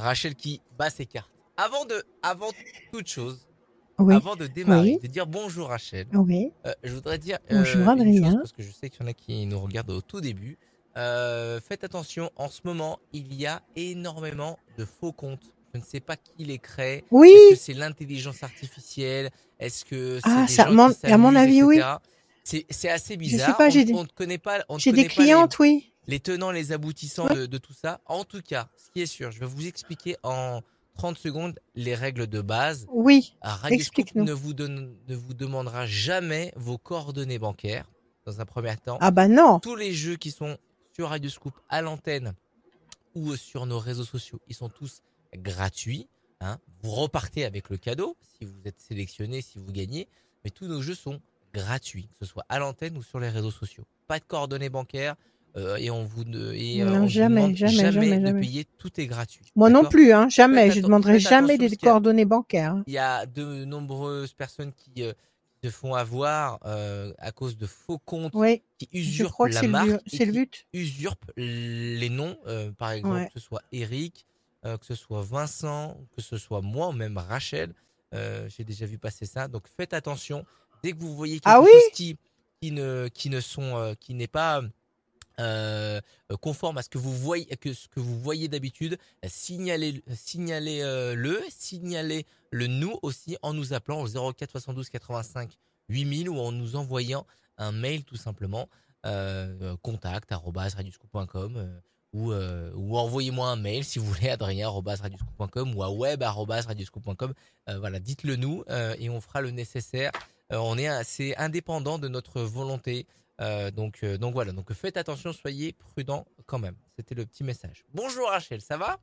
Rachel qui bat ses cartes. Avant de, avant toute chose, Oui, avant de démarrer, oui, de dire bonjour Rachel, oui. euh, je voudrais dire Bonjour, euh, chose Adrien. parce que je sais qu'il y en a qui nous regardent au tout début. Euh, faites attention, en ce moment, il y a énormément de faux comptes. Je ne sais pas qui les crée. Est-ce que Oui. c'est l'intelligence artificielle? Est-ce que c'est Ah, des ça, gens mon- qui à mon avis, oui. etc. C'est c'est assez Je sais bizarre. pas, on, des, on ne connaît pas, j'ai des clientes, oui. Les tenants, les aboutissants de, de tout ça. En tout cas, ce qui est sûr, je vais vous expliquer en 30 secondes les règles de base. Oui. Ne vous, donne, ne vous demandera jamais vos coordonnées bancaires dans un premier temps. Ah bah non. Tous les jeux qui sont sur Radioscope à l'antenne ou sur nos réseaux sociaux, ils sont tous gratuits. hein. Vous repartez avec le cadeau si vous êtes sélectionné, si vous gagnez. Mais tous nos jeux sont gratuits, que ce soit à l'antenne ou sur les réseaux sociaux. Pas de coordonnées bancaires euh, et on vous ne- et, euh, on Non, vous jamais, jamais, jamais, jamais, de jamais. payer. Tout est gratuit. Moi non plus, hein. Jamais. Faites, Je atten- demanderai jamais des coordonnées bancaires. il y a de nombreuses personnes qui euh, se font avoir euh, à cause de faux comptes Oui. qui Je usurpent crois que la c'est le marque C'est le but. usurpent les noms, par exemple, Ouais. que ce soit Eric, que ce soit Vincent, que ce soit moi ou même Rachel. J'ai déjà vu passer ça. Donc faites attention. Dès que vous voyez quelque Ah oui? chose qui, qui ne, qui ne sont, qui n'est pas euh, conforme à ce que vous voyez, que ce que vous voyez d'habitude, signalez, signalez euh, le, signalez le nous aussi en nous appelant au 04 72 85 8000 ou en nous envoyant un mail tout simplement euh, contact euh, ou, euh, ou envoyez-moi un mail si vous voulez adrien arobase radioscoop.com ou à web arobase radioscoop.com. Euh, voilà, dites-le nous euh, et on fera le nécessaire. Euh, on est assez indépendant de notre volonté. Euh, donc, euh, donc voilà, donc faites attention, soyez prudents quand même. C'était le petit message. Bonjour Rachel, ça va?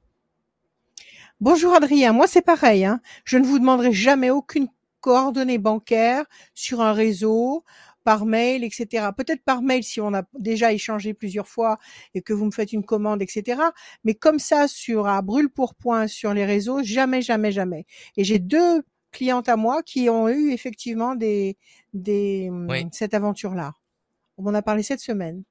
Bonjour Adrien. Moi c'est pareil. Hein. Je ne vous demanderai jamais aucune coordonnée bancaire sur un réseau, par mail, etc. Peut-être par mail si on a déjà échangé plusieurs fois et que vous me faites une commande, etc. Mais comme ça, sur à brûle pour point sur les réseaux, jamais, jamais, jamais. Et j'ai deux clientes à moi qui ont eu effectivement des, des Oui. cette aventure-là. On m'en a parlé cette semaine.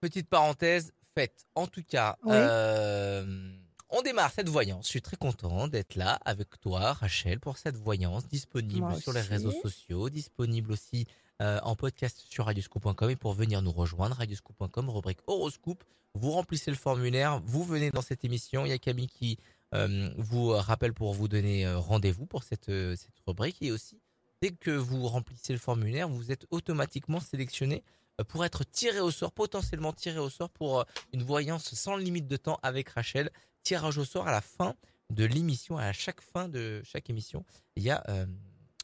Petite parenthèse faite. En tout cas, Oui. euh, on démarre cette voyance. Je suis très content d'être là avec toi, Rachel, pour cette voyance disponible sur les réseaux sociaux, disponible aussi euh, en podcast sur radioscoop.com et pour venir nous rejoindre, radioscoop.com, rubrique horoscope. Vous remplissez le formulaire, vous venez dans cette émission. Il y a Camille qui euh, vous rappelle pour vous donner rendez-vous pour cette, cette rubrique et aussi dès que vous remplissez le formulaire, vous êtes automatiquement sélectionné euh, pour être tiré au sort, potentiellement tiré au sort pour euh, une voyance sans limite de temps avec Rachel. Tirage au sort à la fin de l'émission, à chaque fin de chaque émission, il y a euh,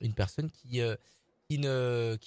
une personne qui,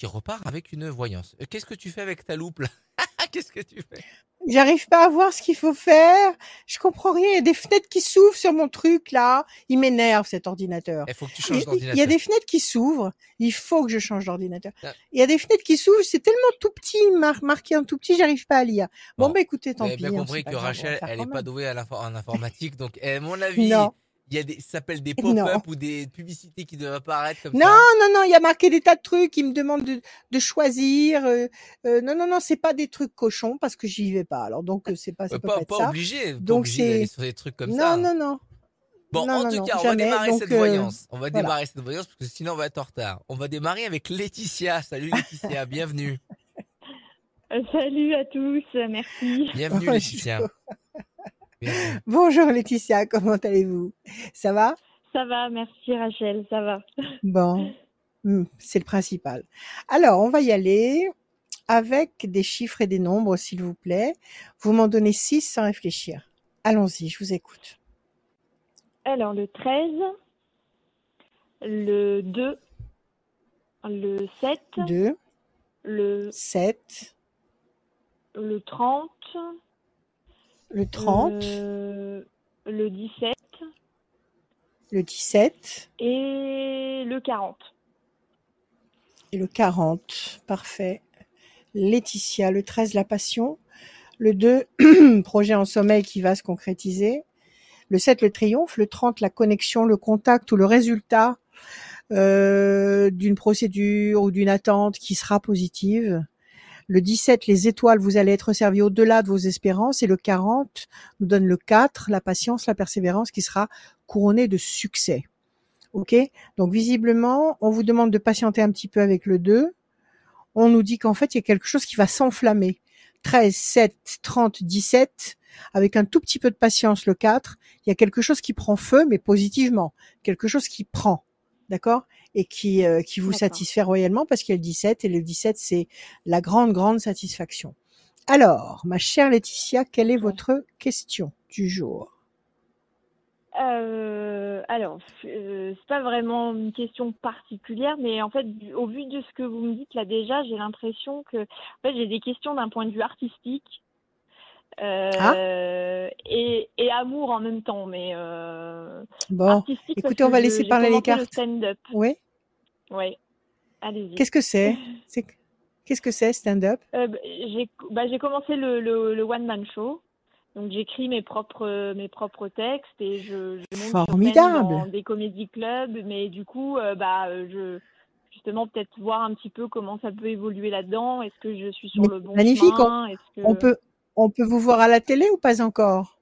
repart avec une voyance. Qu'est-ce que tu fais avec ta loupe là? Qu'est-ce que tu fais? J'arrive pas à voir ce qu'il faut faire. Je comprends rien. Il y a des fenêtres qui s'ouvrent sur mon truc là. Il m'énerve cet ordinateur. Il faut que tu changes il y a d'ordinateur. des fenêtres qui s'ouvrent. Il faut que je change d'ordinateur. Ah. Il y a des fenêtres qui s'ouvrent. C'est tellement tout petit, mar- marqué en tout petit, j'arrive pas à lire. Bon, Bon. bah écoutez, Vous tant pis. bien hein, compris que Rachel, elle n'est pas douée à en informatique. Donc, à mon avis, Non. Il y a des, ça s'appelle des Non. pop-up ou des publicités qui doivent apparaître comme Non, ça. non, non, il y a marqué des tas de trucs. Il me demande de, de choisir. euh, euh, non, non, non, c'est pas des trucs cochons parce que j'y vais pas. Alors donc euh, c'est pas, ça Euh, peut pas pas être pas ça. obligé, pas Donc obligé sur des trucs comme non, ça. non, non. Bon, Non, en non, tout non, cas, on va démarrer Donc, cette euh, voyance. On va voilà. démarrer cette voyance parce que sinon on va être en retard. On va démarrer avec Laetitia. Salut Laetitia, bienvenue. Salut à tous, merci. Bienvenue. Laetitia. Bonjour Laetitia, comment allez-vous? Ça va? Ça va, merci Rachel, ça va. Bon, hmm, c'est le principal. Alors, on va y aller avec des chiffres et des nombres, s'il vous plaît. Vous m'en donnez six sans réfléchir. Allons-y, je vous écoute. Alors, le 13, le 2, le 7, 2, le, 7, le 30, le 30, euh, le 17 le 17 et le 40. et le 40. Parfait. Laetitia, le 13, la passion. Le 2, projet en sommeil qui va se concrétiser. Le 7, le triomphe. Le 30, la connexion, le contact ou le résultat euh, d'une procédure ou d'une attente qui sera positive. Le 17, les étoiles, vous allez être servi au-delà de vos espérances. Et le 40 nous donne le 4, la patience, la persévérance qui sera couronnée de succès. OK? Donc visiblement, on vous demande de patienter un petit peu avec le 2. On nous dit qu'en fait, il y a quelque chose qui va s'enflammer. 13, 7, 30, 17, avec un tout petit peu de patience le 4, il y a quelque chose qui prend feu, mais positivement. Quelque chose qui prend. D'accord? Et qui, euh, qui vous satisfait royalement parce qu'il y a le 17 et le 17, c'est la grande, grande satisfaction. Alors, ma chère Laetitia, quelle est votre question du jour? Euh, alors, euh, c'est pas vraiment une question particulière, mais en fait, au vu de ce que vous me dites là déjà, j'ai l'impression que, en fait, j'ai des questions d'un point de vue artistique euh, et, et amour en même temps, mais euh, Bon, écoutez, on va laisser parler les le cartes. stand-up. oui Oui, allez-y. Qu'est-ce que c'est? Qu'est-ce que c'est, stand-up? Euh, bah, j'ai bah, j'ai commencé le, le, le one-man show. Donc j'écris mes propres mes propres textes et je, je monte sur Formidable. dans des comédie clubs, mais du coup euh, bah je justement peut-être voir un petit peu comment ça peut évoluer là-dedans. Est-ce que je suis sur Mais le bon magnifique, chemin? Est-ce que On peut, on peut vous voir à la télé ou pas encore?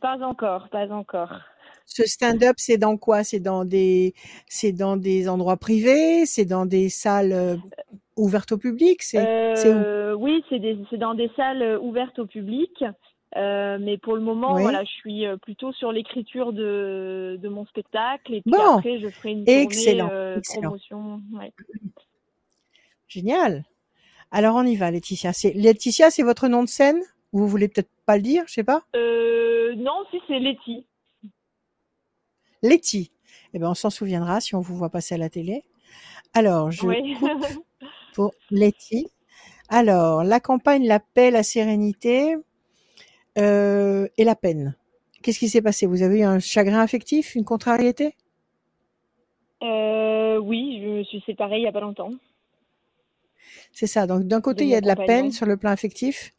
Pas encore, pas encore. Ce stand-up, c'est dans quoi? C'est dans des, c'est dans des endroits privés, c'est dans des salles euh, ouvertes au public, c'est, Euh, oui, c'est dans des salles euh, ouvertes au public. Euh, mais pour le moment, Oui. voilà, je suis euh, plutôt sur l'écriture de, de mon spectacle et puis Bon. après, je ferai une Excellent, tournée euh, excellent. promotion. ouais. Génial. Alors on y va, Laetitia. C'est Laetitia, c'est votre nom de scène? Vous voulez peut-être pas le dire, je sais pas? Euh, non, si c'est Letty. Letty. Eh ben on s'en souviendra si on vous voit passer à la télé. Alors je Oui. pour Letty. Alors la campagne, la paix, la sérénité euh, et la peine. Qu'est-ce qui s'est passé? Vous avez eu un chagrin affectif, une contrariété? Euh, oui, je me suis séparée il y a pas longtemps. C'est ça. Donc d'un côté, il y a de la peine sur le plan affectif,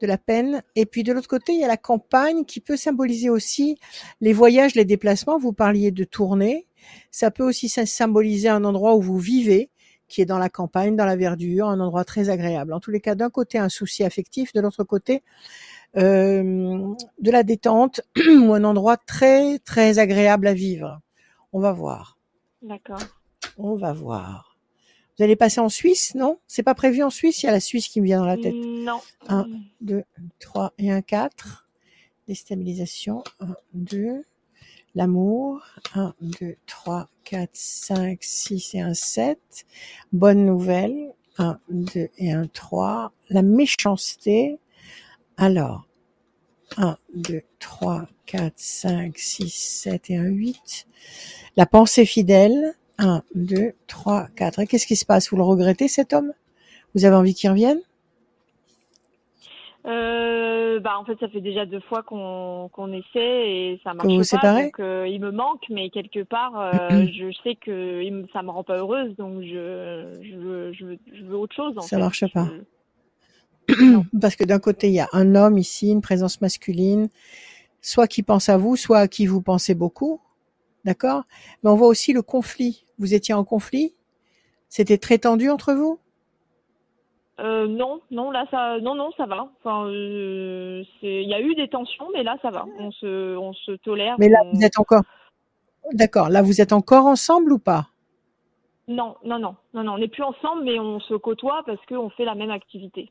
de la peine, et puis de l'autre côté, il y a la campagne qui peut symboliser aussi les voyages, les déplacements. Vous parliez de tournée. Ça peut aussi sy- symboliser un endroit où vous vivez, qui est dans la campagne, dans la verdure, un endroit très agréable. En tous les cas, d'un côté, un souci affectif, de l'autre côté, euh, de la détente ou un endroit très, très agréable à vivre. On va voir. D'accord. On va voir. Vous allez passer en Suisse, non? C'est pas prévu en Suisse? Il y a la Suisse qui me vient dans la tête. Non. 1, 2, 3 et un 4. Déstabilisation. 1, 2. L'amour. 1, 2, 3, 4, 5, 6 et un 7. Bonne nouvelle. 1, 2 et un 3. La méchanceté. Alors. 1, 2, 3, 4, 5, 6, 7 et un 8. La pensée fidèle. 1, 2, 3, 4. Et qu'est-ce qui se passe? Vous le regrettez, cet homme? Vous avez envie qu'il revienne? Euh, bah en fait, ça fait déjà deux fois qu'on qu'on essaie et ça marche vous pas. séparez? Donc euh, il me manque, mais quelque part, euh, je sais que il me- ça me rend pas heureuse, donc je je veux je veux, je veux autre chose. En Ça fait. marche pas. Je-. Parce que d'un côté, il y a un homme ici, une présence masculine, soit qui pense à vous, soit à qui vous pensez beaucoup. D'accord? Mais on voit aussi le conflit. Vous étiez en conflit? C'était très tendu entre vous? Euh, non, non, là ça, non, non, ça va. Enfin, euh, il y a eu des tensions, mais là ça va. On se, on se tolère. Mais là, on- vous êtes encore... D'accord, là, vous êtes encore ensemble ou pas? Non, non, non, non, non, on n'est plus ensemble, mais on se côtoie parce qu'on fait la même activité.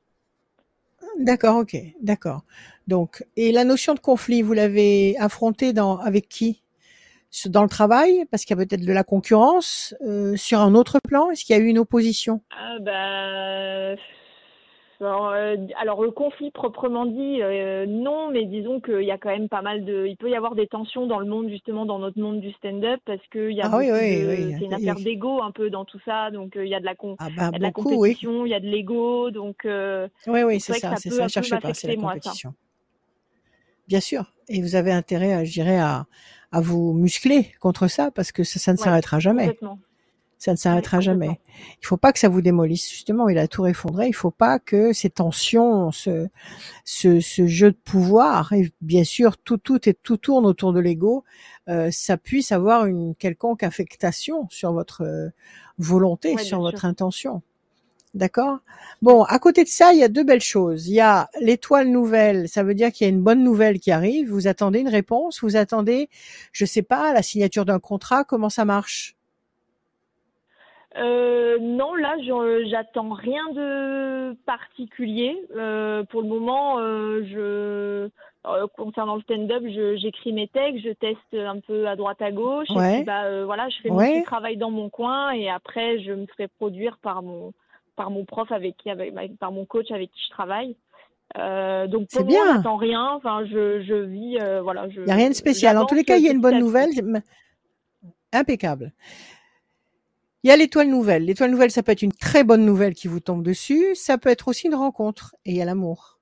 D'accord, ok, d'accord. Donc, et la notion de conflit, vous l'avez affrontée dans, avec qui? Dans le travail Parce qu'il y a peut-être de la concurrence euh, Sur un autre plan? Est-ce qu'il y a eu une opposition? Ah, bah, alors, euh, alors, le conflit proprement dit, euh, non, mais disons qu'il y a quand même pas mal de, il peut y avoir des tensions dans le monde justement, dans notre monde du stand-up, parce qu'il y a Ah oui, oui, de, oui, c'est une affaire d'ego un peu dans tout ça, donc euh, il y a de la con, Ah bah il y a de la beaucoup, compétition, il y a de l'ego, donc. Oui, oui, c'est que ça, c'est ça. Cherchez pas, c'est la moi, compétition. Bien sûr. Et vous avez intérêt, à, je dirais, à, à vous muscler contre ça parce que ça, ça ne Ouais, s'arrêtera jamais. Ça ne s'arrêtera jamais. Il faut pas que ça vous démolisse. Justement, il a tout effondré. Il faut pas que ces tensions, ce, ce, ce jeu de pouvoir, et bien sûr, tout, tout et tout tourne autour de l'ego, euh, ça puisse avoir une quelconque affectation sur votre euh, volonté, Ouais, sur votre sûr. intention. D'accord Bon, à côté de ça, il y a deux belles choses. Il y a l'étoile nouvelle, ça veut dire qu'il y a une bonne nouvelle qui arrive, vous attendez une réponse, vous attendez, je sais pas, la signature d'un contrat, comment ça marche? Euh, non, là, j'attends rien de particulier. Euh, pour le moment, euh, je, concernant le stand-up, j'écris mes textes, je teste un peu à droite à gauche. Et Ouais. puis, bah, voilà, je fais Ouais. mon petit travail dans mon coin et après, je me ferai produire par mon, par mon prof avec qui, avec, par mon coach avec qui je travaille. Euh, donc C'est bien. j'attends rien. Enfin, je, je vis, euh, voilà. Il n'y a rien de spécial. En tous les cas, il y a une bonne nouvelle. Impeccable. Il y a l'étoile nouvelle. L'étoile nouvelle, ça peut être une très bonne nouvelle qui vous tombe dessus. Ça peut être aussi une rencontre. Et il y a l'amour.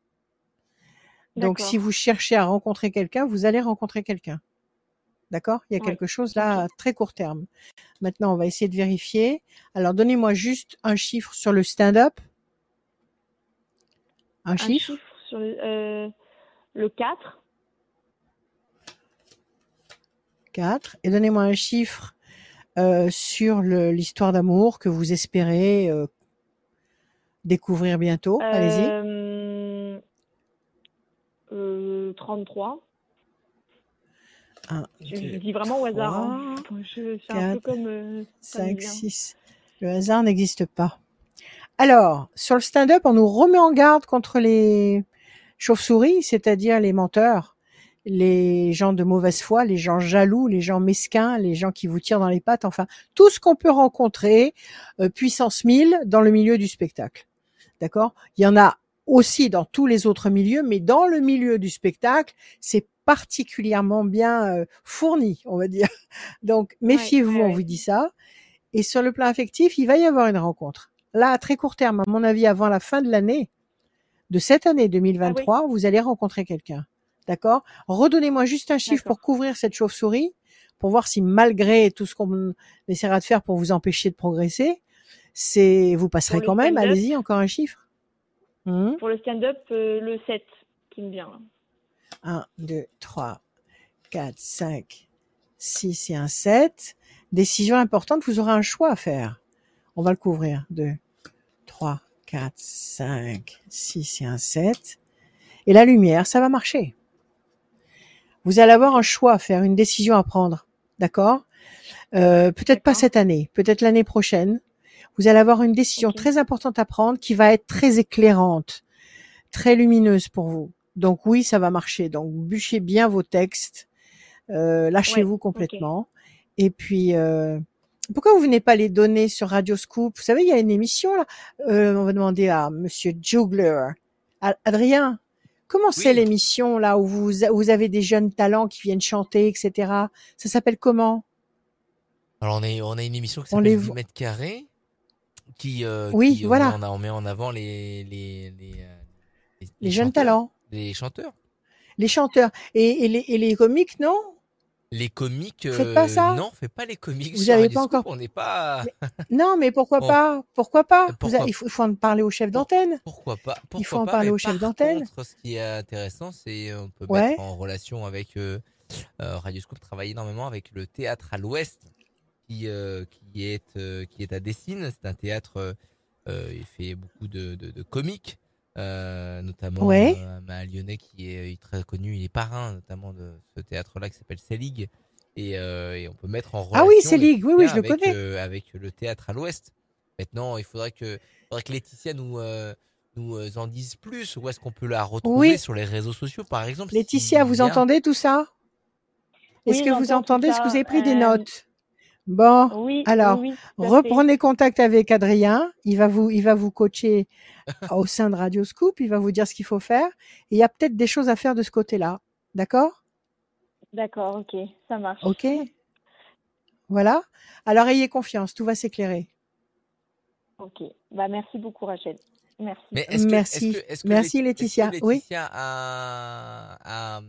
Donc, si vous cherchez à rencontrer quelqu'un, vous allez rencontrer quelqu'un. D'accord? Il y a quelque chose là à très court terme. Maintenant, on va essayer de vérifier. Alors, donnez-moi juste un chiffre sur le stand-up. Un, Un chiffre? chiffre sur le, euh, le 4. 4. Et donnez-moi un chiffre euh, sur l'histoire d'amour que vous espérez euh, découvrir bientôt. Allez-y. Euh, euh, 33. 1, Je, je dis vraiment au hasard. hein. Je un peu comme euh, ça me 5, vient. 6. Le hasard n'existe pas. Alors, sur le stand-up, on nous remet en garde contre les chauves-souris, c'est-à-dire les menteurs, les gens de mauvaise foi, les gens jaloux, les gens mesquins, les gens qui vous tirent dans les pattes, enfin, tout ce qu'on peut rencontrer, euh, puissance 1000, dans le milieu du spectacle. D'accord? Il y en a aussi dans tous les autres milieux, mais dans le milieu du spectacle, c'est particulièrement bien euh, fourni, on va dire. Donc, méfiez-vous, ouais, on vous dit ça. Et sur le plan affectif, il va y avoir une rencontre. Là, à très court terme, à mon avis, avant la fin de l'année, de cette année 2023, vous allez rencontrer quelqu'un. D'accord? Redonnez-moi juste un chiffre pour couvrir cette chauve-souris, pour voir si malgré tout ce qu'on essaiera de faire pour vous empêcher de progresser, c'est vous passerez quand même. Allez-y, encore un chiffre. Hum Pour le stand-up, euh, le 7 qui me vient. Là. 1, 2, 3, 4, 5, 6 et un 7. Décision importante, vous aurez un choix à faire. On va le couvrir. 2, 3, 4, 5, 6 et un 7. Et la lumière, ça va marcher. Vous allez avoir un choix à faire, une décision à prendre. D'accord? Euh, Peut-être pas cette année, peut-être l'année prochaine. Vous allez avoir une décision très importante à prendre qui va être très éclairante, très lumineuse pour vous. Donc oui, ça va marcher. Donc bûchez bien vos textes, euh, lâchez-vous complètement. Et puis, euh, pourquoi vous venez pas les donner sur Radio Scoop? Vous savez, il y a une émission là. Euh, on va demander à Monsieur Jugler, à- Adrien. Comment c'est l'émission là où vous, où vous avez des jeunes talents qui viennent chanter, etc. Ça s'appelle comment? Alors on, est, on a une émission qui s'appelle les 10 voit- mètres carrés. Qui, euh, Oui, qui, on voilà. met en- On met en avant les, les, les, euh, les, Les jeunes talents, Les chanteurs? les chanteurs et, et les, et les comiques, non? Les comiques. Faites pas euh, ça? Non, fait pas les comiques. Vous avez Radio pas encore- On n'est pas. Non, mais pourquoi Bon. pas? Pourquoi pas? Vous Pourquoi- a- il, faut, il faut en parler au chef d'antenne. Pourquoi pas Il faut en pas, parler au chef d'antenne. ce qui est intéressant, c'est euh, on peut Ouais. mettre en relation avec euh, euh, Radio Scoop travaille énormément avec le théâtre à l'Ouest, qui euh, qui est euh, qui est à Dessines. C'est un théâtre. euh, euh, il fait beaucoup de de, de comiques, euh, notamment Ouais. euh, un Lyonnais qui est, euh, très connu. Il est parrain notamment de ce théâtre-là qui s'appelle Selig. Et, euh, et on peut mettre en relation. Ah oui, Selig, oui, oui, je le avec, connais. euh, avec le théâtre à l'Ouest. Maintenant, il faudrait que, faudrait que Laetitia nous, euh, nous en dise plus. Où est-ce qu'on peut la retrouver Oui. sur les réseaux sociaux, par exemple Laetitia, vous entendez tout ça? Est-ce Oui, que vous entendez Est-ce que vous avez pris des notes? Bon, Oui, Alors, oui, fait. reprenez contact avec Adrien. Il va vous, il va vous coacher au sein de Radio Scoop. Il va vous dire ce qu'il faut faire. Et il y a peut-être des choses à faire de ce côté-là. D'accord? D'accord, ok, ça marche. Ok Voilà. Alors ayez confiance, tout va s'éclairer. Ok, bah merci beaucoup Rachel. Merci. Mais est-ce que- Merci. est-ce que- est-ce que Merci, Lé- est-ce que Laetitia. Oui. Laetitia a, a-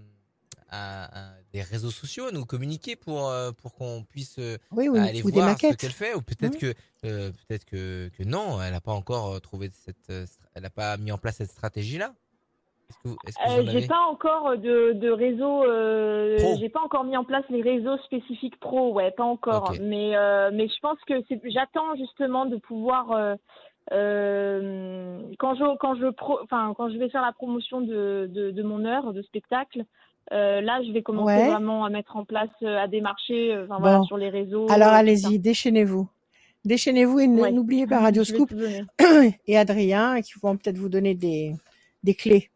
a des réseaux sociaux à nous communiquer pour, euh, pour qu'on puisse euh, Oui, oui, aller ou des voir ce qu'elle fait. Ou peut-être que euh, peut-être que, que non elle n'a pas encore trouvé cette elle n'a pas mis en place cette stratégie là Euh, j'ai pas encore de, de réseau, euh, j'ai pas encore mis en place les réseaux spécifiques pro, ouais, pas encore. Mais euh, mais je pense que j'attends justement de pouvoir euh, euh, quand je quand je pro, enfin quand je vais faire la promotion de, de, de mon heure de spectacle, euh, là je vais commencer Ouais. vraiment à mettre en place, euh, à démarcher, euh, enfin Bon. voilà, sur les réseaux. Alors allez-y, déchaînez-vous. Déchaînez-vous et Ouais. n'oubliez pas Radio Je vais Scoop tout donner. et Adrien qui vont peut-être vous donner des, des clés.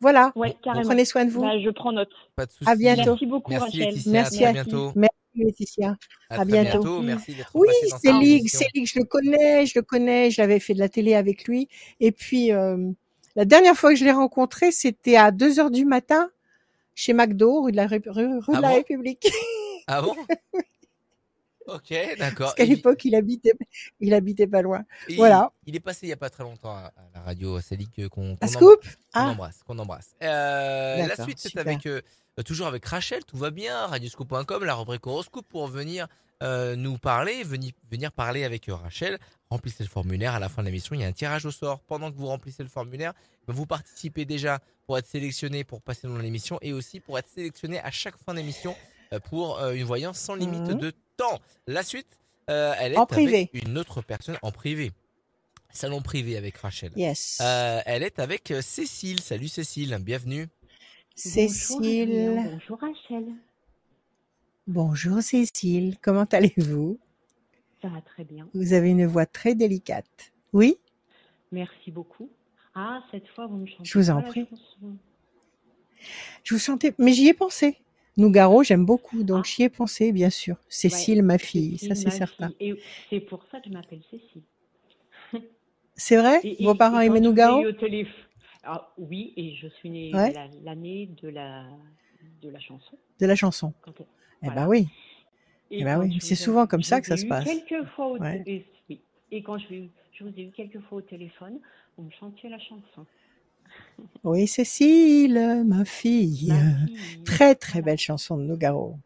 Voilà. Ouais, carrément. Prenez soin de vous. Bah, je prends note. Pas de soucis. À bientôt. Merci beaucoup, Merci Rachel. Laetitia, Merci à à- bientôt. Merci Laetitia. À, À très bientôt. Merci Oui, c'est Ligue, je le connais, je le connais, je l'avais fait de la télé avec lui. Et puis, euh, la dernière fois que je l'ai rencontré, c'était à 2 heures du matin chez McDo, rue de la, rue, de Ah la bon République. Ah bon Ok, d'accord. Parce qu'à l'époque, il habitait, il habitait pas loin. et voilà. Il, il est passé il y a pas très longtemps à, à la radio Célic euh, qu'on Scoop? qu'on Ah, embrasse, qu'on embrasse. Euh, la suite, c'est avec euh, toujours avec Rachel, tout va bien, radioscoop.com, la rubrique horoscope pour venir euh, nous parler, venir, venir parler avec Rachel. Remplissez le formulaire à la fin de l'émission, il y a un tirage au sort. Pendant que vous remplissez le formulaire, ben, vous participez déjà pour être sélectionné pour passer dans l'émission et aussi pour être sélectionné à chaque fin d'émission euh, pour euh, une voyance sans limite Mhm. de temps. La suite, euh, elle est En avec privé. une autre personne en privé. Salon privé avec Rachel. yes. Euh, elle est avec Cécile. Salut Cécile, bienvenue. Cécile. Bonjour Rachel. Bonjour Cécile, comment allez-vous? Ça va très bien. Vous avez une voix très délicate. Oui? Merci beaucoup. Ah, cette fois, vous me chantez Je vous en prie. Je vous chantais, mais j'y ai pensé. Nougaro, j'aime beaucoup, donc Ah. j'y ai pensé, bien sûr. Cécile, ma fille, Cécile, ça c'est certain. fille. Et c'est pour ça que je m'appelle Cécile. C'est vrai? Et- et- Vos parents et aimaient Nougaro? téléphone- Ah, oui, et je suis née Ouais. l'année de la, de la chanson. De la chanson. Quand Eh Voilà. ben oui. Et Eh ben oui, c'est souvent comme ça que ça se passe. Quelques fois au Ouais. oui. et quand je, je vous ai eu quelques fois au téléphone, vous me chantiez la chanson. Oui, Cécile, ma fille. Ma fille. Très très belle chanson de Nougaro.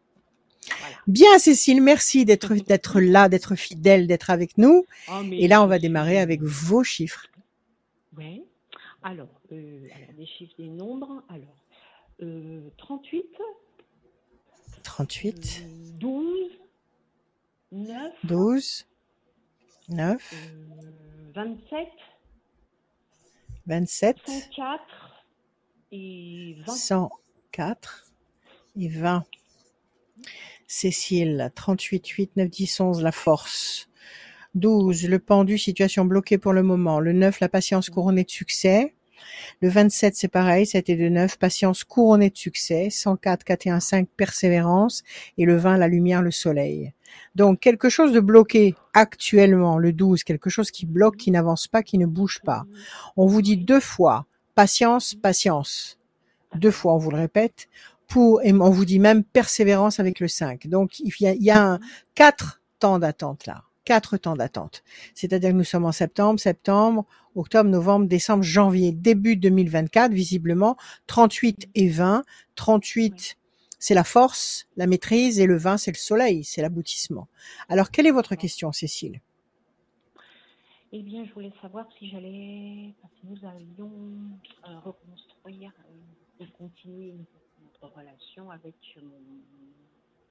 Voilà. Bien Cécile, merci d'être d'être là, d'être fidèle, d'être avec nous. Oh, Et là, on va démarrer avec vos chiffres. Oui. Alors, euh, alors, des chiffres, des nombres. Alors, euh, 38, 38, euh, 12, 9, 12, 9, euh, 27, 27, 104 et 20. 104 et 20. Cécile, 38, 8, 9, 10, 11, la force. 12, le pendu, situation bloquée pour le moment. Le 9, la patience couronnée de succès. Le 27, c'est pareil, 7 et 2, 9, patience couronnée de succès. 104, 4 et 1, 5, persévérance. Et le 20, la lumière, le soleil. Donc, quelque chose de bloqué actuellement, le 12, quelque chose qui bloque, qui n'avance pas, qui ne bouge pas. On vous dit deux fois, patience, patience. Deux fois, on vous le répète. Pour, et on vous dit même persévérance avec le 5. Donc, il y a, il y a un, quatre temps d'attente là. Quatre temps d'attente. C'est-à-dire que nous sommes en septembre, septembre, octobre, novembre, décembre, janvier, début 2024, visiblement. 38 et 20. 38, c'est la force, la maîtrise, et le 20, c'est le soleil, c'est l'aboutissement. Alors, quelle est votre question, Cécile? Eh bien, je voulais savoir si j'allais, parce que nous allions euh, reconstruire euh, et continuer notre relation avec mon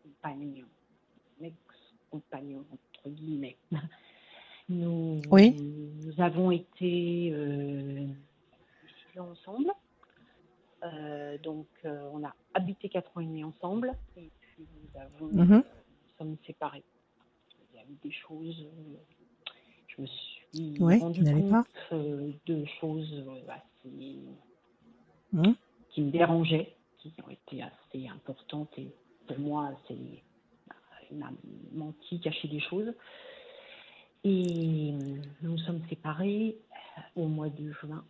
compagnon, mon ex-compagnon, entre guillemets. Nous, Oui. nous avons été euh, ensemble. Euh, donc, euh, on a habité quatre ans et demi ensemble. Et puis, nous avons, Mhm. euh, nous sommes séparés. Il y a eu des choses. euh, je me suis Ouais, rendu compte euh, de choses euh, assez Mhm. qui me dérangeaient, qui ont été assez importantes et pour moi, il m'a menti, caché des choses. Et nous nous sommes séparés euh, au mois de juin.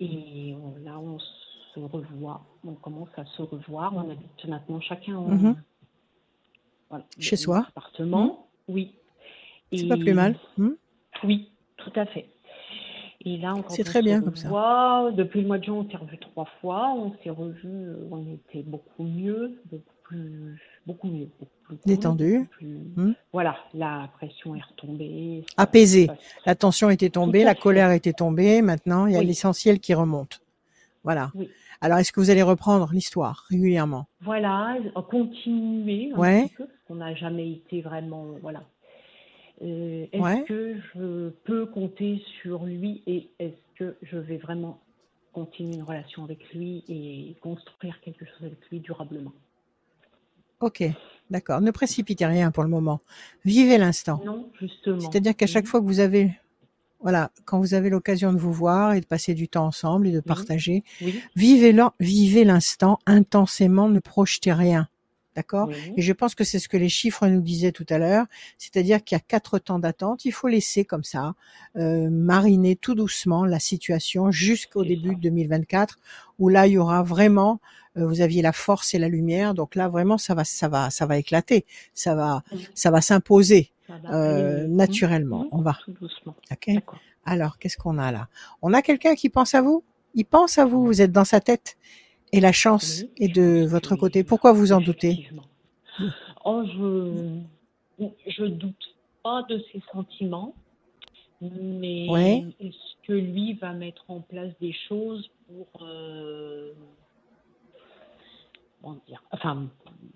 Et on- là, on se revoit, on commence à se revoir. On habite maintenant chacun en, Mhm. voilà, Chez soi. appartement. Oui. C'est pas plus mal. Hmm oui, tout à fait. Et là, quand C'est on très bien comme ça. Depuis le mois de juin, on s'est revus trois fois. On s'est revus, euh, on était beaucoup mieux, beaucoup plus, beaucoup mieux, beaucoup plus cool, Détendu. plus- Hmm. Voilà, la pression est retombée. ça- Apaisé. ça- La tension était tombée, la fait. colère était tombée. Maintenant, il y a Oui. l'essentiel qui remonte. Voilà. Oui. Alors, est-ce que vous allez reprendre l'histoire régulièrement? Voilà, continuer un Ouais. petit peu, parce qu'on n'a jamais été vraiment, voilà. Euh, est-ce Ouais. que je peux compter sur lui et est-ce que je vais vraiment continuer une relation avec lui et construire quelque chose avec lui durablement? Ok, d'accord. Ne précipitez rien pour le moment. Vivez l'instant. Non, justement. C'est-à-dire qu'à chaque fois que vous avez, voilà, quand vous avez l'occasion de vous voir et de passer du temps ensemble et de partager, Oui, vivez l'in- vivez l'instant intensément, ne projetez rien. D'accord? Et je pense que c'est ce que les chiffres nous disaient tout à l'heure, c'est-à-dire qu'il y a quatre temps d'attente. Il faut laisser comme ça euh, mariner tout doucement la situation jusqu'au début ça. de 2024, où là il y aura vraiment, euh, vous aviez la force et la lumière, donc là vraiment ça va, ça va, ça va éclater, ça va, ça va s'imposer euh, naturellement. Mhm. On va, Tout doucement. ok? D'accord. Alors qu'est-ce qu'on a là? On a quelqu'un qui pense à vous? Il pense à vous, vous êtes dans sa tête, et la chance est de votre côté. Pourquoi vous en doutez? Oh, je je doute pas de ses sentiments, mais Ouais. est-ce que lui va mettre en place des choses pour euh, dire Enfin,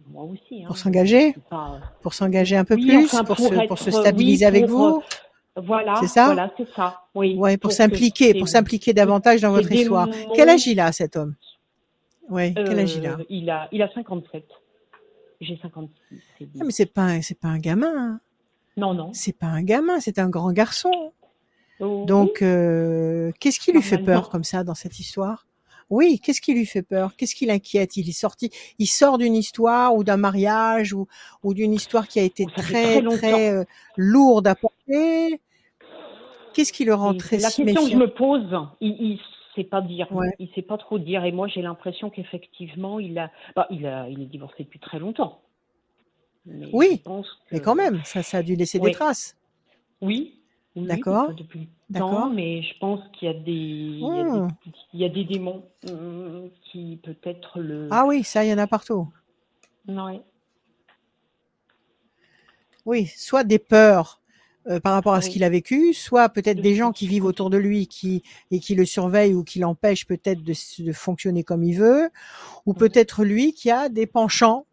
moi aussi. Hein, Pour s'engager? Pas- Pour s'engager un peu Oui, plus, enfin, pour, pour se, être- pour se oui, stabiliser avec pour, vous? Voilà, C'est ça? Voilà, c'est ça. Oui. Ouais, pour que s'impliquer, pour s'impliquer davantage dans votre histoire. Quel âge il a cet homme? Ouais, quel âge il a Euh, il a Il a 57. J'ai 56. c'est Ah, mais c'est pas pas un gamin. hein. Non, non. C'est pas un gamin, c'est un grand garçon. Oh, Donc euh, qu'est-ce qui lui fait peur comme ça dans cette histoire? Oui, qu'est-ce qui lui fait peur? Qu'est-ce qui l'inquiète? Il est sorti, il sort d'une histoire ou d'un mariage ou, ou d'une histoire qui a été Ça fait très très euh, lourde à porter? Qu'est-ce qui le rend Et très la si question que je me pose, il, il sait pas dire, Ouais. il sait pas trop dire. Et moi, j'ai l'impression qu'effectivement, il a, bah, il a, il est divorcé depuis très longtemps. Mais Oui, je pense que- Mais quand même, ça, ça a dû laisser des traces. Oui. oui, D'accord. depuis D'accord. mais je pense qu'il y a des, il y a des, il y a des démons qui peut-être le. Ah oui, ça, il y en a partout. Ouais. Oui, soit des peurs euh, par rapport à ce qu'il a vécu, soit peut-être De des gens qui vivent autour de lui qui et qui le surveillent ou qui l'empêchent peut-être de, de fonctionner comme il veut, ou peut-être lui qui a des penchants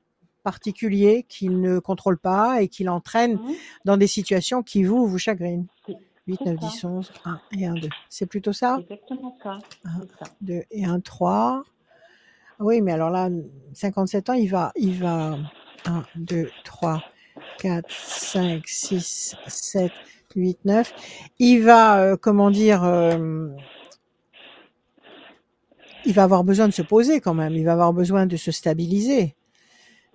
particuliers qu'il ne contrôle pas et qui l'entraînent Hum, dans des situations qui vous vous chagrinent. C'est 8, c'est 9, ça. 10, 11, 1 et 1, 2. C'est plutôt ça? Exactement ça. Ah. C'est ça. 2 et 1, 3. Oui, mais alors là, 57 ans, il va, il va 1, 2, 3, 4, 5, 6, 7, 8, 9. Il va, euh, comment dire, euh, il va avoir besoin de se poser quand même. Il va avoir besoin de se stabiliser.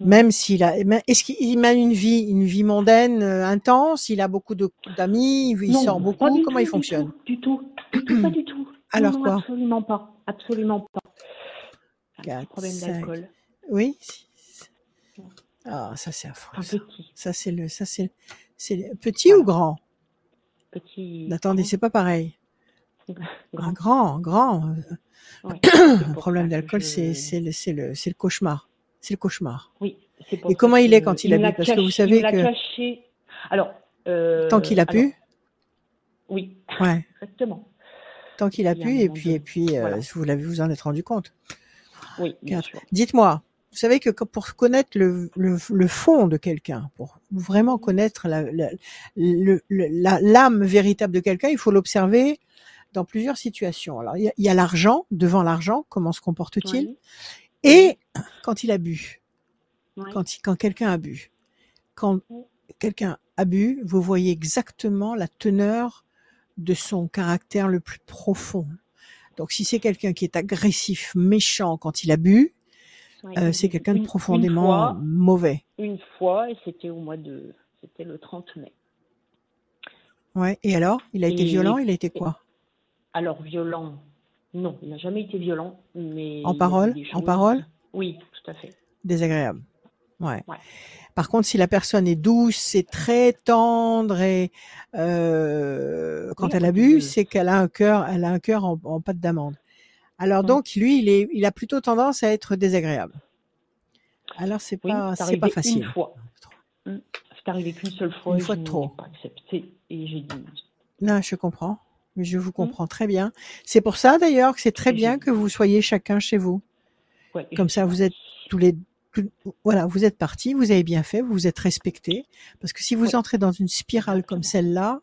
Mm. Même s'il a, est-ce qu'il mène une vie, une vie mondaine, euh, intense? Il a beaucoup d'amis, il Non, sort beaucoup? Comment tout, il fonctionne? Du tout, du tout, pas du tout. Alors non, quoi? Absolument pas, absolument pas. Un petit Quatre, problème d'alcool, Oui. Ah, ça c'est affreux. un ça. petit, Ça c'est le, ça c'est, c'est le- petit ou grand? Petit. Attendez, c'est pas pareil. Un grand. grand, grand. euh, Ouais, pour problème d'alcool, je- c'est, c'est le, c'est le, c'est le cauchemar. C'est le cauchemar. Oui, c'est pour Et comment il est quand il a me bu Parce que vous savez il que- caché. Alors. euh, Tant qu'il a alors, pu, Oui, ouais. exactement. Tant qu'il a Il a pu, et puis, et puis, euh, Voilà. vous l'avez, vous en êtes rendu compte. Oui. Dites-moi, vous savez que pour connaître le, le, le fond de quelqu'un, pour vraiment connaître la, la, le- le- la- l'âme véritable de quelqu'un, il faut l'observer dans plusieurs situations. Alors, il y a, l'argent, devant l'argent, comment se comporte-t-il Oui, Et quand il a bu, oui. quand, il- quand quelqu'un a bu, quand quelqu'un a bu, vous voyez exactement la teneur de son caractère le plus profond. Donc, si c'est quelqu'un qui est agressif, méchant quand il a bu. Euh, c'est quelqu'un de profondément Une fois, mauvais. une fois, et c'était au mois de. C'était le 30 mai. Ouais. Et alors, il a été Et- violent, il a été quoi? Alors, violent, non, il n'a jamais été violent, mais. En parole? En parole? Oui, tout à fait. Désagréable. Ouais. Ouais. Par contre, si la personne est douce, c'est très tendre et euh, quand Oui, elle a quand bu, il- c'est qu'elle a un cœur, elle a un cœur en, en pâte d'amande. Alors Mm. donc, lui, il est, il a plutôt tendance à être désagréable. Alors c'est Oui, pas, c'est pas facile. Une fois. Mm. C'est arrivé qu'une seule fois. Une fois de trop. pas accepté et j'ai dit. Non, je comprends. Mais je vous Mm. comprends très bien. C'est pour ça d'ailleurs que c'est très Et bien que vous soyez chacun chez vous. Ouais, Comme ça, vous êtes tous les Voilà, vous êtes parti, vous avez bien fait, vous vous êtes respecté. Parce que si vous entrez dans une spirale comme celle-là,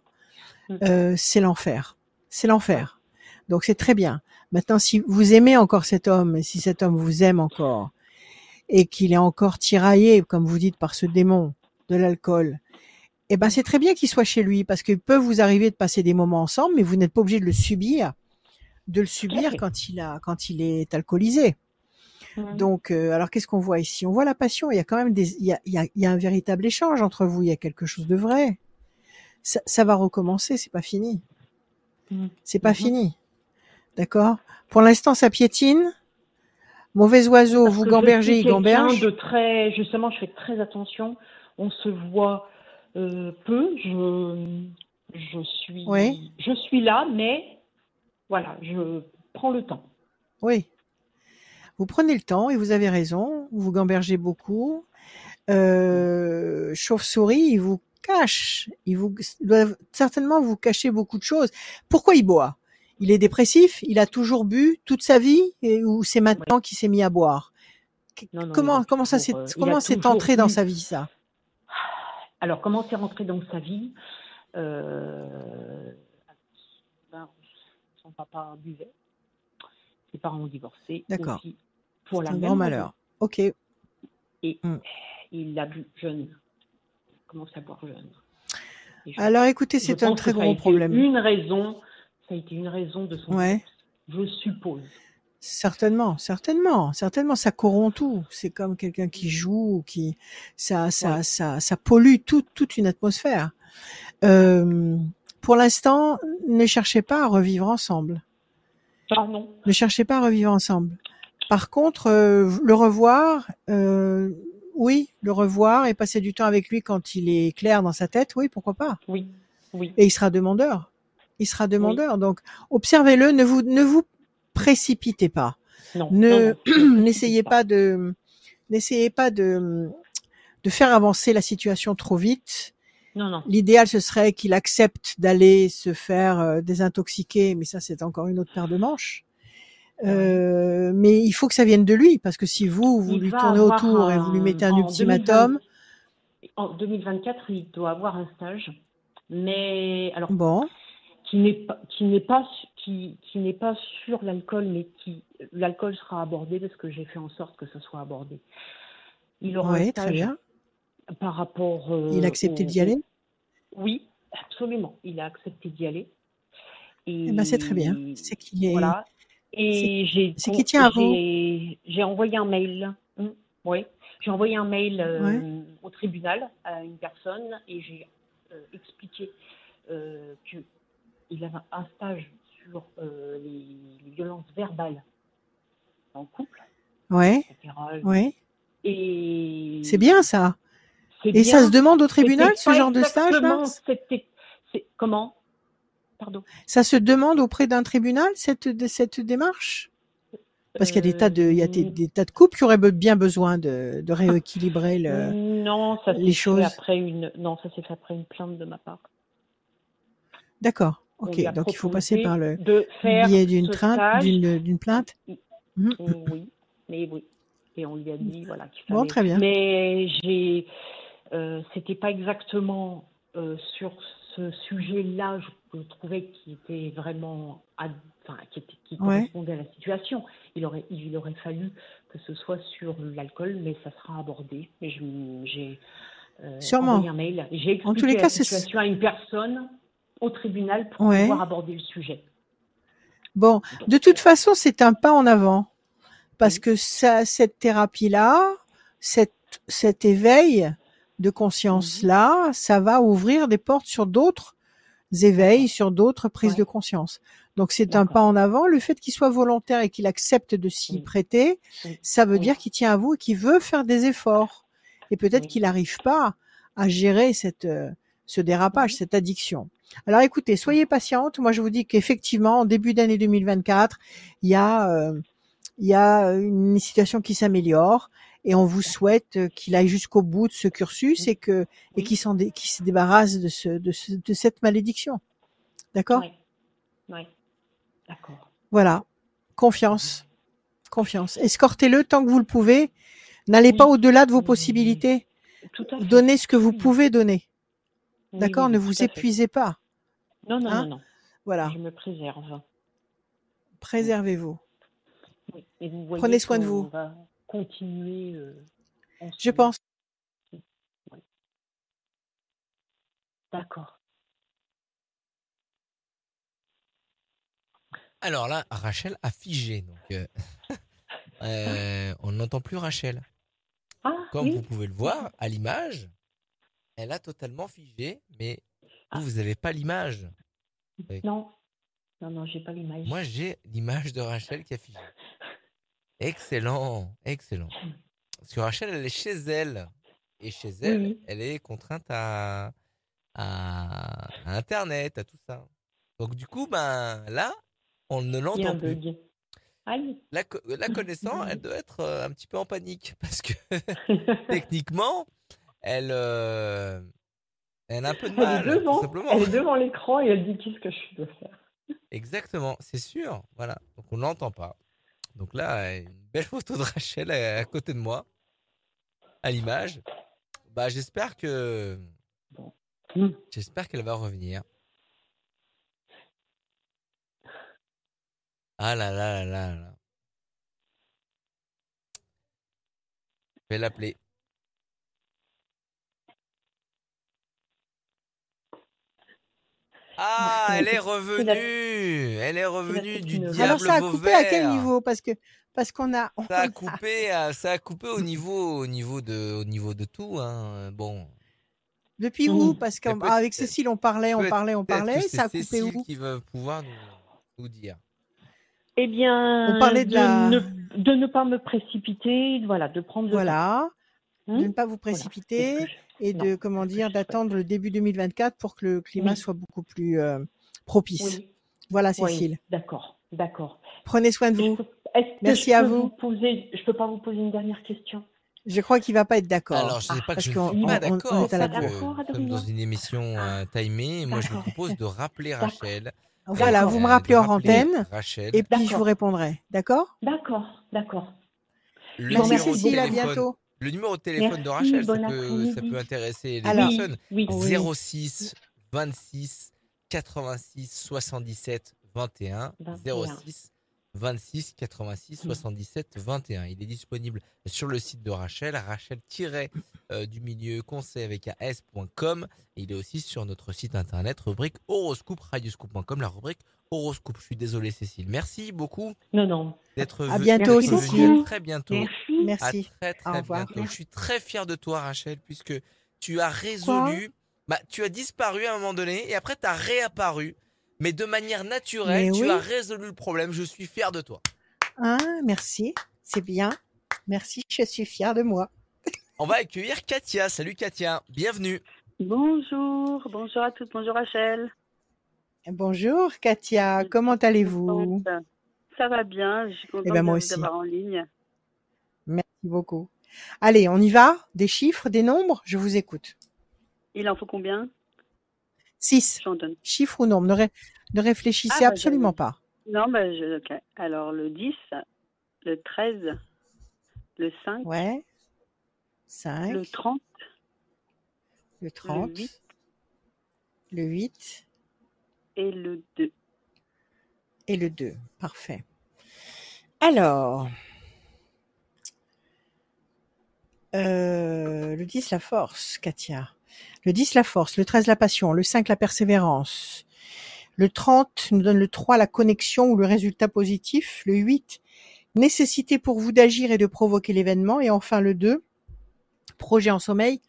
euh, c'est l'enfer. C'est l'enfer. Donc c'est très bien. Maintenant, si vous aimez encore cet homme, et si cet homme vous aime encore, et qu'il est encore tiraillé, comme vous dites, par ce démon de l'alcool, eh ben c'est très bien qu'il soit chez lui, parce qu'il peut vous arriver de passer des moments ensemble, mais vous n'êtes pas obligé de le subir, de le subir quand il a, quand il est alcoolisé. Donc, euh, alors qu'est-ce qu'on voit ici? On voit la passion. Il y a quand même des, il y a, il y a, il y a un véritable échange entre vous. Il y a quelque chose de vrai. Ça, ça va recommencer. C'est pas fini. Mhm. C'est pas Mhm. fini. D'accord Pour l'instant, ça piétine. Mauvais oiseau, Parce vous gambergez, il gamberge. de très, justement, je fais très attention. On se voit euh, peu. Je, je suis, Oui. je suis là, mais voilà, je prends le temps. Oui. Vous prenez le temps et vous avez raison. Vous gambergez beaucoup. Euh, Chauve-souris, il vous cache. Il vous il doit certainement vous cacher beaucoup de choses. Pourquoi il boit? Il est dépressif. Il a toujours bu toute sa vie et, ou c'est maintenant qu'il s'est mis à boire? Non, non, Comment a comment ça s'est euh, a comment c'est entré dans sa vie ça? Alors, comment c'est rentré dans sa vie? Euh, ben, Son papa buvait. Ses parents ont divorcé. D'accord. Pour la un même grand malheur. Ok. Et Mm. il l'a bu jeune. Il a commencé à boire jeune. Je- Alors écoutez, c'est un très a gros problème. Une raison, ça a été une raison de son Ouais. je suppose. Certainement, certainement, certainement, ça corrompt tout. C'est comme quelqu'un qui joue, ou qui ça, ça, Ouais. ça, ça pollue toute toute une atmosphère. Euh, pour l'instant, ne cherchez pas à revivre ensemble. Pardon? Ne cherchez pas à revivre ensemble. Par contre, euh, le revoir, euh, oui, le revoir et passer du temps avec lui quand il est clair dans sa tête, oui, pourquoi pas? Oui, oui. Et il sera demandeur. Il sera demandeur. Donc, observez-le. Ne vous ne vous précipitez pas. Non. Ne n'essayez ne pas de n'essayez pas de de faire avancer la situation trop vite. Non, non. L'idéal ce serait qu'il accepte d'aller se faire euh, désintoxiquer, mais ça c'est encore une autre paire de manches. Euh, mais il faut que ça vienne de lui parce que si vous vous Il lui tournez autour et vous lui mettez un ultimatum, 2020 En 2024, il doit avoir un stage, mais alors bon, qui n'est pas qui n'est pas qui, qui n'est pas sur l'alcool, mais qui l'alcool sera abordé parce que j'ai fait en sorte que ce soit abordé. Il aura un très bien. par rapport. euh, Il a accepté au- d'y aller? Oui, absolument. Il a accepté d'y aller. Et Eh ben c'est très bien. C'est qu'il est. Voilà. Et j'ai c'est qui tient à vous. j'ai envoyé un mail. Hmm, oui, j'ai envoyé un mail euh, au tribunal à une personne et j'ai euh, expliqué que il avait un stage sur euh, les, les violences verbales en couple, Ouais, etc. ouais. Et C'est bien ça. Et ça se demande au tribunal ce genre de stage là Comment? Pardon. Ça se demande auprès d'un tribunal cette cette démarche? Parce qu'il y a des tas de il y a des, Euh, des tas de couples qui auraient bien besoin de, de rééquilibrer le. Non, ça les choses. fait après une. Non, ça s'est fait après une plainte de ma part. D'accord. Ok. Donc il faut passer par le de faire biais d'une stage. d'une plainte. Mhm. Oui, mais oui. Et on lui a dit voilà qu'il Bon, fallait. très bien. Mais j'ai, euh, c'était pas exactement euh, sur ce sujet-là, je, je trouvais qu'il était vraiment, ad- enfin, qui, était- qui Ouais. correspondait à la situation. Il aurait, il aurait fallu que ce soit sur l'alcool, mais ça sera abordé. Je- j'ai euh, Sûrement. envoyé un mail. J'ai expliqué En tous les la cas, c'est- situation à une personne au tribunal pour Ouais. pouvoir aborder le sujet. Bon, de toute façon, c'est un pas en avant parce que ça, cette thérapie-là, cet, cet éveil de conscience-là, ça va ouvrir des portes sur d'autres éveils, sur d'autres prises Ouais. de conscience. Donc c'est un pas en avant. Le fait qu'il soit volontaire et qu'il accepte de s'y Oui. prêter, Oui. ça veut Oui. dire qu'il tient à vous et qu'il veut faire des efforts. Et peut-être qu'il n'arrive pas à gérer cette, euh, ce dérapage, cette addiction. Alors écoutez, soyez patiente. Moi, je vous dis qu'effectivement, en début d'année 2024, il y a, euh, il y a une situation qui s'améliore et on vous souhaite qu'il aille jusqu'au bout de ce cursus et que et qu'il s'en dé- qu'il se débarrasse de ce, de ce- de cette malédiction. D'accord? Oui. Oui. D'accord. Voilà. Confiance. Confiance. Escortez-le tant que vous le pouvez. N'allez pas au-delà de vos possibilités. Tout à fait. Donnez ce que vous pouvez donner. Oui, D'accord oui, Ne vous épuisez pas. Non, non, Hein non, non. Voilà. Je me préserve. Préservez-vous. Oui. Et vous voyez Prenez soin de vous. va continuer euh, Je pense. D'accord. Alors là, Rachel a figé. Donc, euh, euh, on n'entend plus Rachel. Ah, Comme oui. vous pouvez le voir à l'image, elle a totalement figé, mais Ah. vous, vous n'avez pas l'image. Non. Non, non, j'ai pas l'image. Moi, j'ai l'image de Rachel qui a figé. Excellent, excellent. Parce que Rachel, elle est chez elle. Et chez elle, Oui. elle est contrainte à, à, à Internet, à tout ça. Donc, du coup, ben, là, on ne l'entend plus. bug. La, la connaissant, elle doit être euh, un petit peu en panique. Parce que techniquement, elle, euh, elle a un peu de Elle est mal, devant, simplement. elle est devant l'écran et elle dit qu'est-ce que je dois faire? Exactement, c'est sûr. Voilà. Donc on l'entend pas. Donc là, une belle photo de Rachel à, à côté de moi, à l'image. Bah, j'espère que j'espère qu'elle va revenir. Ah là là là là là. Je vais l'appeler. Ah, elle est revenue. Elle est revenue du diable Alors ça a coupé à quel niveau? Parce que parce qu'on a. on Ça a coupé, ça a coupé au niveau, au niveau de, au niveau de tout. Hein. Bon, Depuis où? Parce Mais qu'avec Cécile, on parlait, on parlait, on parlait. Ça a coupé Cécile où? qui va pouvoir nous, nous dire. Eh bien, On parlait de la- ne, de ne pas me précipiter, voilà, de prendre Voilà. De ne pas vous précipiter et non, de comment que dire d'attendre le début 2024 pour que le climat Oui. soit beaucoup plus euh, propice. Oui, Voilà, oui, Cécile. d'accord, d'accord. Prenez soin de vous. peux- que Merci à peux vous. poser, je peux pas vous poser une dernière question? Je crois qu'il va pas être d'accord. Alors, je sais pas que parce je ne qu'on- suis on- pas on- on d'accord. est à la parce que bourre. Nous sommes dans une émission euh, timée. Moi, je vous propose de rappeler. Rachel. Voilà, vous me rappelez hors antenne Rachel. et puis je vous répondrai. D'accord? D'accord, d'accord. Merci Cécile, à bientôt. Le numéro de téléphone de Rachel, ça peut, ça peut intéresser les Alors, personnes. Oui, oui. Oui. 06 26 86 77 21 21. 06 26 86 Mm. 77 21. Il est disponible sur le site de Rachel, rachel du milieu conseil avec un s.com. Et il est aussi sur notre site internet, rubrique horoscope, radioscope.com, la rubrique horoscope. Je suis désolé, Cécile. Merci beaucoup Non, non. d'être À bientôt, Cécile. À très bientôt. Merci. À Merci. très Au très revoir. bientôt. Je suis très fier de toi, Rachel, puisque tu as résolu. bah, tu as disparu à un moment donné et après tu as réapparu. Mais de manière naturelle, Mais tu oui. as résolu le problème. Je suis fier de toi. Hein, merci. C'est bien. Merci. Je suis fière de moi. On va accueillir Katia. Salut Katia, bienvenue. Bonjour, bonjour à toutes, bonjour Rachel. Bonjour Katia. Comment allez-vous? Ça va bien, je suis contente Eh ben, moi de aussi. vous avoir en ligne. Merci beaucoup. Allez, on y va? Des chiffres, des nombres? Je vous écoute. Il en faut combien? 6. J'en donne. Chiffre ou nombre? Ne, ré- ne réfléchissez Ah, bah, absolument pas. Non, bah, je, ok. Alors le 10, le 13, le 5, Ouais. 5, le 30, le 30, le 8 le 8 et le 2. et le 2. Parfait. Alors, euh, le 10, la force, Katia. Le 10, la force. Le 13, la passion. Le 5, la persévérance. Le 30 nous donne le 3, la connexion ou le résultat positif. Le 8, nécessité pour vous d'agir et de provoquer l'événement. Et enfin, le 2, projet en sommeil,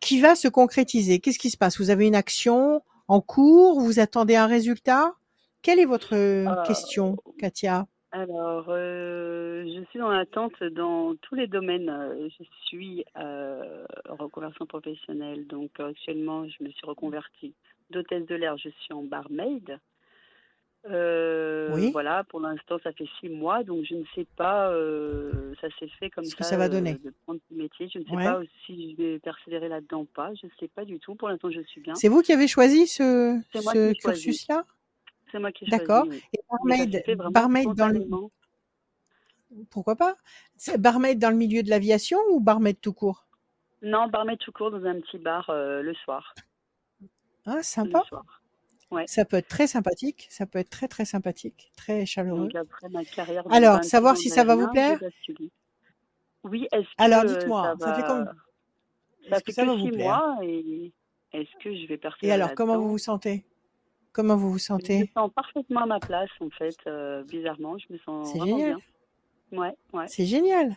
qui va se concrétiser. Qu'est-ce qui se passe? Vous avez une action en cours? Vous attendez un résultat? Quelle est votre Euh, question, Katia? Alors, euh, je suis dans l'attente dans tous les domaines. Euh, Je suis euh, reconversion professionnelle, donc actuellement, je me suis reconvertie d'hôtesse de l'air. Je suis en barmaid. Euh, Oui. Voilà, pour l'instant, ça fait six mois, donc je ne sais pas. ça s'est fait comme Ce que ça. ça va donner. de prendre ce métier. Je ne sais Ouais. pas si je vais persévérer là-dedans pas. Je ne sais pas du tout. Pour l'instant, je suis bien. C'est vous qui avez choisi ce, ce cursus-là? C'est moi qui D'accord. oui. Et barmaid, fait dans le. Pourquoi pas? Barmaid dans le milieu de l'aviation ou barmaid tout court? Non, barmaid tout court dans un petit bar euh, le soir. Ah, Le sympa. soir. Ouais. Ça peut être très sympathique. Ça peut être très très sympathique, très chaleureux. Donc après ma carrière de Alors, 26 savoir si ça va vous plaire? Oui, est-ce que Alors, dites-moi, ça ça fait va... comme Ça Est-ce que fait ça que va vous plaire? mois et est-ce que je vais Et persévérer alors, comment vous vous sentez? Comment vous vous Je me sentez sens parfaitement à ma place en fait, euh, bizarrement, je me sens C'est vraiment génial. bien. Ouais, ouais. C'est génial.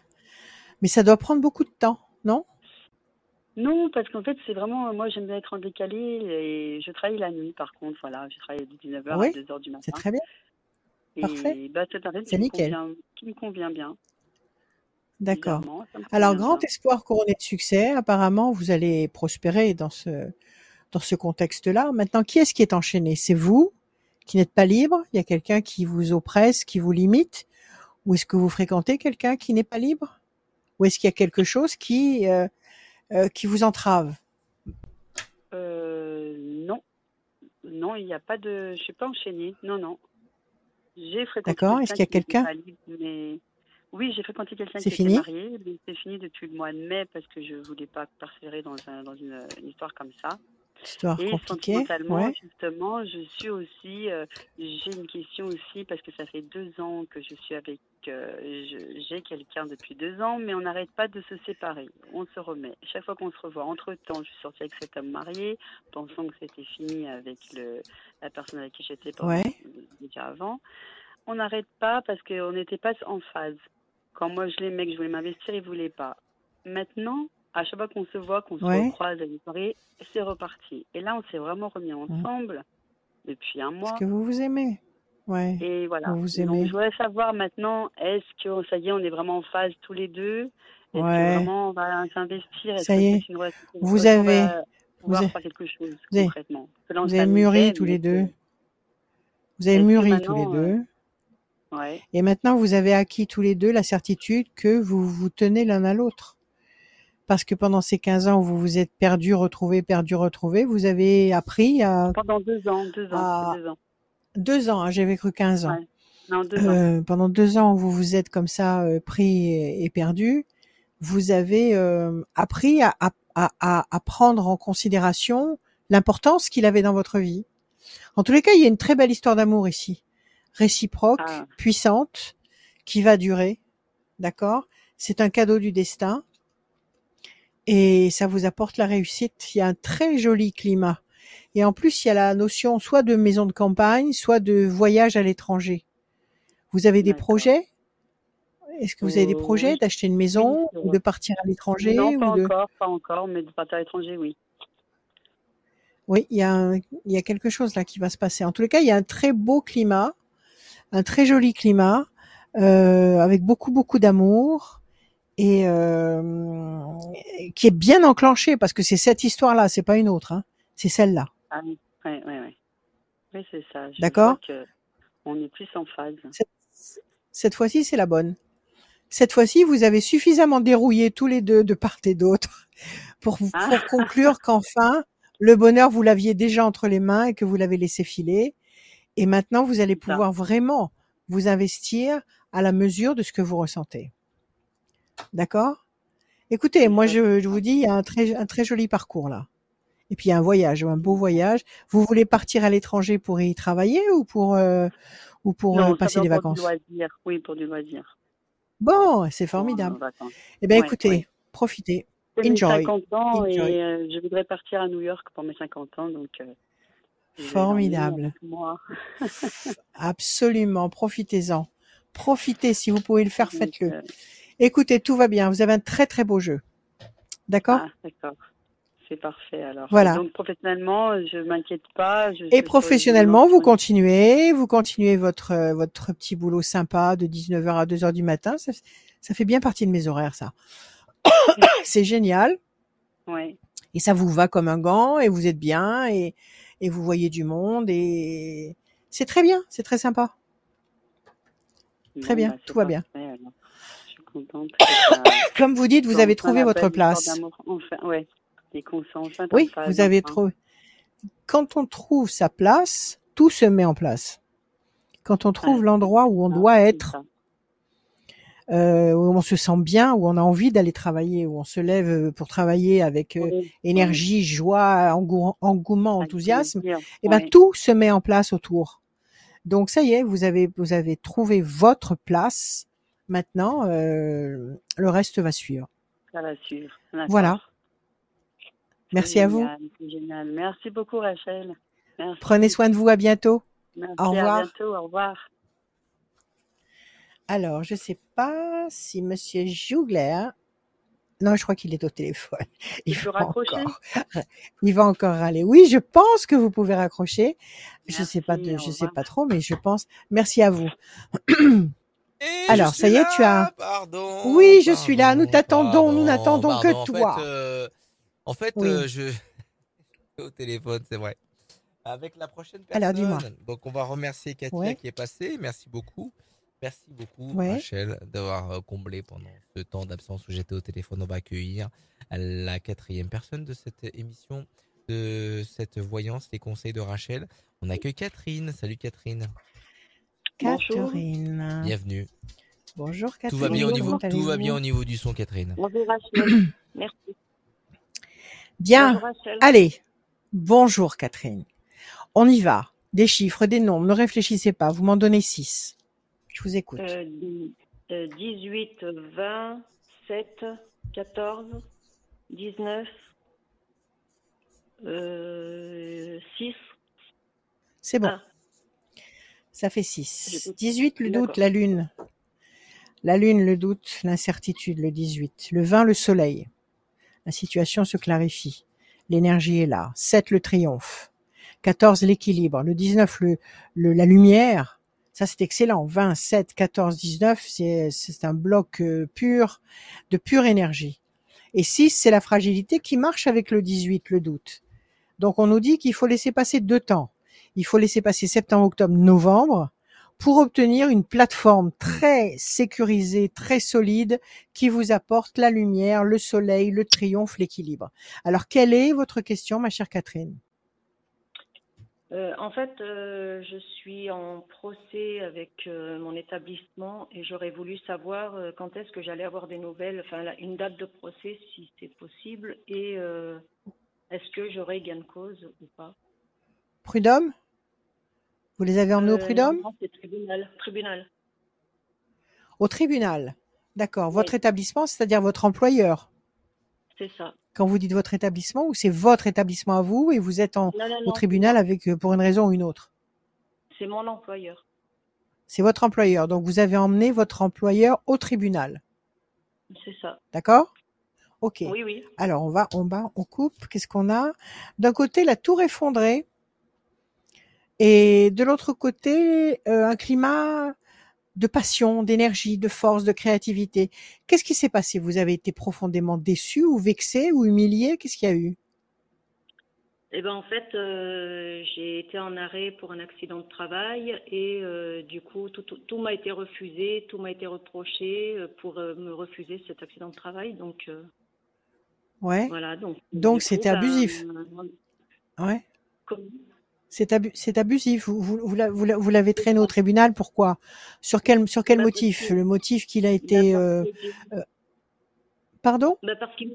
Mais ça doit prendre beaucoup de temps, non? Non, parce qu'en fait, c'est vraiment, moi j'aime bien être en décalé et je travaille la nuit par contre, voilà, je travaille de 19h à Oui, 2h du c'est matin. très bien. Parfait. Bah, c'est C'est me nickel. convient, qui me convient bien, D'accord. Alors, grand bien. espoir couronné de succès. Apparemment, vous allez prospérer dans ce, dans ce contexte-là. Maintenant, qui est-ce qui est enchaîné? C'est vous qui n'êtes pas libre? Il y a quelqu'un qui vous oppresse, qui vous limite? Ou est-ce que vous fréquentez quelqu'un qui n'est pas libre? Ou est-ce qu'il y a quelque chose qui, euh, euh, qui vous entrave? Euh, non, non, il n'y a pas de, je suis pas enchaînée, non, non. J'ai fréquenté D'accord. Est-ce qu'il y a quelqu'un mais oui, j'ai fréquenté quelqu'un C'est qui était fini marié, mais c'est fini depuis le mois de mai parce que je voulais pas persévérer dans, un, dans une, une histoire comme ça. Histoire Et compliquée sentimentalement, Ouais. justement, je suis aussi, euh, j'ai une question aussi parce que ça fait deux ans que je suis avec, euh, j'ai quelqu'un depuis deux ans, mais on n'arrête pas de se séparer. On se remet. Chaque fois qu'on se revoit, entre temps, je suis sortie avec cet homme marié, pensant que c'était fini avec le, la personne avec qui j'étais Ouais. déjà avant. On n'arrête pas parce qu'on n'était pas en phase. Quand moi je l'aimais, que je voulais m'investir, il voulait pas. Maintenant, à chaque fois qu'on se voit, qu'on se Ouais. recroise à une soirée, c'est reparti. Et là, on s'est vraiment remis ensemble depuis un mois. Est-ce que vous vous aimez Ouais. Et voilà. Vous vous Donc, aimez je voudrais savoir maintenant, est-ce que ça y est, on est vraiment en phase tous les deux? Est-ce Ouais. que vraiment on va s'investir? Ça que y est. une Vous avez- va pouvoir avez- faire quelque chose vous avez- concrètement? Vous avez mûri tous les deux. Vous avez mûri tous les deux. ouais, Et maintenant, vous avez acquis tous les deux la certitude que vous vous tenez l'un à l'autre. Parce que pendant ces 15 ans où vous vous êtes perdu, retrouvé, perdu, retrouvé, vous avez appris à pendant deux ans, deux ans, deux ans. deux ans, hein, j'avais cru 15 ans. Ouais. Non, deux ans. Euh, pendant deux ans où vous vous êtes comme ça euh, pris et, et perdu, vous avez euh, appris à, à, à, à prendre en considération l'importance qu'il avait dans votre vie. En tous les cas, il y a une très belle histoire d'amour ici, réciproque, Ah. puissante, qui va durer. D'accord? C'est un cadeau du destin et ça vous apporte la réussite. Il y a un très joli climat. Et en plus, il y a la notion soit de maison de campagne, soit de voyage à l'étranger. Vous avez des projets? Est-ce que vous avez des Euh, projets oui. d'acheter une maison Oui, ou de partir à l'étranger Non, pas ou de... encore, pas encore, mais de partir à l'étranger, oui. Oui, il y, a un- il y a quelque chose là qui va se passer. En tous les cas, il y a un très beau climat, un très joli climat, euh, avec beaucoup, beaucoup d'amour et euh, qui est bien enclenché parce que c'est cette histoire-là, c'est pas une autre, hein, c'est celle-là. Ah oui, oui, oui. Oui, oui c'est ça. D'accord. on est plus en phase. Cette, cette fois-ci, c'est la bonne. Cette fois-ci, vous avez suffisamment dérouillé tous les deux de part et d'autre pour, vous- Ah. pour conclure qu'enfin, le bonheur, vous l'aviez déjà entre les mains et que vous l'avez laissé filer. Et maintenant, vous allez ça. pouvoir vraiment vous investir à la mesure de ce que vous ressentez. D'accord? Écoutez, moi, je, je vous dis, il y a un très, un très joli parcours là. Et puis, il y a un voyage, un beau voyage. Vous voulez partir à l'étranger pour y travailler ou pour, euh, ou pour euh, non, passer des pour vacances? du loisir. Oui, pour du loisir. Bon, c'est Pour, formidable. Eh bien, Ouais, écoutez, ouais. profitez. C'est mes Enjoy. 50 ans Enjoy. et euh, je voudrais partir à New York pour mes 50 ans, donc Formidable. moi. Absolument, profitez-en. Profitez, si vous pouvez le faire, faites-le. Écoutez, tout va bien. Vous avez un très très beau jeu. D'accord? Ah, d'accord. C'est parfait alors. Voilà. Donc professionnellement, je m'inquiète pas. Je Et professionnellement, vous continuez, vous continuez votre euh, votre petit boulot sympa de 19h à 2h du matin. Ça, ça fait bien partie de mes horaires, ça. C'est génial. Ouais. Et ça vous va comme un gant et vous êtes bien et, et vous voyez du monde et c'est très bien, c'est très sympa. Très Bon, bien, bah, tout va bien. alors. Contente. ça- Comme vous dites, vous avez trouvé votre place. Enfin, ouais. Et enfin Oui, vous avez trouvé. Quand on trouve sa place, tout se met en place. Quand on trouve Ouais, l'endroit où on doit être, euh, où on se sent bien, où on a envie d'aller travailler, où on se lève euh, pour travailler avec euh, Oui, énergie, joie, engou- engouement, enthousiasme, et ben Ouais. tout se met en place autour. Donc ça y est, vous avez vous avez trouvé votre place. Maintenant, euh, le reste va suivre. Ça va suivre. Voilà. Merci à vous. génial. Merci beaucoup, Rachel. Merci. Prenez soin de vous. À bientôt. Merci, Au revoir. À bientôt. Au revoir. Alors, je sais pas si Monsieur Jougler. Non, je crois qu'il est au téléphone. Il Tu peux va raccrocher? encore, il va encore râler. Oui, je pense que vous pouvez raccrocher. Je sais pas, de, je sais pas trop, mais je pense. Merci à vous. Et Alors, ça y est, là, tu as- Pardon. Oui, je suis là, nous t'attendons, nous n'attendons que fait, toi. euh, En fait, Oui. euh, je au téléphone, c'est vrai. Avec la prochaine personne. Alors, dis-moi. Donc, on va remercier Katia Ouais. qui est passée. Merci beaucoup. Merci beaucoup, Ouais. Rachel, d'avoir euh, comblé pendant ce temps d'absence où j'étais au téléphone. On va accueillir la quatrième personne de cette émission, de cette voyance, les conseils de Rachel. On accueille Catherine. Salut Catherine. Bonjour. Catherine. Bienvenue. Bonjour Tout Catherine. va bien au Bonjour, niveau, tout va bien au niveau du son, Catherine. Bonjour, Rachel. Merci. Bien. Bonjour, Rachel. Allez. Bonjour Catherine. On y va. Des chiffres, des nombres. Ne réfléchissez pas. Vous m'en donnez six. Je vous écoute. Euh, dix- euh, 18, 20, 7, 14, 19, euh, 6. C'est bon. Ah, Ça fait 6. J'écoute. 18, le doute, la lune. La lune, le doute, l'incertitude, le 18. Le 20, le soleil. La situation se clarifie. L'énergie est là. 7, le triomphe. 14, l'équilibre. Le 19, le, le, la lumière. Ça, c'est excellent. 20, 7, 14, 19, c'est, c'est un bloc euh, pur, de pure énergie. Et 6, c'est la fragilité qui marche avec le 18, le doute. Donc, on nous dit qu'il faut laisser passer deux temps il faut laisser passer septembre, octobre, novembre pour obtenir une plateforme très sécurisée, très solide qui vous apporte la lumière, le soleil, le triomphe, l'équilibre. Alors, quelle est votre question, ma chère Catherine? Euh, en fait, euh, je suis en procès avec euh, mon établissement et j'aurais voulu savoir quand est-ce que j'allais avoir des nouvelles, enfin une date de procès si c'est possible et est-ce que j'aurai gain de cause ou pas? Prud'homme? Vous les avez emmenés au Euh, prud'homme? non, c'est tribunal. Tribunal. Au tribunal. D'accord. Oui. Votre établissement, c'est-à-dire votre employeur. C'est ça. Quand vous dites votre établissement, ou c'est votre établissement à vous et vous êtes en, Non, non, au tribunal avec euh, pour une raison ou une autre? C'est mon employeur. C'est votre employeur. Donc, vous avez emmené votre employeur au tribunal. C'est ça. D'accord? Ok. Oui, oui. Alors, on va, on va, on coupe. Qu'est-ce qu'on a? D'un côté, la tour effondrée. Et de l'autre côté, euh, un climat de passion, d'énergie, de force, de créativité. Qu'est-ce qui s'est passé? Vous avez été profondément déçu ou vexé ou humilié? Qu'est-ce qu'il y a eu? Eh ben en fait, euh, j'ai été en arrêt pour un accident de travail et euh, du coup, tout, tout, tout m'a été refusé, tout m'a été reproché pour euh, me refuser cet accident de travail. Donc Ouais, voilà. Donc, c'était ben, abusif. ouais. comme- C'est abu- c'est abusif. Vous, vous, vous l'a- vous l'a- vous l'avez traîné au tribunal. Pourquoi? Sur quel, sur quel Bah, motif? Le motif qu'il a été. euh, que- Pardon? Ben, parce qu'il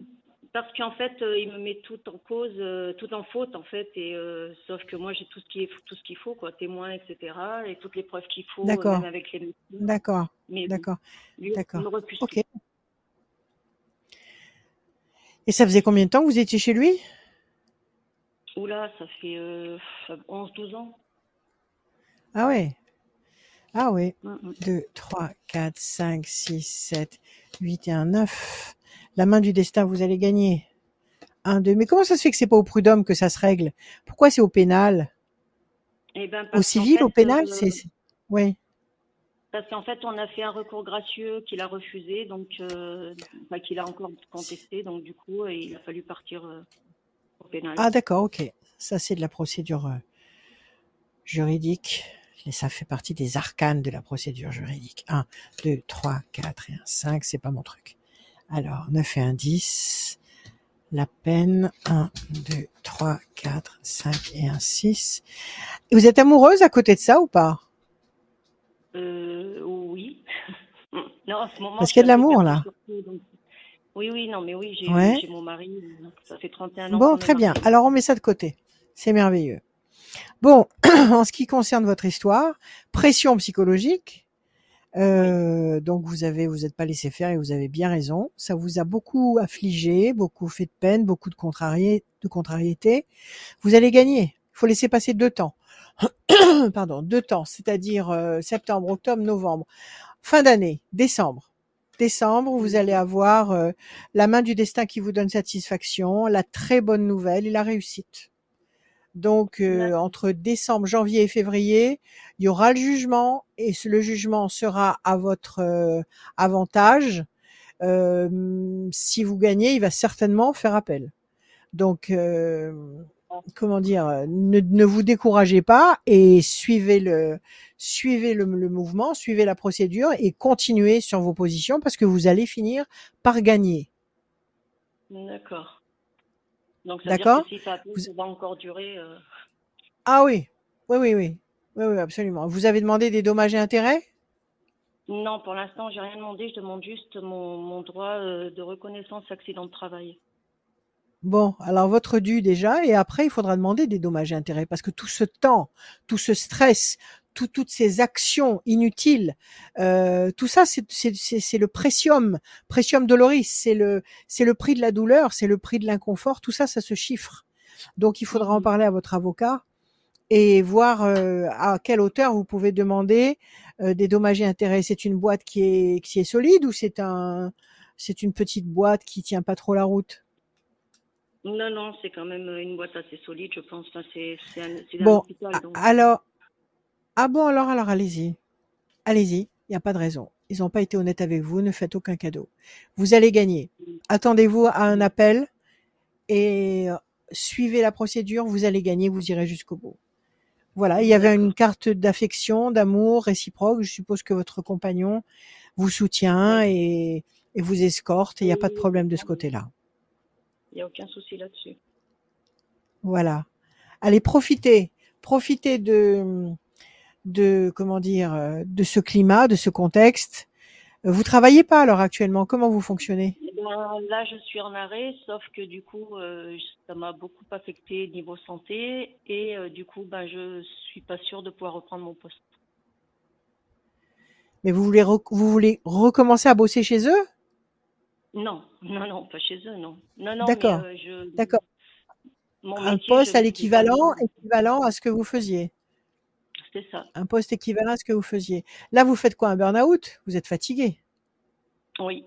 parce qu'en fait, euh, il me met tout en cause, euh, tout en faute en fait, et euh, sauf que moi j'ai tout ce qui est tout ce qu'il faut, quoi, témoins, etc., et toutes les preuves qu'il faut, euh, D'accord. même avec les. D'accord, Mais d'accord. lui, d'accord. Ok. Et ça faisait combien de temps que vous étiez chez lui? Oula, ça fait euh, 11-12 ans. Ah ouais. Ah ouais. Mm, mm. 2, 3, 4, 5, 6, 7, 8 et 1, 9. La main du destin, vous allez gagner. 1, 2. Mais comment ça se fait que c'est pas au prud'homme que ça se règle? Pourquoi c'est au pénal? Eh ben, Au civil, au pénal euh, c'est Oui. Parce qu'en fait, on a fait un recours gracieux qu'il a refusé, donc euh, enfin, qu'il a encore contesté, donc du coup, euh, il a fallu partir pénal. Ah d'accord, ok. Ça c'est de la procédure euh, juridique. Et ça fait partie des arcanes de la procédure juridique. 1, 2, 3, 4 et 1, 5, c'est pas mon truc. Alors, 9 et 1, 10. La peine, 1, 2, 3, 4, 5 et 1, 6. Et vous êtes amoureuse à côté de ça ou pas? Euh, oui. Non, en ce moment, Parce qu'il y a de l'amour, là. surtout, donc- Oui, oui, non, mais oui, j'ai Ouais. j'ai mon mari, ça fait 31 ans Bon, très bien. Alors, on met ça de côté. C'est merveilleux. Bon, en ce qui concerne votre histoire, pression psychologique. Euh, donc vous avez, vous n'êtes pas laissé faire et vous avez bien raison. Ça vous a beaucoup affligé, beaucoup fait de peine, beaucoup de contrarié, de contrariété. Vous allez gagner. Il faut laisser passer deux temps. Pardon, deux temps, c'est-à-dire euh, septembre, octobre, novembre, fin d'année, décembre. Décembre, vous allez avoir euh, la main du destin qui vous donne satisfaction, la très bonne nouvelle et la réussite. Donc, euh, entre décembre, janvier et février, il y aura le jugement et le jugement sera à votre euh, avantage. Si vous gagnez, il va certainement faire appel. Donc, comment dire, euh, ne, ne vous découragez pas et suivez le suivez le, le mouvement, suivez la procédure et continuez sur vos positions parce que vous allez finir par gagner. D'accord. Donc, D'accord? si ça, appelle, Vous- ça va encore durer. euh, Ah oui, oui, oui, oui, oui, oui, absolument. Vous avez demandé des dommages et intérêts? Non, pour l'instant, j'ai rien demandé. Je demande juste mon, mon droit euh, de reconnaissance accident de travail. Bon, alors votre dû déjà, et après il faudra demander des dommages et intérêts parce que tout ce temps, tout ce stress, tout- toutes ces actions inutiles, euh, tout ça c'est c'est- c'est- c'est le précium, précium doloris, c'est le c'est le prix de la douleur, c'est le prix de l'inconfort, tout ça ça se chiffre. Donc il faudra en parler à votre avocat et voir euh, à quelle hauteur vous pouvez demander euh, des dommages et intérêts. C'est une boîte qui est qui est solide ou c'est un c'est une petite boîte qui tient pas trop la route? Non, non, c'est quand même une boîte assez solide, je pense. Enfin, c'est c'est un, c'est un Bon, hôpital. a- donc- alors, ah bon, alors, alors, allez-y. Allez-y, il n'y a pas de raison. Ils n'ont pas été honnêtes avec vous, ne faites aucun cadeau. Vous allez gagner. Attendez-vous à un appel et euh, suivez la procédure, vous allez gagner, vous irez jusqu'au bout. Voilà, il y avait une carte d'affection, d'amour réciproque. Je suppose que votre compagnon vous soutient et, et vous escorte et il n'y a pas de problème de ce côté-là. Il n'y a aucun souci là-dessus. Voilà. Allez, profitez, profitez de, de, comment dire, de ce climat, de ce contexte. Vous travaillez pas alors actuellement. Comment vous fonctionnez? Eh ben, là, je suis en arrêt, sauf que du coup, euh, ça m'a beaucoup affecté niveau santé et euh, du coup, ben, je suis pas sûre de pouvoir reprendre mon poste. Mais vous voulez, vous voulez recommencer à bosser chez eux? Non, non, non, pas chez eux, non. Non, non, D'accord. euh, je. D'accord. Un métier, poste je à l'équivalent, équivalent à ce que vous faisiez. C'est ça. Un poste équivalent à ce que vous faisiez. Là, vous faites quoi Un burn-out? Vous êtes fatigué. Oui.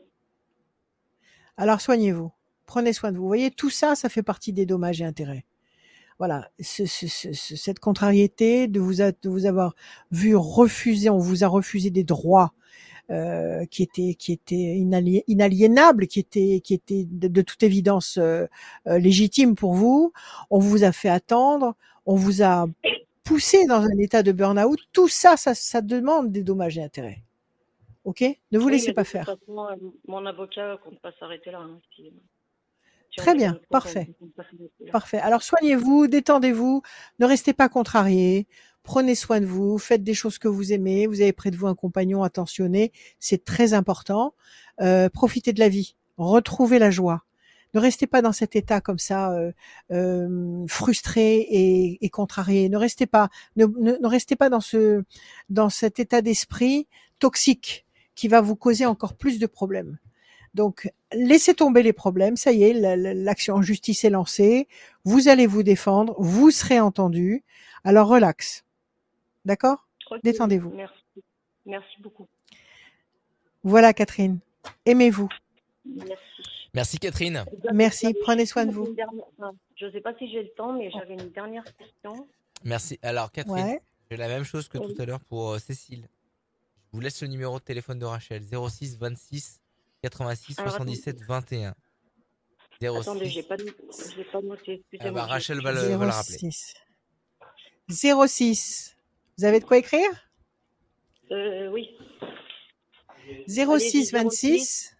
Alors soignez-vous. Prenez soin de vous. Vous voyez, tout ça, ça fait partie des dommages et intérêts. Voilà, ce- ce- ce- ce- cette contrariété de vous, a- de vous avoir vu refuser, on vous a refusé des droits euh, qui étaient qui étaient inali- inaliénables, qui étaient qui étaient de, de toute évidence euh, euh, légitimes pour vous. On vous a fait attendre, on vous a poussé dans un état de burn-out. Tout ça, ça, ça demande des dommages et intérêts. Ok? Ne vous Oui, laissez pas faire. façon, euh, mon avocat compte pas s'arrêter là. hein, si- on Très bien, parfait. Parfait. Alors soignez-vous, détendez-vous, ne restez pas contrariés, prenez soin de vous, faites des choses que vous aimez, vous avez près de vous un compagnon attentionné, c'est très important. Euh, profitez de la vie, retrouvez la joie. Ne restez pas dans cet état comme ça, euh, euh, frustré et, et contrarié. Ne restez pas, ne, ne- ne restez pas dans ce, dans cet état d'esprit toxique qui va vous causer encore plus de problèmes. Donc, laissez tomber les problèmes. Ça y est, la- la- l'action en justice est lancée. Vous allez vous défendre. Vous serez entendu. Alors, relax. D'accord? Détendez-vous. Merci. Merci beaucoup. Voilà, Catherine. Aimez-vous. Merci. Merci Catherine. Merci. Prenez soin de vous. Je ne sais pas si j'ai le temps, mais j'avais une dernière question. Merci. Alors Catherine, Ouais. j'ai la même chose que Oui. tout à l'heure pour euh, Cécile. Je vous laisse le numéro de téléphone de Rachel 06 26 86 Alors, 77 21. 06. Attendez, j'ai pas, pas noté. Ah bah, Rachel va le, va le rappeler. 06. 06. Vous avez de quoi écrire? Euh, oui. 06 26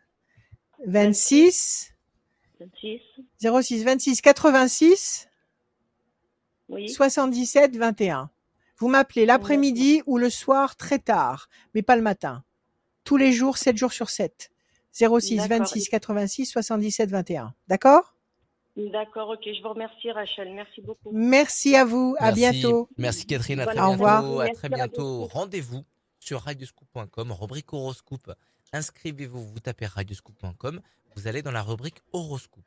26 26. 06 26 86 Oui. 77 21. Vous m'appelez l'après-midi ou le soir très tard, mais pas le matin. tous les jours, 7 jours sur 7. 06 D'accord. 26 86 77 21. D'accord? D'accord, ok. Je vous remercie, Rachel. Merci beaucoup. Merci à vous. À Merci. bientôt. Merci Catherine, à très Voilà, Au revoir. bientôt. À merci très à bientôt. vous. Rendez-vous sur radioscoop.com, rubrique horoscope. Inscrivez-vous, vous tapez radioscoop.com, vous allez dans la rubrique horoscope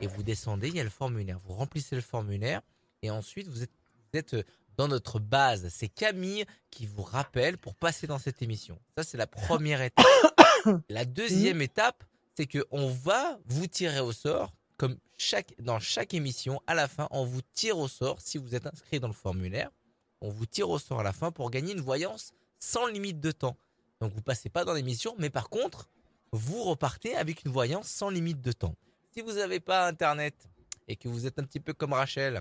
et vous descendez, il y a le formulaire. Vous remplissez le formulaire et ensuite vous êtes, vous êtes dans notre base. C'est Camille qui vous rappelle pour passer dans cette émission. Ça, c'est la première étape. La deuxième étape, c'est que on va vous tirer au sort, comme chaque, dans chaque émission, à la fin, on vous tire au sort si vous êtes inscrit dans le formulaire. On vous tire au sort à la fin pour gagner une voyance sans limite de temps. Donc vous passez pas dans l'émission, mais par contre, vous repartez avec une voyance sans limite de temps. Si vous n'avez pas Internet et que vous êtes un petit peu comme Rachel,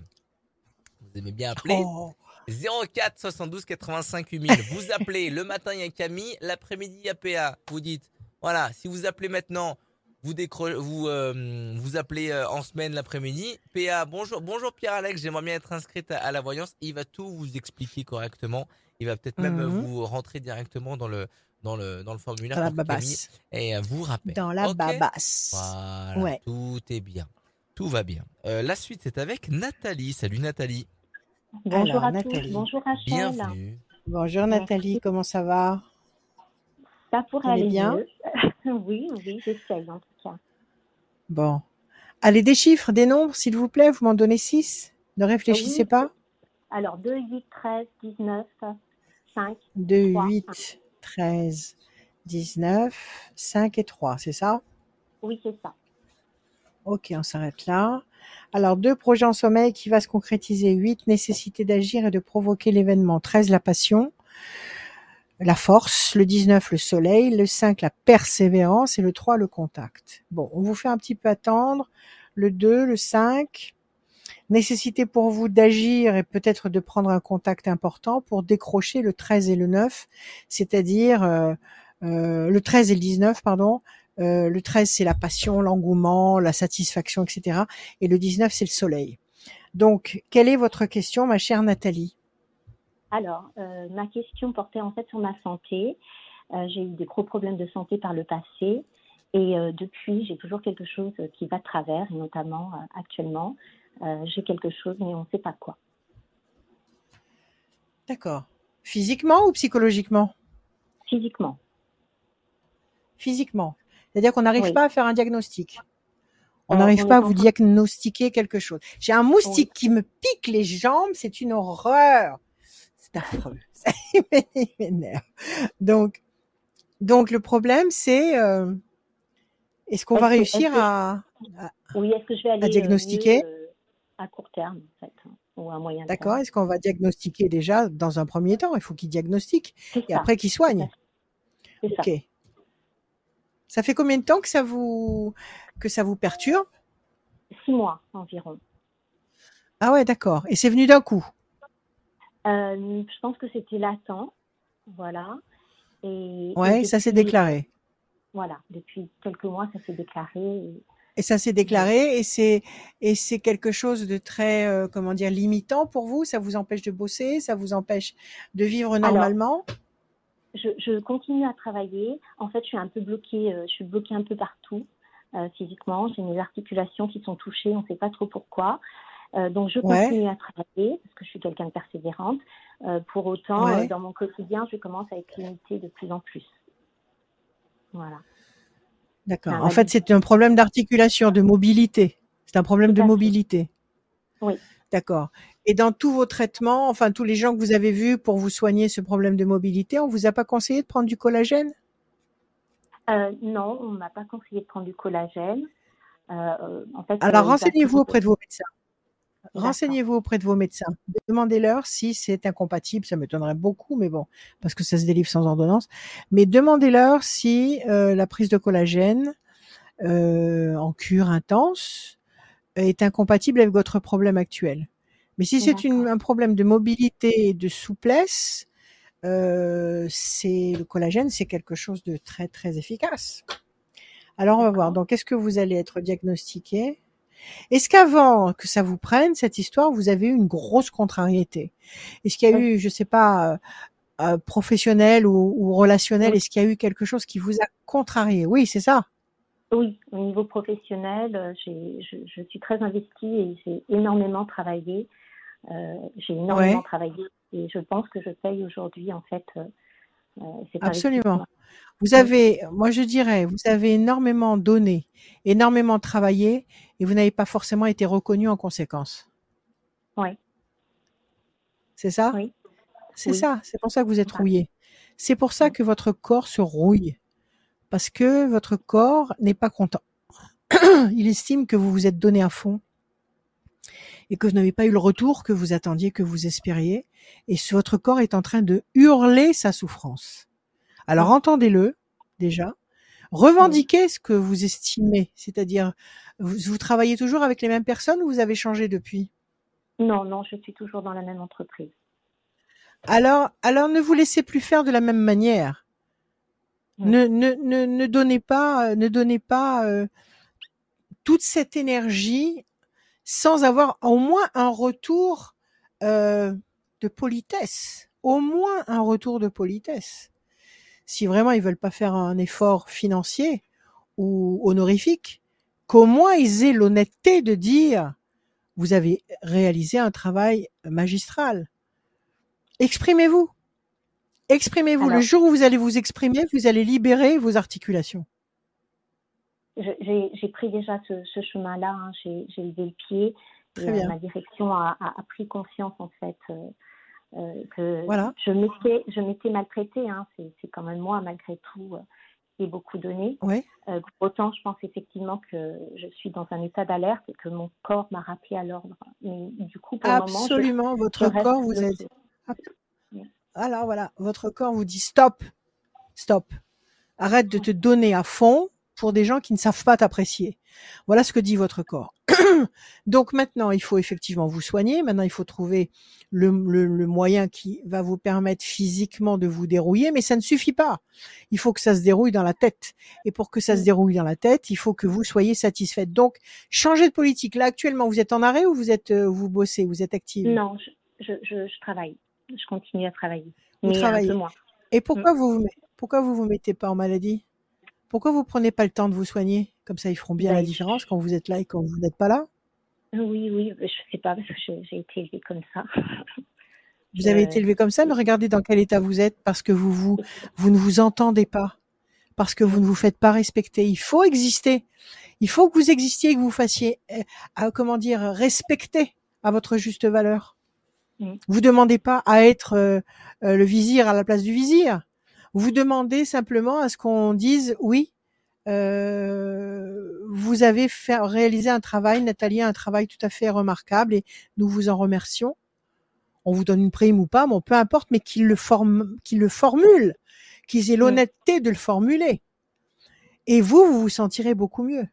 vous aimez bien appeler, Oh, 04 72 85 8000. Vous appelez, le matin il y a Camille, l'après-midi il y a PA. Vous dites, voilà, si vous appelez maintenant, vous, décro- vous, euh, vous appelez euh, en semaine l'après-midi. PA, bonjour, bonjour Pierre-Alex, j'aimerais bien être inscrite à, à la voyance. Il va tout vous expliquer correctement. Il va peut-être même Mhm. vous rentrer directement dans le, dans le, dans le formulaire dans la babasse. et euh, vous rappelle. Dans la babasse. Voilà, Ouais. tout est bien. Tout va bien. Euh, la suite, c'est avec Nathalie. Salut Nathalie. Bonjour Alors, à Nathalie. tous. Bonjour Rachel. Bienvenue. Bonjour Nathalie, comment ça va? Ça pourrait aller bien? mieux. oui, oui, j'essaye en tout cas. Bon. Allez, des chiffres, des nombres, s'il vous plaît, vous m'en donnez 6. Ne réfléchissez Oui. pas. Alors 2, 8, 13, 19, 5. 2, Trois. 8, 13, 19, 5 et 3, c'est ça? Oui, c'est ça. Ok, on s'arrête là. Alors, deux projets en sommeil qui va se concrétiser. 8, nécessité d'agir et de provoquer l'événement. 13, la passion, la force. Le 19, le soleil. Le 5, la persévérance. Et le 3, le contact. Bon, on vous fait un petit peu attendre. Le 2, le 5, nécessité pour vous d'agir et peut-être de prendre un contact important pour décrocher le 13 et le 9, c'est-à-dire euh, euh, le 13 et le 19, pardon, euh, le 13, c'est la passion, l'engouement, la satisfaction, etc. Et le 19, c'est le soleil. Donc, quelle est votre question, ma chère Nathalie? Alors, euh, ma question portait en fait sur ma santé. Euh, j'ai eu des gros problèmes de santé par le passé. Et euh, depuis, j'ai toujours quelque chose qui va de travers, et notamment actuellement, j'ai quelque chose, mais on ne sait pas quoi. D'accord. Physiquement ou psychologiquement? Physiquement. Physiquement. C'est-à-dire qu'on n'arrive Oui. pas à faire un diagnostic. On n'arrive pas à vous diagnostiquer quelque chose. J'ai un moustique qui me pique les jambes, c'est une horreur. Affreux. Ça m'énerve. Donc, donc le problème, c'est euh, est-ce qu'on va que- réussir que- à, Oui, est-ce que je vais aller euh, diagnostiquer mieux, euh, à court terme, en fait, hein, ou à moyen D'accord terme Est-ce qu'on va diagnostiquer déjà dans un premier temps? Il faut qu'il diagnostique C'est et ça, après qu'il soigne. c'est ça. Ok. Ça fait combien de temps que ça vous que ça vous perturbe? Six mois environ. Ah ouais, d'accord. Et c'est venu d'un coup? Euh, je pense que c'était latent, voilà. Et, Ouais, et ça s'est déclaré. Voilà, depuis quelques mois, ça s'est déclaré. et- Et ça s'est déclaré et c'est et c'est quelque chose de très euh, comment dire limitant pour vous? Ça vous empêche de bosser, ça vous empêche de vivre normalement? Je, je continue à travailler. En fait, je suis un peu bloquée, euh, je suis bloquée un peu partout physiquement. J'ai mes articulations qui sont touchées, on ne sait pas trop pourquoi. Euh, donc, je Ouais. continue à travailler parce que je suis quelqu'un de persévérante. Euh, pour autant, Ouais. euh, dans mon quotidien, je commence à être limitée de plus en plus. Voilà. D'accord. En fait, c'est un problème d'articulation, de mobilité. C'est un problème de mobilité. Oui. D'accord. Et dans tous vos traitements, enfin tous les gens que vous avez vus pour vous soigner ce problème de mobilité, on vous a pas conseillé de prendre du collagène? Euh, non, on ne m'a pas conseillé de prendre du collagène. Euh, en fait, Alors renseignez-vous auprès de vos médecins. Renseignez-vous auprès de vos médecins. Demandez-leur si c'est incompatible. Ça m'étonnerait beaucoup, mais bon, parce que ça se délivre sans ordonnance. Mais demandez-leur si euh, la prise de collagène euh, en cure intense est incompatible avec votre problème actuel. Mais si c'est un problème de mobilité et de souplesse, euh, c'est le collagène, c'est quelque chose de très très efficace. Alors on va voir. Donc, est-ce que vous allez être diagnostiqué? Est-ce qu'avant que ça vous prenne cette histoire, vous avez eu une grosse contrariété? Est-ce qu'il y a Oui. eu, je sais pas, euh, euh, professionnel ou, ou relationnel Est-ce qu'il y a eu quelque chose qui vous a contrarié? Oui, c'est ça. Oui, au niveau professionnel, euh, j'ai, je, je, suis très investie et j'ai énormément travaillé. Euh, j'ai énormément Ouais. travaillé et je pense que je paye aujourd'hui en fait euh, euh, Absolument. Vous avez, moi je dirais, vous avez énormément donné, énormément travaillé et vous n'avez pas forcément été reconnu en conséquence. Oui, C'est ça? Oui, C'est oui. ça. C'est pour ça que vous êtes rouillé. C'est pour ça que votre corps se rouille. Parce que votre corps n'est pas content. Il estime que vous vous êtes donné à fond et que vous n'avez pas eu le retour que vous attendiez, que vous espériez. Et votre corps est en train de hurler sa souffrance. Alors entendez-le déjà. Revendiquez ce que vous estimez. C'est-à-dire, vous, vous travaillez toujours avec les mêmes personnes ou vous avez changé depuis? Non, non, je suis toujours dans la même entreprise. alors, alors ne vous laissez plus faire de la même manière. Ne, ne, ne, ne donnez pas, ne donnez pas euh, toute cette énergie sans avoir au moins un retour euh, de politesse. Au moins un retour de politesse. Si vraiment ils veulent pas faire un effort financier ou honorifique, qu'au moins ils aient l'honnêteté de dire vous avez réalisé un travail magistral. Exprimez-vous. Exprimez-vous. Le jour où vous allez vous exprimer, vous allez libérer vos articulations. j'ai pris déjà ce, ce chemin-là. hein. J'ai levé le pied Très et euh, bien. ma direction a, a, a pris conscience en fait euh, euh, que Voilà. je m'étais je m'étais maltraitée. Hein. C'est c'est quand même moi malgré tout euh, qui ai beaucoup donné. Euh, autant je pense effectivement que je suis dans un état d'alerte et que mon corps m'a rappelé à l'ordre. Mais du coup pour le moment je, Absolument. je Votre corps vous. Hop. Mm. Alors voilà. Votre corps vous dit stop. Stop. Arrête de te donner à fond pour des gens qui ne savent pas t'apprécier. Voilà ce que dit votre corps. Donc maintenant, il faut effectivement vous soigner. Maintenant, il faut trouver le, le- le moyen qui va vous permettre physiquement de vous dérouiller, mais ça ne suffit pas. Il faut que ça se dérouille dans la tête. Et pour que ça se Mm. dérouille dans la tête, il faut que vous soyez satisfaite. Donc, changez de politique. Là, actuellement, vous êtes en arrêt ou vous êtes, euh, vous bossez, vous êtes active? Non, je, je, je, je travaille. Je continue à travailler. Vous Mais un travaillez. peu moins. Et pourquoi vous vous, met- pourquoi vous vous mettez pas en maladie? Pourquoi vous prenez pas le temps de vous soigner? Comme ça, ils feront bien la différence quand vous êtes là et quand vous n'êtes pas là? Oui, oui, je sais pas parce que j'ai été élevée comme ça. Vous avez été élevé comme ça, mais regardez dans quel état vous êtes parce que vous vous, vous ne vous entendez pas, parce que vous ne vous faites pas respecter. Il faut exister. Il faut que vous existiez et que vous fassiez, euh, comment dire, respecter à votre juste valeur. Mm. Vous demandez pas à être euh, euh, le vizir à la place du vizir. Vous demandez simplement à ce qu'on dise oui. euh, vous avez fait réalisé un travail, Nathalie, un travail tout à fait remarquable et nous vous en remercions on vous donne une prime ou pas, bon, peu importe, mais qu'ils le, forme, qu'ils le formulent, qu'ils aient l'honnêteté de le formuler. Et vous, vous vous sentirez beaucoup mieux.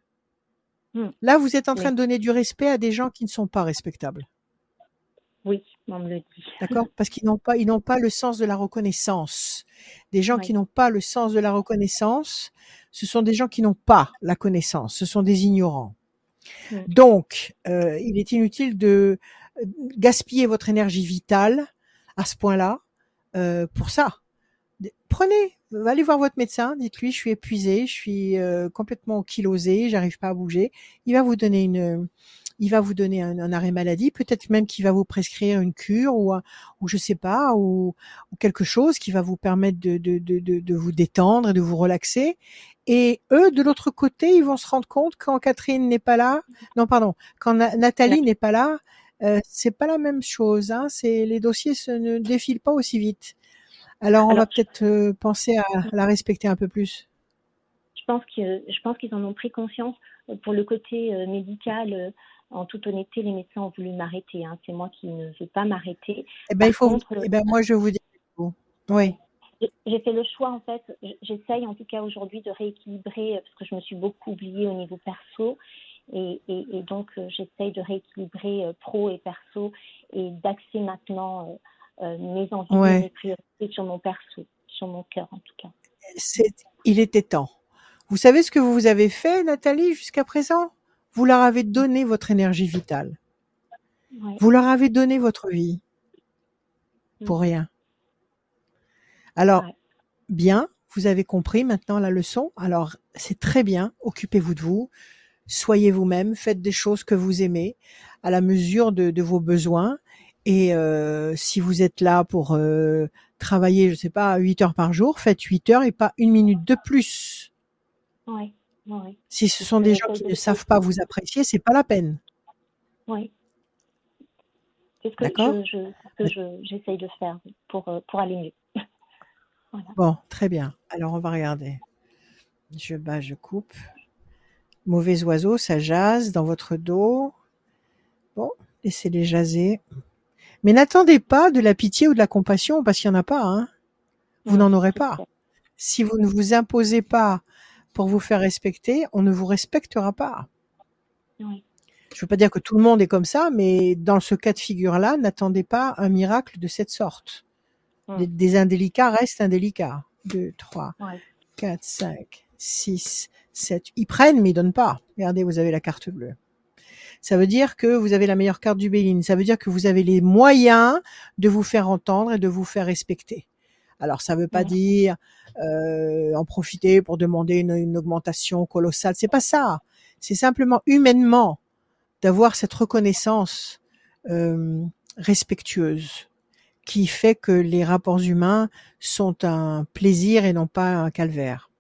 Mm. Là, vous êtes en train Oui. de donner du respect à des gens qui ne sont pas respectables. oui, on me le dit. D'accord? Parce qu'ils n'ont pas, ils n'ont pas le sens de la reconnaissance. Des gens Oui. qui n'ont pas le sens de la reconnaissance, ce sont des gens qui n'ont pas la connaissance. Ce sont des ignorants. Donc, euh, il est inutile de euh, gaspiller votre énergie vitale à ce point-là euh, pour ça. Prenez, allez voir votre médecin, dites-lui je suis épuisé, je suis euh, complètement kilosé, j'arrive pas à bouger. Il va vous donner une, il va vous donner un, un arrêt maladie, peut-être même qu'il va vous prescrire une cure ou, ou je sais pas, ou, ou quelque chose qui va vous permettre de, de, de, de, vous détendre et de vous relaxer. Et eux, de l'autre côté, ils vont se rendre compte quand Catherine n'est pas là, non pardon, quand Na- Nathalie n'est pas là, euh, c'est pas la même chose. Hein, c'est les dossiers se ne défilent pas aussi vite. Alors on va peut-être euh, penser à la respecter un peu plus. je pense que je pense qu'ils en ont pris conscience. Pour le côté euh, médical, euh, en toute honnêteté, les médecins ont voulu m'arrêter. Hein. C'est moi qui ne veux pas m'arrêter. Eh ben il faut. contre, Eh ben moi je vous dis. Oui. J'ai- fait le choix, en fait, j'essaye en tout cas aujourd'hui de rééquilibrer, euh, parce que je me suis beaucoup oubliée au niveau perso, et, et, et donc euh, j'essaye de rééquilibrer euh, pro et perso, et d'axer maintenant euh, euh, mes envies Ouais. et mes priorités sur mon perso, sur mon cœur en tout cas. C'est. Il était temps. Vous savez ce que vous avez fait, Nathalie, jusqu'à présent? Vous leur avez donné votre énergie vitale. Ouais. Vous leur avez donné votre vie Mm. pour rien. Alors, Ouais. bien, vous avez compris maintenant la leçon. Alors, c'est très bien. Occupez-vous de vous. Soyez vous-même. Faites des choses que vous aimez à la mesure de, de vos besoins. Et euh, si vous êtes là pour euh, travailler, je sais pas, 8 heures par jour, faites 8 heures et pas une minute de plus. Oui, Si ce sont des gens qui ne savent pas vous apprécier, c'est pas la peine. oui. C'est ce que D'accord je, je- ce que je- j'essaye de faire pour, euh, pour aller mieux. voilà. Bon, très bien. Alors, on va regarder. Je bats, je coupe. Mauvais oiseau, ça jase dans votre dos. Bon, laissez-les jaser. Mais n'attendez pas de la pitié ou de la compassion parce qu'il n'y en a pas. Hein. Vous n'en aurez pas. Si vous ne vous imposez pas pour vous faire respecter, on ne vous respectera pas. Oui, Je veux pas dire que tout le monde est comme ça, mais dans ce cas de figure-là, n'attendez pas un miracle de cette sorte. Des, des indélicats restent indélicats. 2, 3, Ouais. 4, 5, 6, 7. Ils prennent, mais ils donnent pas. Regardez, vous avez la carte bleue. Ça veut dire que vous avez la meilleure carte du Béline. Ça veut dire que vous avez les moyens de vous faire entendre et de vous faire respecter. Alors, ça veut pas dire euh, en profiter pour demander une, une augmentation colossale. C'est pas ça. C'est simplement humainement d'avoir cette reconnaissance euh, respectueuse qui fait que les rapports humains sont un plaisir et non pas un calvaire.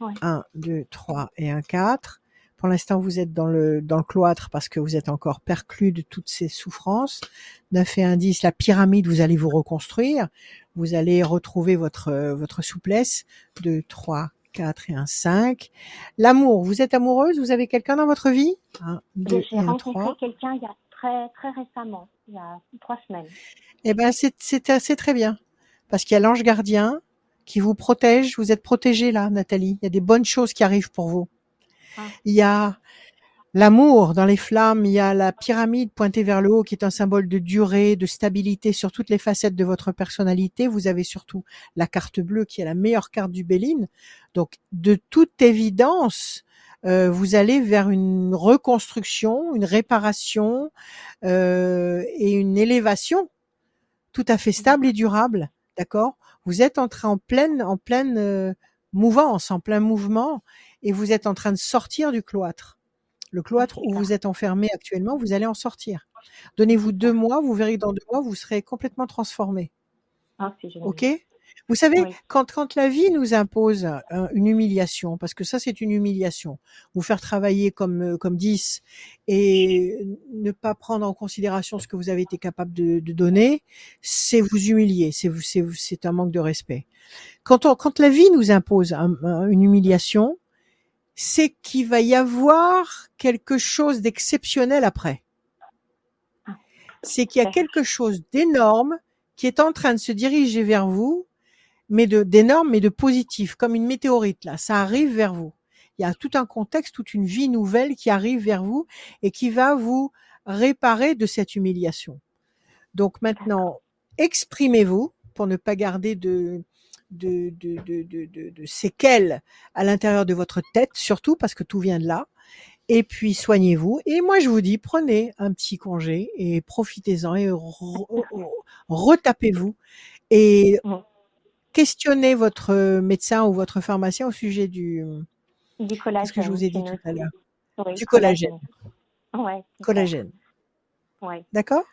Ouais. 1, 2, 3 et un 4. Pour l'instant, vous êtes dans le, dans le cloître parce que vous êtes encore perclus de toutes ces souffrances. 9 et un 10, la pyramide, vous allez vous reconstruire. Vous allez retrouver votre, euh, votre souplesse. 2, 3, 4 et un 5. L'amour, vous êtes amoureuse? Vous avez quelqu'un dans votre vie? 1, 2 J'ai rencontré 3. quelqu'un il y a très, très récemment, il y a trois semaines. Eh ben, c'est, c'est, c'est très bien. Parce qu'il y a l'ange gardien qui vous protège. Vous êtes protégée là, Nathalie. Il y a des bonnes choses qui arrivent pour vous. Ah. Il y a l'amour dans les flammes. Il y a la pyramide pointée vers le haut qui est un symbole de durée, de stabilité sur toutes les facettes de votre personnalité. Vous avez surtout la carte bleue qui est la meilleure carte du Béline. Donc, de toute évidence, euh, vous allez vers une reconstruction, une réparation euh, et une élévation tout à fait stable et durable, d'accord? Vous êtes en train en pleine en pleine euh, mouvance, en plein mouvement, et vous êtes en train de sortir du cloître. Le cloître où vous êtes enfermé actuellement, vous allez en sortir. Donnez-vous deux mois, vous verrez que dans deux mois, vous serez complètement transformé. Ah. Ok? Vous savez, Oui. quand, quand la vie nous impose un- une humiliation, parce que ça c'est une humiliation, vous faire travailler comme euh, comme 10 et ne pas prendre en considération ce que vous avez été capable de, de donner, c'est vous humilier, c'est c'est c'est un manque de respect. Quand on, quand la vie nous impose un- un- une humiliation, c'est qu'il va y avoir quelque chose d'exceptionnel après. C'est qu'il y a quelque chose d'énorme qui est en train de se diriger vers vous, mais de d'énorme, mais de positif, comme une météorite là. Ça arrive vers vous. Il y a tout un contexte, toute une vie nouvelle qui arrive vers vous et qui va vous réparer de cette humiliation. Donc maintenant, exprimez-vous pour ne pas garder de de, de, de, de, de, de séquelles à l'intérieur de votre tête, surtout parce que tout vient de là. Et puis soignez-vous. Et moi, je vous dis, prenez un petit congé et profitez-en et re- re- retapez-vous et questionnez votre médecin ou votre pharmacien au sujet du Du collagène. ce que je vous ai dit tout à l'heure. Oui, Du collagène. Ouais, collagène. Ouais. D'accord?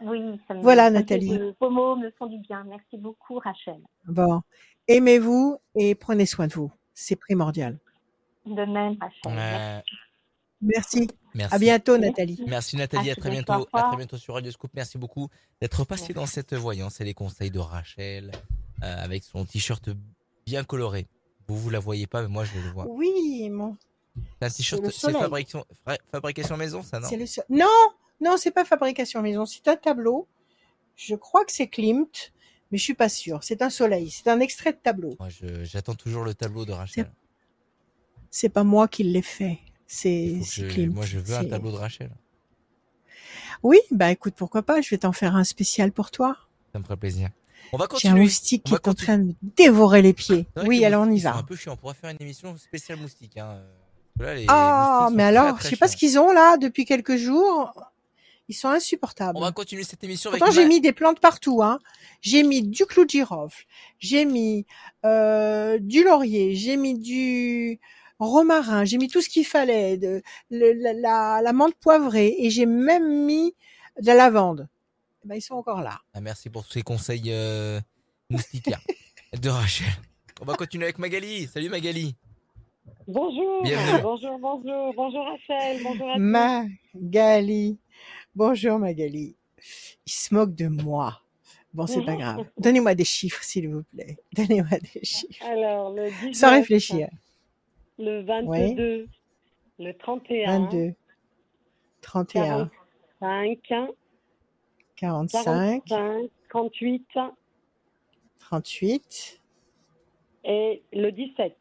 Oui, ça me, Voilà, Nathalie. vos mots me font du bien. Merci beaucoup, Rachel. Bon, aimez-vous et prenez soin de vous. C'est primordial. De même, Rachel. Euh, Merci. merci. À bientôt, Merci. Nathalie. Merci Nathalie, À à très bientôt. À très bientôt sur Radio Scoop. Merci beaucoup d'être passé Merci. dans cette voyance et les conseils de Rachel euh, avec son t-shirt bien coloré. Vous vous la voyez pas, mais moi je le vois. Oui, mon. C'est un t-shirt, c'est fabrication, fabrication maison, ça non? C'est le seul- Non, non, c'est pas fabrication maison, c'est un tableau. Je crois que c'est Klimt, mais je suis pas sûre. C'est un soleil, c'est un extrait de tableau. Moi, j'attends toujours le tableau de Rachel. C'est pas moi qui l'ai fait, c'est c'est Klimt. moi, je veux un C'est- tableau de Rachel. Oui, bah écoute, pourquoi pas, je vais t'en faire un spécial pour toi. Ça me ferait plaisir. On va J'ai un continuer. moustique On qui est en continuer. train de me dévorer les pieds. C'est Oui, alors on y va. un peu chiant. On pourrait faire une émission spéciale moustique. Hein. Là, les Ah, mais alors, très, je sais pas ce qu'ils ont là depuis quelques jours. Ils sont insupportables. On va continuer cette émission avec Pourtant, j'ai Ma- mis des plantes partout. Hein. J'ai mis du clou de girofle, j'ai mis euh, du laurier, j'ai mis du romarin, j'ai mis tout ce qu'il fallait, de, le- la, la, la menthe poivrée, et j'ai même mis de la lavande. Eh Ben, ils sont encore là. Ah, merci pour tous ces conseils euh, moustiquaires de Rachel. On va continuer avec Magali. Salut Magali. Bonjour, Bienvenue. bonjour, bonjour, bonjour Rachel, bonjour à tous. Magali. Bonjour Magali. Ils se moquent de moi. Bon, c'est pas grave. Donnez-moi des chiffres, s'il vous plaît. Donnez-moi des chiffres. Alors, le 19, Sans réfléchir. le 22, le 31, 22, 31, 45, 45, 45, 38 38. et le 17.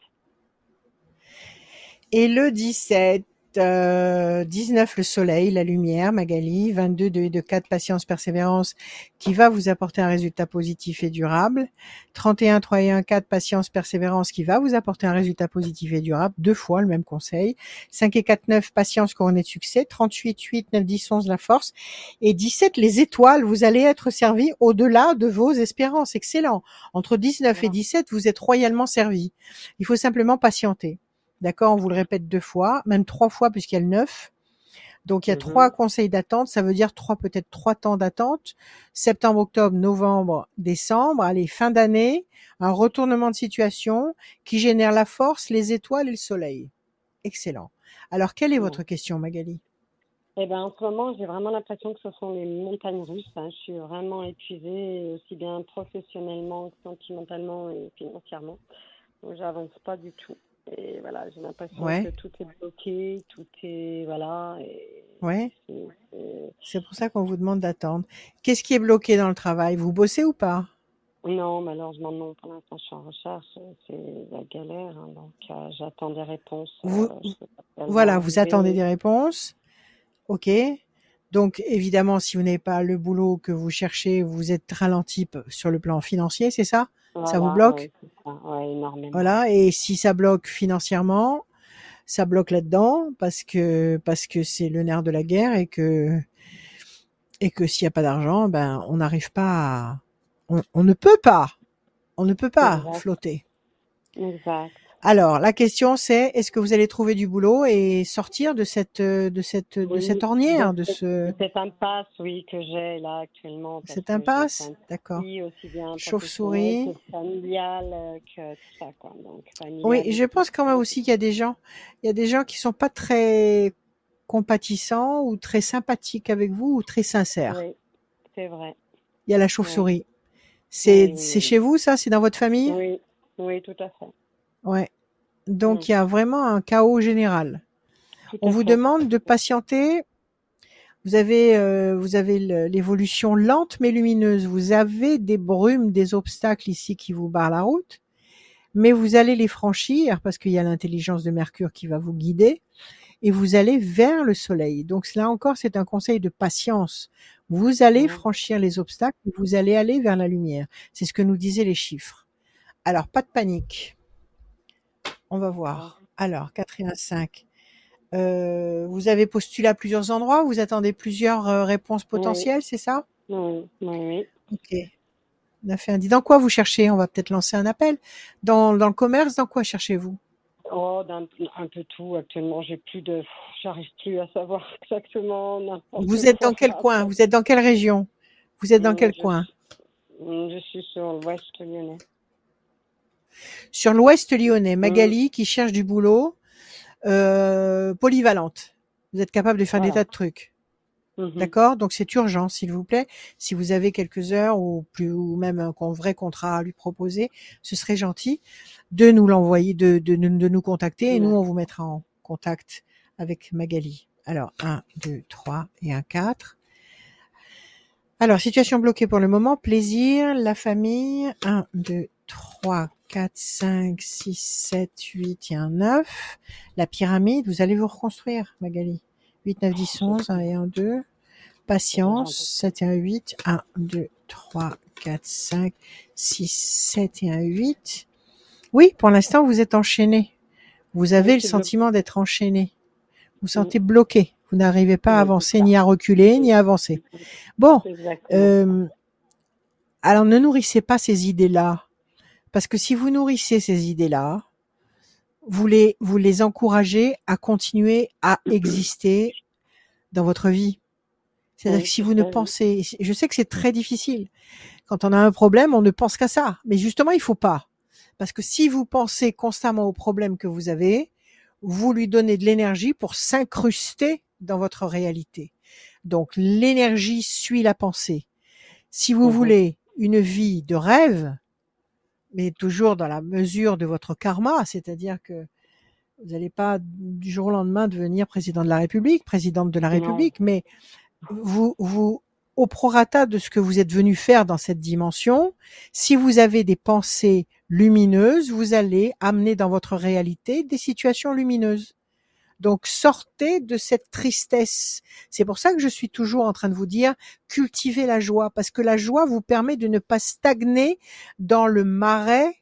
Et le 17, euh, 19, le soleil, la lumière, Magali, 22, 2 et 2, 4, patience, persévérance, qui va vous apporter un résultat positif et durable. 31, 3 et 1, 4, patience, persévérance, qui va vous apporter un résultat positif et durable. Deux fois le même conseil. 5 et 4, 9, patience, couronnée de succès. 38, 8, 9, 10, 11, la force. Et 17, les étoiles, vous allez être servi au-delà de vos espérances. Excellent. Entre 19 et 17, vous êtes royalement servi. Il faut simplement patienter. D'accord, on vous le répète deux fois, même trois fois puisqu'il y a le neuf. Donc il y a Mhm. trois conseils d'attente, ça veut dire trois peut-être trois temps d'attente. Septembre, octobre, novembre, décembre, allez, fin d'année, un retournement de situation qui génère la force, les étoiles et le soleil. Excellent. Alors quelle est Bon. votre question Magali? Eh ben, en ce moment, j'ai vraiment l'impression que ce sont les montagnes russes. hein. Je suis vraiment épuisée, aussi bien professionnellement que sentimentalement et financièrement. Donc, j'avance pas du tout. Et voilà, j'ai l'impression Ouais. que tout est bloqué, tout est voilà. Et Ouais, c'est- pour ça qu'on vous demande d'attendre. Qu'est-ce qui est bloqué dans le travail? Vous bossez ou pas? Non, malheureusement non. Pour l'instant, je suis en recherche. C'est la galère. hein. donc, euh, j'attends des réponses. Vous- euh, vont Voilà, vous attendez des réponses. OK. Donc, évidemment, si vous n'avez pas le boulot que vous cherchez, vous êtes ralenti sur le plan financier, c'est ça? Ça vous bloque ouais, énormément. Voilà. Et si ça bloque financièrement, ça bloque là-dedans parce que parce que c'est le nerf de la guerre et que et que s'il n'y a pas d'argent, ben on n'arrive pas à on, on ne peut pas on ne peut pas Exact. flotter. Exact. Alors, la question c'est est-ce que vous allez trouver du boulot et sortir de cette euh, de cette de cette ornière, de ce Cette impasse, oui, que j'ai là actuellement. cette impasse D'accord. Chauve-souris. que euh, que tout ça, quoi. Donc, familial Oui, je pense quand même aussi qu'il y a des gens il y a des gens qui sont pas très compatissants ou très sympathiques avec vous ou très sincères. Oui, c'est vrai. Il y a la chauve-souris. C'est Oui, c'est chez vous ça, c'est dans votre famille? Oui, oui, tout à fait. Ouais. Donc Mm. il y a vraiment un chaos général. On vous fait. demande de patienter. Vous avez, euh, vous avez l'évolution lente mais lumineuse. Vous avez des brumes, des obstacles ici qui vous barrent la route, mais vous allez les franchir parce qu'il y a l'intelligence de Mercure qui va vous guider et vous allez vers le soleil. Donc là encore, c'est un conseil de patience. Vous allez Mhm. franchir les obstacles, vous allez aller vers la lumière. C'est ce que nous disaient les chiffres. Alors, pas de panique. On va voir. Alors, 4 et 1, 5. Euh, vous avez postulé à plusieurs endroits, vous attendez plusieurs euh, réponses potentielles, c'est ça? Oui, oui. Ok. On a fait un dit. Dans quoi vous cherchez? On va peut-être lancer un appel. Dans, dans le commerce, dans quoi cherchez-vous? Oh, d'un un peu tout. Actuellement, j'ai plus de, j'arrive plus à savoir exactement Vous êtes dans quel coin? Vous êtes dans quelle région? Vous êtes dans quel je coin? Je suis sur l'ouest lyonnais. Sur l'ouest lyonnais, Magali qui cherche du boulot, euh, polyvalente. Vous êtes capable de faire des tas de trucs. Mhm. D'accord? Donc c'est urgent, s'il vous plaît. Si vous avez quelques heures ou plus ou même un vrai contrat à lui proposer, ce serait gentil de nous l'envoyer, de, de, de, de nous contacter et nous on vous mettra en contact avec Magali. Alors 1, 2, 3 et un 4. Alors situation bloquée pour le moment, plaisir, la famille, 1, 2, 3, 4, 5, 6, 7, 8 et un 9. La pyramide, vous allez vous reconstruire, Magali. 8, 9, 10, 11, 1 et 1, 2. Patience, 7 et 1, 8. 1, 2, 3, 4, 5, 6, 7 et 1, 8. Oui, pour l'instant, vous êtes enchaîné. Vous avez Oui, le sentiment d'être enchaîné. Vous vous sentez bloqué. Vous n'arrivez pas à Oui, avancer, ni à reculer, ni à avancer. Bon, euh, alors ne nourrissez pas ces idées-là, parce que si vous nourrissez ces idées-là, vous les vous les encouragez à continuer à exister dans votre vie. C'est-à-dire que si vous ne pensez, je sais que c'est très difficile. Quand on a un problème, on ne pense qu'à ça. Mais justement, il faut pas. Parce que si vous pensez constamment au problème que vous avez, vous lui donnez de l'énergie pour s'incruster dans votre réalité. Donc, l'énergie suit la pensée. Si vous Mhm. voulez une vie de rêve, mais toujours dans la mesure de votre karma, c'est-à-dire que vous n'allez pas du jour au lendemain devenir président de la République, présidente de la Non. République, mais vous, vous, au prorata de ce que vous êtes venu faire dans cette dimension, si vous avez des pensées lumineuses, vous allez amener dans votre réalité des situations lumineuses. Donc sortez de cette tristesse. C'est pour ça que je suis toujours en train de vous dire cultivez la joie parce que la joie vous permet de ne pas stagner dans le marais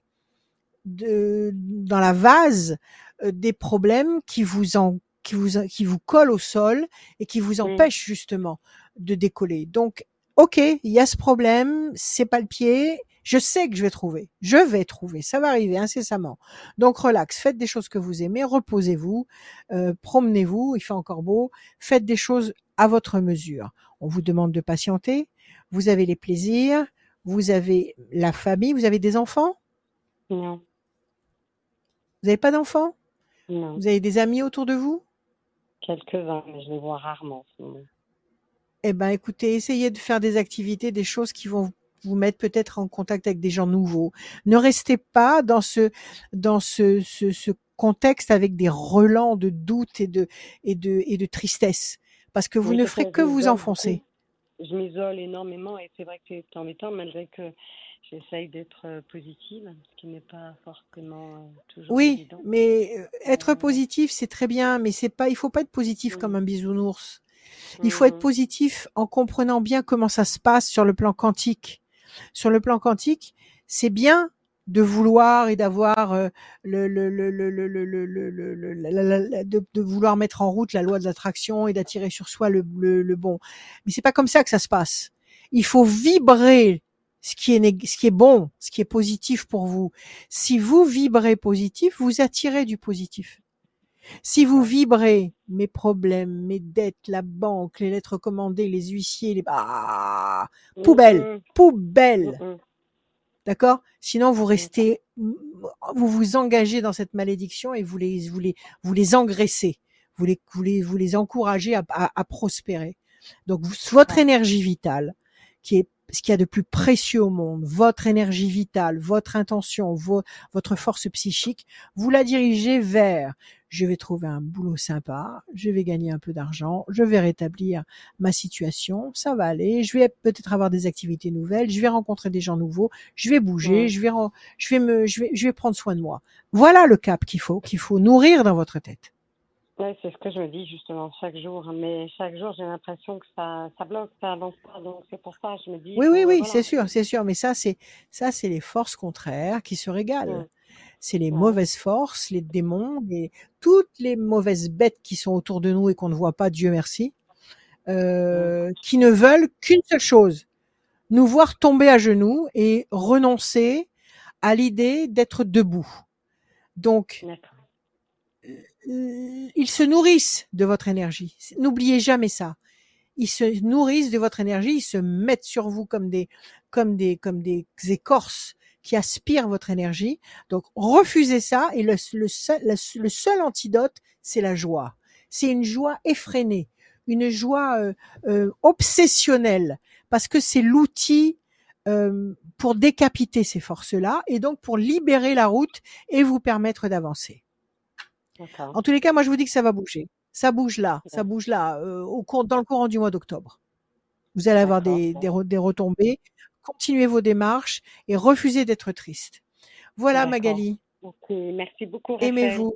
de dans la vase euh, des problèmes qui vous en qui vous qui vous collent au sol et qui vous Mm. empêchent justement de décoller. Donc OK, il y a ce problème, c'est pas le pied, je sais que je vais trouver. Je vais trouver, ça va arriver incessamment. Donc relax, faites des choses que vous aimez, reposez-vous, euh, promenez-vous, il fait encore beau, faites des choses à votre mesure. On vous demande de patienter, vous avez les plaisirs, vous avez la famille, vous avez des enfants? Non, Vous n'avez pas d'enfants? Non. Vous avez des amis autour de vous? Quelques-uns, mais je les vois rarement. Eh ben, écoutez, essayez de faire des activités, des choses qui vont vous mettre peut-être en contact avec des gens nouveaux. Ne restez pas dans ce dans ce, ce, ce contexte avec des relents de doute et de et de et de tristesse, parce que vous Oui, ne ferez que vous enfoncer. beaucoup. Je m'isole énormément et c'est vrai que c'est embêtant malgré que j'essaye d'être euh, positive, ce qui n'est pas forcément euh, toujours Oui, évident. mais euh, être positif, c'est très bien, mais c'est pas, il faut pas être positif comme un bisounours. Il faut être Mhm. positif en comprenant bien comment ça se passe sur le plan quantique sur le plan quantique, c'est bien de vouloir et d'avoir le, le, le, le de, de, vouloir mettre en route la loi de l'attraction et d'attirer sur soi le, bon. Mais c'est pas comme ça que ça se passe. Il faut vibrer ce qui est ce qui est bon, ce qui est positif pour vous. Si vous vibrez positif, vous attirez du positif. Si vous vibrez mes problèmes, mes dettes, la banque, les lettres commandées, les huissiers, les ah, poubelle, poubelle, d'accord? Sinon vous restez, vous vous engagez dans cette malédiction et vous les vous les vous les engraissez, vous les vous les vous les encouragez à, à, à prospérer. Donc votre énergie vitale, qui est ce qu'il y a de plus précieux au monde, votre énergie vitale, votre intention, vo- votre force psychique, vous la dirigez vers je vais trouver un boulot sympa, je vais gagner un peu d'argent, je vais rétablir ma situation, ça va aller, je vais peut-être avoir des activités nouvelles, je vais rencontrer des gens nouveaux, je vais bouger, Ouais. je vais ren- je vais me je vais je vais prendre soin de moi. Voilà le cap qu'il faut qu'il faut nourrir dans votre tête. Ouais, c'est ce que je me dis justement chaque jour, mais chaque jour j'ai l'impression que ça, ça bloque, ça avance pas, donc c'est pour ça que je me dis. Oui oui oui, voilà. c'est sûr, c'est sûr, mais ça c'est ça c'est les forces contraires qui se régalent. Ouais. C'est les Ouais. mauvaises forces, les démons, les, toutes les mauvaises bêtes qui sont autour de nous et qu'on ne voit pas, Dieu merci, euh, qui ne veulent qu'une seule chose, nous voir tomber à genoux et renoncer à l'idée d'être debout. Donc, ils se nourrissent de votre énergie. N'oubliez jamais ça. Ils se nourrissent de votre énergie, ils se mettent sur vous comme des, comme des, comme des écorces qui aspirent votre énergie. Donc, refusez ça et le, seul, le seul antidote, c'est la joie. C'est une joie effrénée, une joie euh, euh, obsessionnelle, parce que c'est l'outil euh, pour décapiter ces forces-là et donc pour libérer la route et vous permettre d'avancer. En tous les cas, moi, je vous dis que ça va bouger. Ça bouge là, ça bouge là, euh, au cours, dans le courant du mois d'octobre. Vous allez avoir des, des, re- des retombées. Continuez vos démarches et refusez d'être triste. Voilà. Magali. Merci beaucoup, Rachel. Aimez-vous.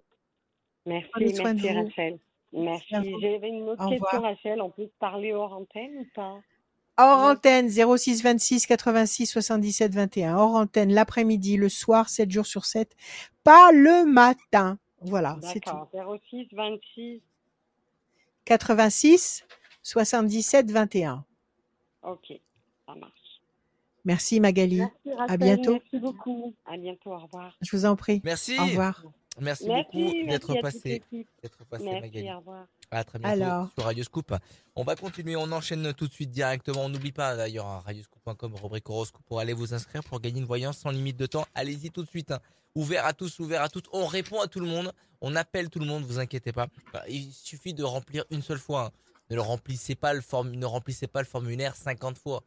Merci, Prenez soin de merci, vous. Rachel. Merci Merci. J'avais une autre Au question. Rachel. On peut parler hors antenne ou pas? Hors Oui. antenne, 06 26 86 77 21. Hors antenne, l'après-midi, le soir, 7 jours sur 7. Pas le matin. Voilà, c'est tout. D'accord. 06 26 86 77 21. Ok, ça marche. Merci Magali. Merci Rachel, bientôt. Merci beaucoup. À bientôt, au revoir. Je vous en prie. Merci. Au revoir. Merci, Merci, beaucoup d'être à passé, d'être passé Merci, Magali. au revoir. À très bientôt Alors. sur Radio Scoop. On va continuer, on enchaîne tout de suite directement. On n'oublie pas d'ailleurs hein, radioscoop.com, rubrique horoscope pour aller vous inscrire pour gagner une voyance sans limite de temps. Allez-y tout de suite. hein. Ouvert à tous, ouvert à toutes. On répond à tout le monde. On appelle tout le monde, vous inquiétez pas. Bah, Il suffit de remplir une seule fois. hein. Ne le remplissez pas le form- ne remplissez pas le formulaire 50 fois.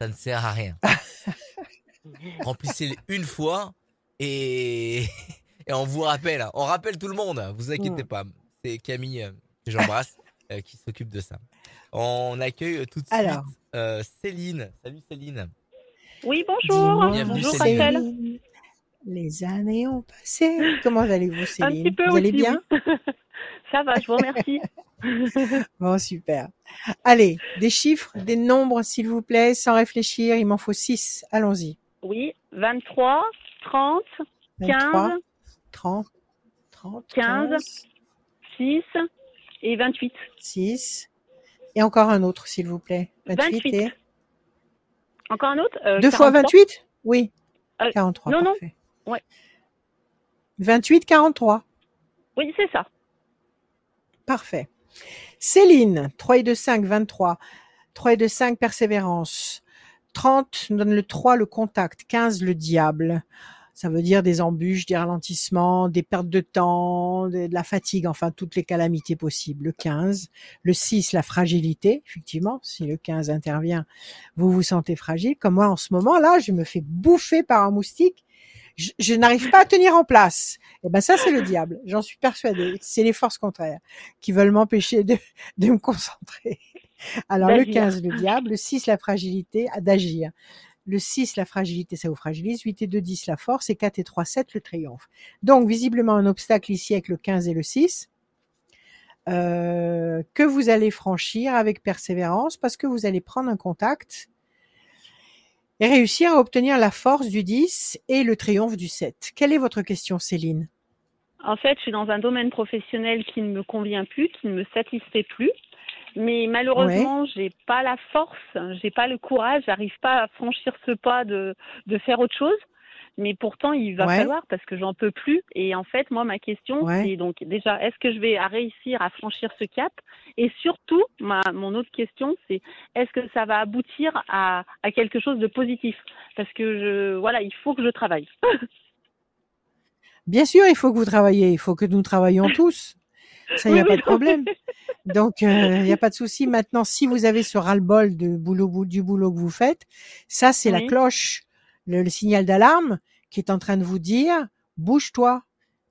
Ça ne sert à rien. Remplissez-le une fois et et on vous rappelle. On rappelle tout le monde. Vous inquiétez Mm. pas. C'est Camille euh, que j'embrasse euh, qui s'occupe de ça. On accueille tout de Alors. suite euh, Céline. Salut Céline. Oui, bonjour. Bienvenue, Bonjour Céline. Rachel. Les années ont passé. Comment allez-vous Un Céline? petit peu Vous allez aussi, bien? oui. Ça va, je vous remercie. Bon, super. Allez, des chiffres, des nombres, s'il vous plaît, sans réfléchir. Il m'en faut 6. Allons-y. Oui, 23, 30, 23, 15, 30, 30, 15. 15, 6 et 28. 6. Et encore un autre, s'il vous plaît. 28, 28. et... Encore un autre euh, 2 fois 43. 28 Oui. Euh, 43, non, non. parfait. Ouais. 28, 43. Oui, c'est ça. Parfait. Céline, 3 et 2, 5, 23. 3 et 2, 5, persévérance. 30, nous donne le 3, le contact. 15, le diable. Ça veut dire des embûches, des ralentissements, des pertes de temps, de, de la fatigue, enfin toutes les calamités possibles. Le 15. Le 6, la fragilité. Effectivement, si le 15 intervient, vous vous sentez fragile. Comme moi en ce moment, là, je me fais bouffer par un moustique. Je, je n'arrive pas à tenir en place. Et ben ça, c'est le diable. J'en suis persuadée. C'est les forces contraires qui veulent m'empêcher de, de me concentrer. Alors le D'agir. 15, le diable, le 6, la fragilité, d'agir. Le 6, la fragilité, ça vous fragilise. 8 et 2, 10, la force. Et 4 et 3, 7, le triomphe. Donc, visiblement, un obstacle ici avec le 15 et le 6 euh, que vous allez franchir avec persévérance parce que vous allez prendre un contact et réussir à obtenir la force du 10 et le triomphe du 7. Quelle est votre question, Céline? En fait, je suis dans un domaine professionnel qui ne me convient plus, qui ne me satisfait plus. Mais malheureusement, j'ai pas la force, j'ai pas le courage, j'arrive pas à franchir ce pas de, de faire autre chose. Mais pourtant, il va Ouais. falloir parce que j'en peux plus. Et en fait, moi, ma question, Ouais. c'est donc déjà, est-ce que je vais à réussir à franchir ce cap? Et surtout, ma, mon autre question, c'est est-ce que ça va aboutir à, à quelque chose de positif? Parce que je, voilà, il faut que je travaille. Bien sûr, il faut que vous travailliez, il faut que nous travaillions tous. Ça, il n'y a Oui, pas de problème. Donc, euh, il n'y a pas de souci. Maintenant, si vous avez ce ras-le-bol boulot, du boulot que vous faites, ça, c'est la cloche, le, le signal d'alarme qui est en train de vous dire, bouge-toi,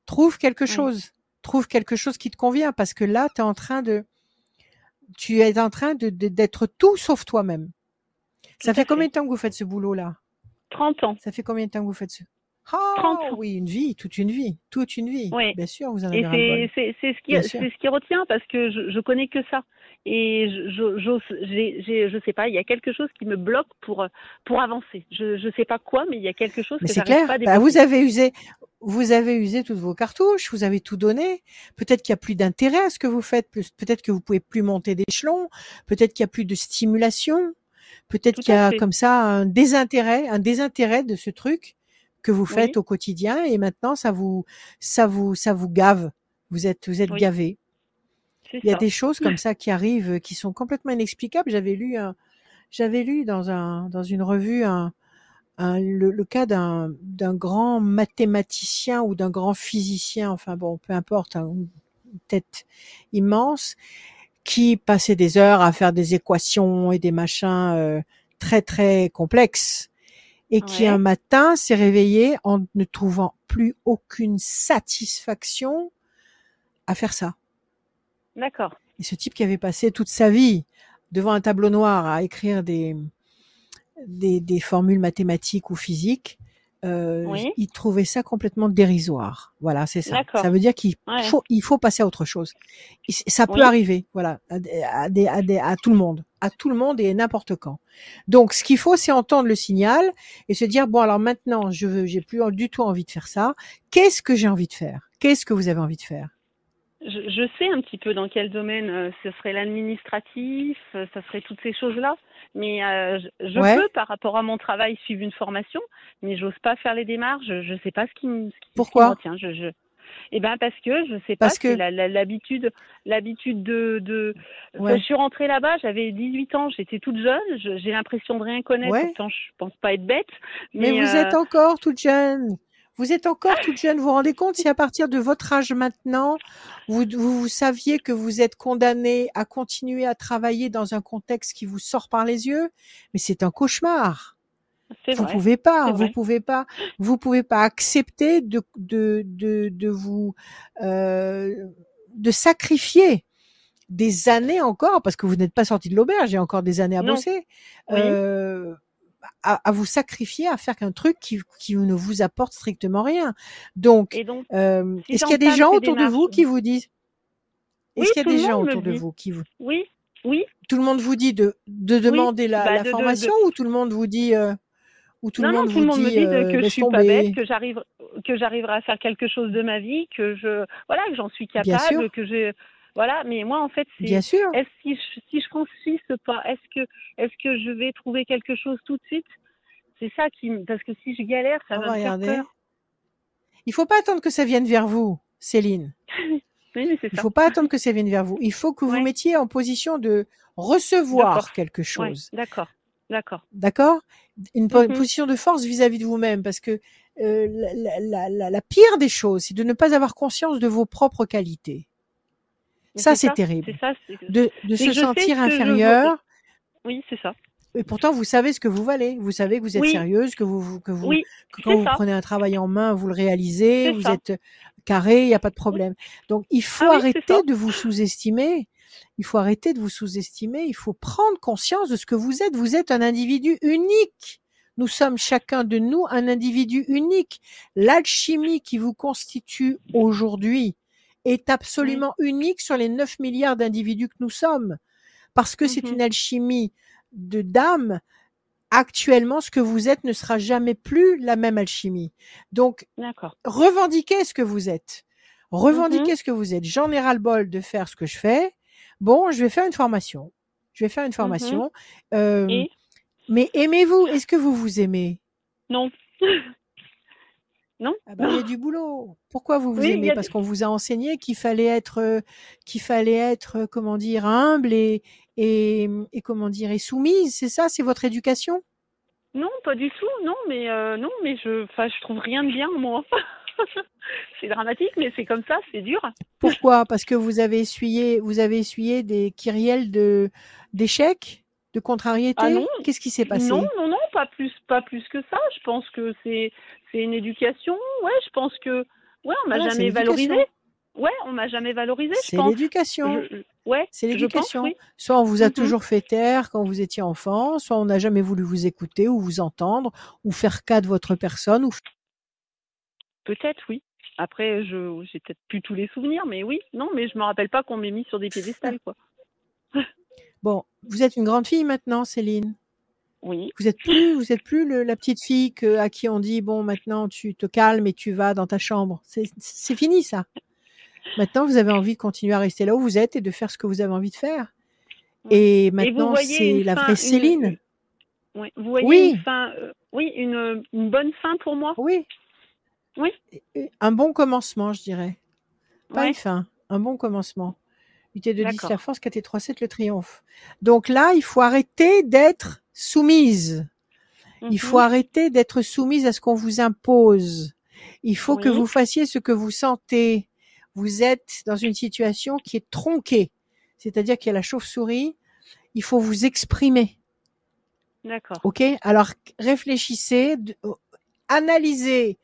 trouve quelque chose, trouve quelque chose qui te convient, parce que là, tu es en train de, tu es en train de, d'être tout sauf toi-même. Ça fait. combien de temps que vous faites ce boulot-là? 30 ans. Ça fait combien de temps que vous faites ce? Ah, 30 ans. oui, une vie, toute une vie, toute une vie. Oui. Bien sûr, vous en Et avez ras-le-bol. c'est ce qui c'est ce qui retient parce que je je connais que ça et je je sais pas il y a quelque chose qui me bloque pour pour avancer je je sais pas quoi mais il y a quelque chose Mais que j'arrive pas à Bah, vous avez usé, vous avez usé toutes vos cartouches, vous avez tout donné. Peut-être qu'il y a plus d'intérêt à ce que vous faites. Peut-être que vous pouvez plus monter d'échelon. Peut-être qu'il y a plus de stimulation. Peut-être qu'il y a fait. comme ça un désintérêt, un désintérêt de ce truc que vous Oui. faites au quotidien et maintenant ça vous, ça vous, ça vous gave. Vous êtes, vous êtes Oui. gavé. Il y a ça des choses comme ça qui arrivent, euh, qui sont complètement inexplicables. J'avais lu, un, j'avais lu dans un, dans une revue un, un- le, le cas d'un, d'un grand mathématicien ou d'un grand physicien, enfin bon, peu importe, hein, une tête immense, qui passait des heures à faire des équations et des machins euh, très très complexes, et qui Ouais. un matin s'est réveillé en ne trouvant plus aucune satisfaction à faire ça. d'accord Et ce type qui avait passé toute sa vie devant un tableau noir à écrire des, des, des formules mathématiques ou physiques, euh, Oui. il trouvait ça complètement dérisoire. Voilà, c'est ça. D'accord. Ça veut dire qu'il Ouais. faut, il faut passer à autre chose. Ça peut Oui. arriver, voilà, à, des- à, des- à tout le monde, à tout le monde et n'importe quand. Donc, ce qu'il faut, c'est entendre le signal et se dire bon, alors maintenant, je veux, j'ai plus du tout envie de faire ça. Qu'est-ce que j'ai envie de faire? Qu'est-ce que vous avez envie de faire? Je, je sais un petit peu dans quel domaine euh, ce serait l'administratif, euh, ça serait toutes ces choses-là. Mais euh, je, je Ouais. peux, par rapport à mon travail, suivre une formation, mais j'ose pas faire les démarches. Je, je sais pas ce qui me, ce qui, ce qui me Pourquoi? retient. Je... Eh ben parce que je sais pas, Parce que- c'est la- la- l'habitude, l'habitude de, de... Ouais. Je suis rentrée là-bas, j'avais 18 ans, j'étais toute jeune, je- j'ai l'impression de rien connaître, Ouais. pourtant je pense pas être bête. Mais, Mais, vous euh, êtes encore toute jeune. Vous êtes encore toute jeune. Vous vous rendez compte si à partir de votre âge maintenant, vous, vous, vous saviez que vous êtes condamné à continuer à travailler dans un contexte qui vous sort par les yeux, mais c'est un cauchemar. Vous vrai. pouvez pas, vous vrai. pouvez pas, vous pouvez pas accepter de de de, de vous euh, de sacrifier des années encore parce que vous n'êtes pas sorti de l'auberge, il y a encore des années à Non. bosser. Oui. Euh, à, à vous sacrifier à faire qu'un truc qui, qui ne vous apporte strictement rien. Donc, euh, si est-ce qu'il y a des gens autour de vous qui vous disent Oui, Est-ce qu'il y a des gens autour de vous qui vous oui, oui, tout le monde vous dit de de demander la, bah, la de- de- formation ou tout le monde vous dit euh, ou tout non, le non, monde tout vous le monde me dit euh, que je suis pas tomber. bête, que j'arrive, que j'arriverai à faire quelque chose de ma vie, que je, voilà, que j'en suis capable, que je, voilà. Mais moi, en fait, c'est, Bien sûr. est-ce si je, si je franchis ce pas, est-ce que, est-ce que je vais trouver quelque chose tout de suite? C'est ça qui, parce que si je galère, ça On va va me faire regarder. peur. Il faut pas attendre que ça vienne vers vous, Céline. Oui, mais c'est Il ça. faut pas attendre que ça vienne vers vous. Il faut que vous Ouais. mettiez en position de recevoir quelque Ouais, chose. d'accord, d'accord. D'accord? Une Mhm. position de force vis-à-vis de vous-même, parce que euh, la, la- la- la- pire des choses, c'est de ne pas avoir conscience de vos propres qualités. Ça, c'est c'est terrible. C'est ça. c'est- De, de se sentir je inférieur. Oui, c'est ça. Et pourtant, vous savez ce que vous valez. Vous savez que vous êtes Oui. sérieuse, que vous, que vous, Oui, que quand vous ça. prenez un travail en main, vous le réalisez, C'est vous ça. êtes carré, il n'y a pas de problème. Donc, il faut Ah c'est arrêter de vous sous-estimer. Il faut arrêter de vous sous-estimer. Il faut prendre conscience de ce que vous êtes. Vous êtes un individu unique. Nous sommes chacun de nous un individu unique. L'alchimie qui vous constitue aujourd'hui est absolument unique sur les 9 milliards d'individus que nous sommes. Parce que c'est Mhm. une alchimie de d'âme. Actuellement, ce que vous êtes ne sera jamais plus la même alchimie. Donc, revendiquez ce que vous êtes. Revendiquez Mhm. ce que vous êtes. J'en ai ras le bol de faire ce que je fais. Bon, je vais faire une formation. Je vais faire une formation. Euh, Mhm. Et? mais aimez-vous? Est-ce que vous vous aimez? Non. non. ah ben, Il y a du boulot. Pourquoi vous vous Oui, aimez? Parce du- qu'on vous a enseigné qu'il fallait être, euh, qu'il fallait être, euh, comment dire, humble et, et, et comment dire, et soumise. C'est ça? C'est votre éducation? Non, pas du tout. Non, mais euh, non, mais je, enfin, je trouve rien de bien moi. c'est dramatique, mais c'est comme ça, c'est dur. Pourquoi? Parce que vous avez essuyé, vous avez essuyé des kyrielles de d'échecs, de contrariétés? Ah non. Qu'est-ce qui s'est passé? Non, non, non, pas plus, pas plus que ça. Je pense que c'est, c'est une éducation. Ouais, je pense que, ouais, on m'a jamais valorisé. Ouais, on m'a jamais valorisé. C'est l'éducation. Ouais, C'est l'éducation. oui. Soit on vous a Mhm. toujours fait taire quand vous étiez enfant, soit on n'a jamais voulu vous écouter ou vous entendre ou faire cas de votre personne. Ou... Peut-être, oui. Après, je, j'ai peut-être plus tous les souvenirs, mais oui, non, mais je me rappelle pas qu'on m'ait mis sur des piédestals, quoi. Bon, vous êtes une grande fille maintenant, Céline. Oui. Vous êtes plus, vous êtes plus le- la petite fille que, à qui on dit bon maintenant tu te calmes et tu vas dans ta chambre. C'est fini ça. Maintenant vous avez envie de continuer à rester là où vous êtes et de faire ce que vous avez envie de faire. Et maintenant c'est la fin- vraie une- Céline. Oui. Vous voyez Oui. une fin, euh, oui, une, une bonne fin pour moi. Oui. Oui. Un bon commencement, je dirais. Pas Ouais. une fin, un bon commencement. UT de 10 D'accord. la force, KT 3 7 le triomphe. Donc là, il faut arrêter d'être soumise. Il faut Mhm. arrêter d'être soumise à ce qu'on vous impose. Il faut que vous fassiez ce que vous sentez. Vous êtes dans une situation qui est tronquée. C'est-à-dire qu'il y a la chauve-souris. Il faut vous exprimer. D'accord. OK? Alors réfléchissez, analysez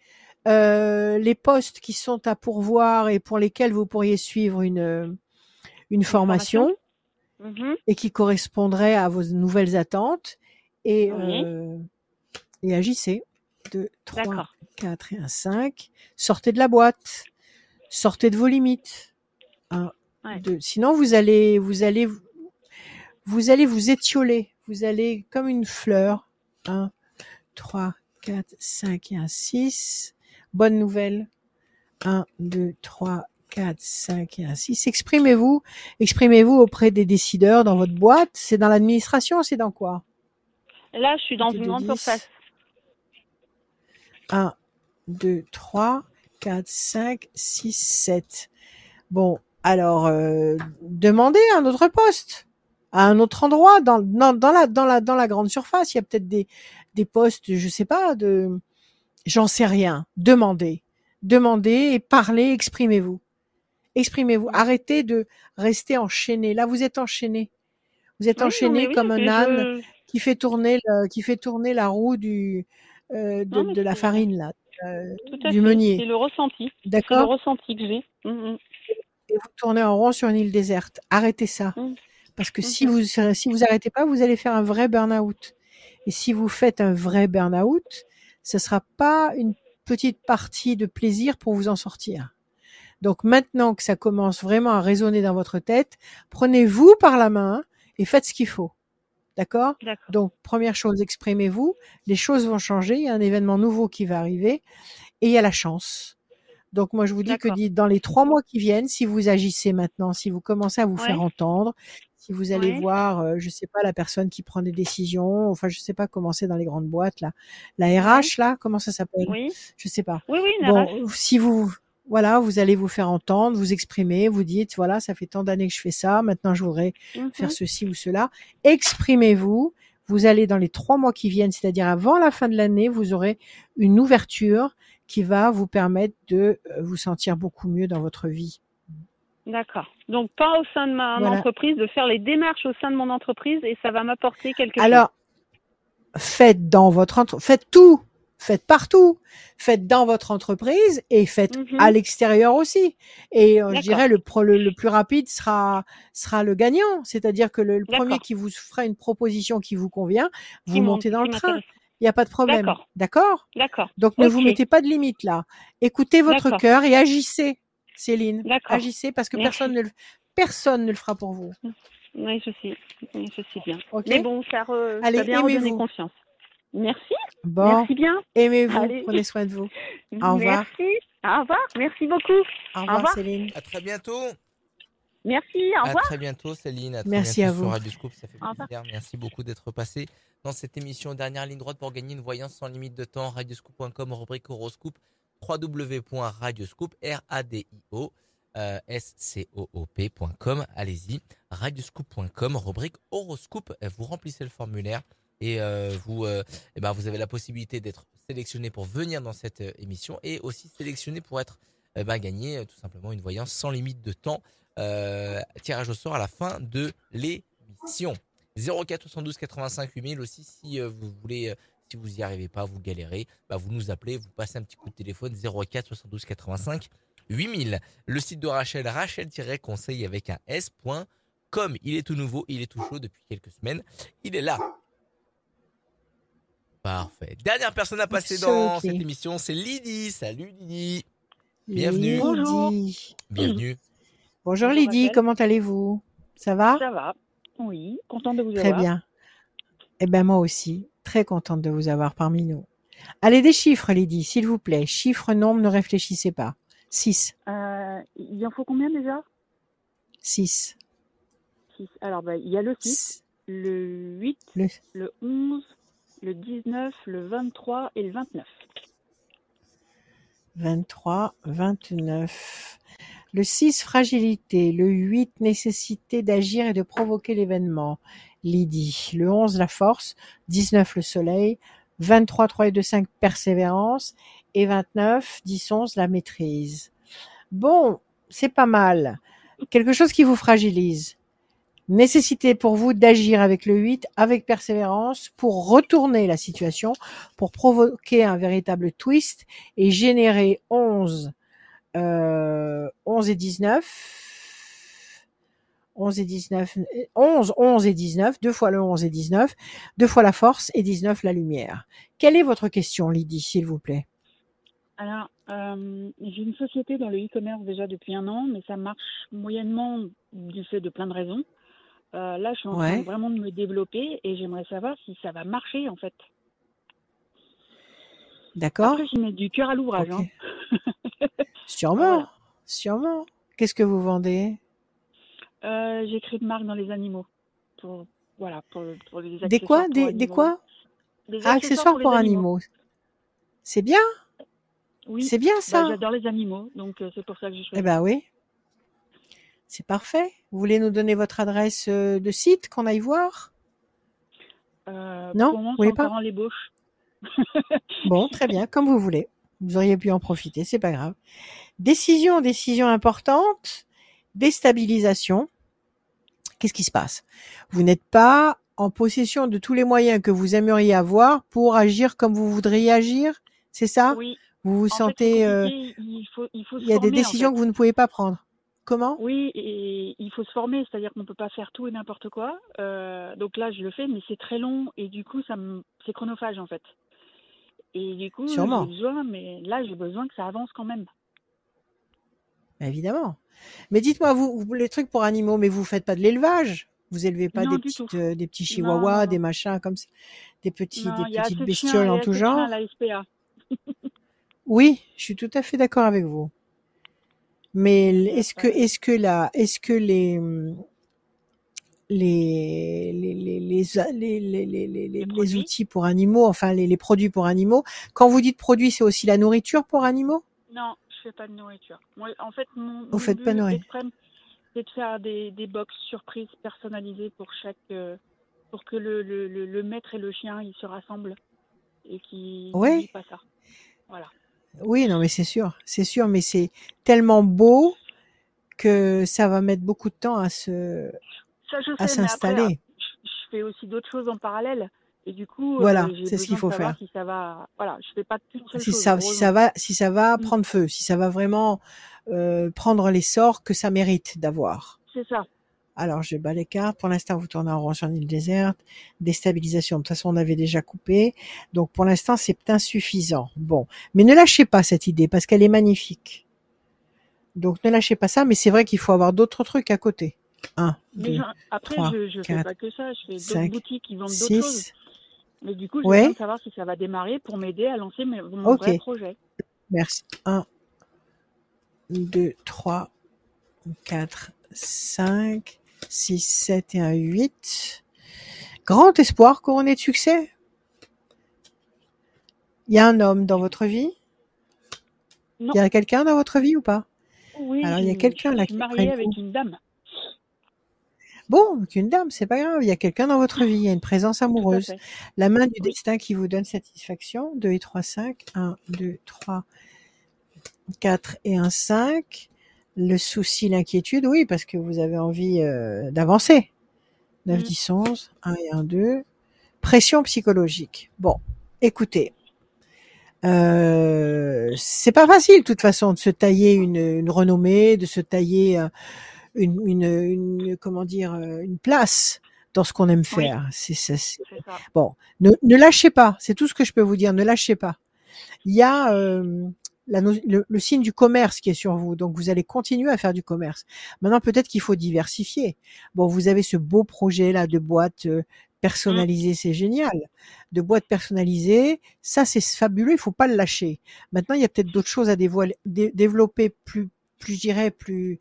euh, les postes qui sont à pourvoir et pour lesquels vous pourriez suivre une, euh, une formation, Mhm. et qui correspondraient à vos nouvelles attentes et, Oui. euh, et agissez. 2, 3, D'accord. 4 et un 5. Sortez de la boîte. Sortez de vos limites. Un, Ouais. deux. Sinon, vous allez, vous allez, vous allez vous étioler. Vous allez comme une fleur. 1, 3, 4, 5 et un 6. Bonne nouvelle. 1, 2, 3, 4, 5 et 1, 6. Exprimez-vous. Exprimez-vous auprès des décideurs dans votre boîte. C'est dans l'administration, c'est dans quoi? Là, je suis dans une de grande 10. surface. 1, 2, 3, 4, 5, 6, 7. Bon, alors, euh, demandez un autre poste, à un autre endroit, dans, dans, dans, la, dans, la, dans la grande surface. Il y a peut-être des, des postes, je sais pas, de, j'en sais rien. Demandez. Demandez et parlez, exprimez-vous. Exprimez-vous. Arrêtez de rester enchaîné. Là, vous êtes enchaîné. Vous êtes Oui, enchaîné oui, comme un âne je- qui fait tourner le- qui fait tourner la roue du euh, de, Non, mais de la farine là euh, Tout à du fait. meunier. C'est le ressenti. C'est le d'accord? ressenti que j'ai. Mm, mm. et vous tournez en rond sur une île déserte arrêtez ça Mm. parce que si vous si vous arrêtez pas vous allez faire un vrai burn-out et si vous faites un vrai burn-out ce sera pas une petite partie de plaisir pour vous en sortir donc maintenant que ça commence vraiment à résonner dans votre tête prenez-vous par la main et faites ce qu'il faut d'accord? Donc, première chose, exprimez-vous. Les choses vont changer. Il y a un événement nouveau qui va arriver et il y a la chance. Donc, moi, je vous dis que dans les trois mois qui viennent, si vous agissez maintenant, si vous commencez à vous faire entendre, si vous allez Ouais. voir, euh, je sais pas, la personne qui prend des décisions, enfin, je sais pas comment c'est dans les grandes boîtes, là. La RH, là, comment ça s'appelle? Oui. Je sais pas. Oui, oui, RH. Bon, si vous, voilà, vous allez vous faire entendre, vous exprimer, vous dites, voilà, ça fait tant d'années que je fais ça, maintenant je voudrais faire ceci ou cela. Exprimez-vous. Vous allez dans les trois mois qui viennent, c'est-à-dire avant la fin de l'année, vous aurez une ouverture qui va vous permettre de euh, vous sentir beaucoup mieux dans votre vie. D'accord. Donc pas au sein de ma Voilà. entreprise, de faire les démarches au sein de mon entreprise et ça va m'apporter quelque Alors, faites dans votre entre... faites tout, faites partout, faites dans votre entreprise et faites Mhm. à l'extérieur aussi. Et euh, je dirais le, pro- le, le plus rapide sera sera le gagnant, c'est-à-dire que le, le premier qui vous fera une proposition qui vous convient, chose vous qui montez dans le train. Il n'y a pas de problème. D'accord. D'accord? Donc ne vous mettez pas de limite là. Écoutez votre cœur et agissez, Céline. Agissez parce que Merci. personne ne le personne ne le fera pour vous. Oui, je sais. Je sais bien. Mais bon, ça, re... Allez, ça vient redonner aimez-vous. confiance. Merci. Bon, Merci bien. aimez-vous, Allez. prenez soin de vous. Au revoir. Merci. Au revoir. Merci beaucoup. Au revoir, revoir. Céline. À très bientôt. Merci. Au À revoir. très bientôt, Céline. À très Merci bientôt à sur vous. Radio Scoop. Ça fait Au revoir. plaisir. Merci beaucoup d'être passé dans cette émission. Dernière ligne droite pour gagner une voyance sans limite de temps. Radioscoop.com, rubrique horoscope. www.radioscoop, R-A-D-I-O, euh. Allez-y. Radioscoop.com, rubrique horoscope. Vous remplissez le formulaire et euh, vous, euh, eh ben, vous avez la possibilité d'être sélectionné pour venir dans cette émission et aussi sélectionné pour être ben, gagner tout simplement une voyance sans limite de temps. Tirage au sort à la fin de l'émission. 04 72 85 8000 aussi si vous voulez, si vous y arrivez pas, vous galérez, bah, vous nous appelez, vous passez un petit coup de téléphone 04 72 85 8000. Le site de Rachel, rachel-conseil avec un s.com. Il est tout nouveau, il est tout chaud depuis quelques semaines. Il est là. Parfait. Dernière personne à passer dans cette émission, c'est Lydie. Salut Lydie. Bienvenue. Bonjour. Lydie. Bienvenue. Bonjour Lydie, comment allez-vous? Ça va? Ça va. Oui, contente de vous Très avoir. bien. Eh ben moi aussi, très contente de vous avoir parmi nous. Allez, des chiffres, Lydie, s'il vous plaît. Chiffres, nombre, ne réfléchissez pas. 6. Euh, il en faut combien déjà? 6. Six. Alors, bah, il y a le 6, le 8, Le- le 11, le 19, le 23 et le 29. 23, 29. Le 6, fragilité. Le 8, nécessité d'agir et de provoquer l'événement. Lydie. Le 11, la force. 19, le soleil. 23, 3 et 2, 5, persévérance. Et 29, 10, 11, la maîtrise. Bon, c'est pas mal. Quelque chose qui vous fragilise. Nécessité pour vous d'agir avec le 8, avec persévérance, pour retourner la situation, pour provoquer un véritable twist et générer 11, euh, 11 et 19. 11 et 19, euh, 11, 11 et 19, deux fois le 11 et 19, deux fois la force et 19 la lumière. Quelle est votre question, Lydie, s'il vous plaît? Alors, euh, j'ai une société dans le e-commerce déjà depuis un an, mais ça marche moyennement du fait de plein de raisons. Euh, là, je suis en train Ouais. vraiment de me développer et j'aimerais savoir si ça va marcher en fait. D'accord Après, je mets du cœur à l'ouvrage. Hein. Sûrement, Voilà. sûrement. Qu'est-ce que vous vendez? Euh, J'écris de marque dans les animaux. Pour, voilà, pour, pour les Des quoi accessoires pour des, des animaux. quoi Des Ah, accessoires pour animaux. C'est bien, Oui, c'est bien bah, ça. j'adore les animaux, donc euh, c'est pour ça que j'ai Eh choisi. ben oui, c'est parfait. Vous voulez nous donner votre adresse euh, de site qu'on aille voir? Euh, Non, pour vous voulez pas encore en l'ébauche. Bon, très bien, comme vous voulez. Vous auriez pu en profiter, c'est pas grave. Décision, décision importante, déstabilisation. Qu'est-ce qui se passe? Vous n'êtes pas en possession de tous les moyens que vous aimeriez avoir pour agir comme vous voudriez agir, c'est ça? Oui, Vous vous en fait, c'est sentez, euh, il faut, il faut se il y a des en décisions fait. que vous ne pouvez pas prendre. Comment? Oui, et il faut se former, c'est-à-dire qu'on peut pas faire tout et n'importe quoi. Euh, donc là, je le fais, mais c'est très long et du coup, ça me, c'est chronophage en fait. Et du coup, j'ai besoin, mais là, j'ai besoin que ça avance quand même. Évidemment. Mais dites-moi, vous, vous- les trucs pour animaux, mais vous faites pas de l'élevage Vous élevez pas Non, des petites, euh, petits chihuahuas, non, des machins comme ça, des petits, Non, des petites bestioles en tout genre la SPA. Oui, je suis tout à fait d'accord avec vous. Mais est-ce que, après, est-ce que la, est-ce que les, hum, outils pour animaux, enfin les, les produits pour animaux, quand vous dites produits, c'est aussi la nourriture pour animaux Non, fais pas de nourriture. Moi, en fait, mon, Vous mon faites pas de but nourriture extrême, c'est de faire des, des box surprises personnalisées pour chaque, euh, pour que le, le, le, le maître et le chien, ils se rassemblent et qu'ils Ouais. pas ça. Voilà. Oui, non, mais c'est sûr, c'est sûr, mais c'est tellement beau que ça va mettre beaucoup de temps à se, Ça, je à sais, s'installer. je, je fais aussi d'autres choses en parallèle. Et du coup, euh, Voilà, c'est ce qu'il faut faire. si ça va. Voilà, je fais pas qu'une seule Si chose, ça, si ça va, si ça va Mm. prendre feu, si ça va vraiment euh, prendre l'essor que ça mérite d'avoir. C'est ça. Alors, je bats les cartes. Pour l'instant, vous tournez en rond sur une île déserte. Déstabilisation. De toute façon, on avait déjà coupé. Donc, pour l'instant, c'est insuffisant. Bon. Mais ne lâchez pas cette idée parce qu'elle est magnifique. Donc, ne lâchez pas ça. Mais c'est vrai qu'il faut avoir d'autres trucs à côté. Un, Mais deux, j'en- après, trois, je, je fais pas que ça. Je fais d'autres boutiques qui vendent d'autres choses. Mais du coup, besoin Ouais. savoir si ça va démarrer pour m'aider à lancer mes- mon Ok. vrai projet. Merci. Un, deux, trois, quatre, cinq, six, sept et un huit. Grand espoir couronné de succès. Il y a un homme dans votre vie? Non. Il y a quelqu'un dans votre vie ou pas? Oui, Alors, il y a je- quelqu'un je là suis qui mariée prenne avec coup. une dame. Bon, qu'une dame, c'est pas grave. Il y a quelqu'un dans votre vie. Il y a une présence amoureuse. La main du destin qui vous donne satisfaction. 2 et 3, 5. 1, 2, 3, 4 et un 5. Le souci, l'inquiétude, oui, parce que vous avez envie euh, d'avancer. 9, Mm. 10, 11. 1 et 1, 2. Pression psychologique. Bon, écoutez. Euh, c'est pas facile, de toute façon, de se tailler une, une renommée, de se tailler euh, une, une, une- comment dire, euh, une place dans ce qu'on aime faire. C'est, c'est- c'est- c'est ça. Bon, ne, ne lâchez pas. C'est tout ce que je peux vous dire. Ne lâchez pas. Il y a euh, la le, le signe du commerce qui est sur vous, donc vous allez continuer à faire du commerce. Maintenant, peut-être qu'il faut diversifier. Bon, vous avez ce beau projet là de boîte euh, personnalisée, c'est génial. De boîte personnalisée, ça c'est fabuleux. Il faut pas le lâcher. Maintenant, il y a peut-être d'autres choses à dévoiler, dé- développer plus, plus, je dirais, plus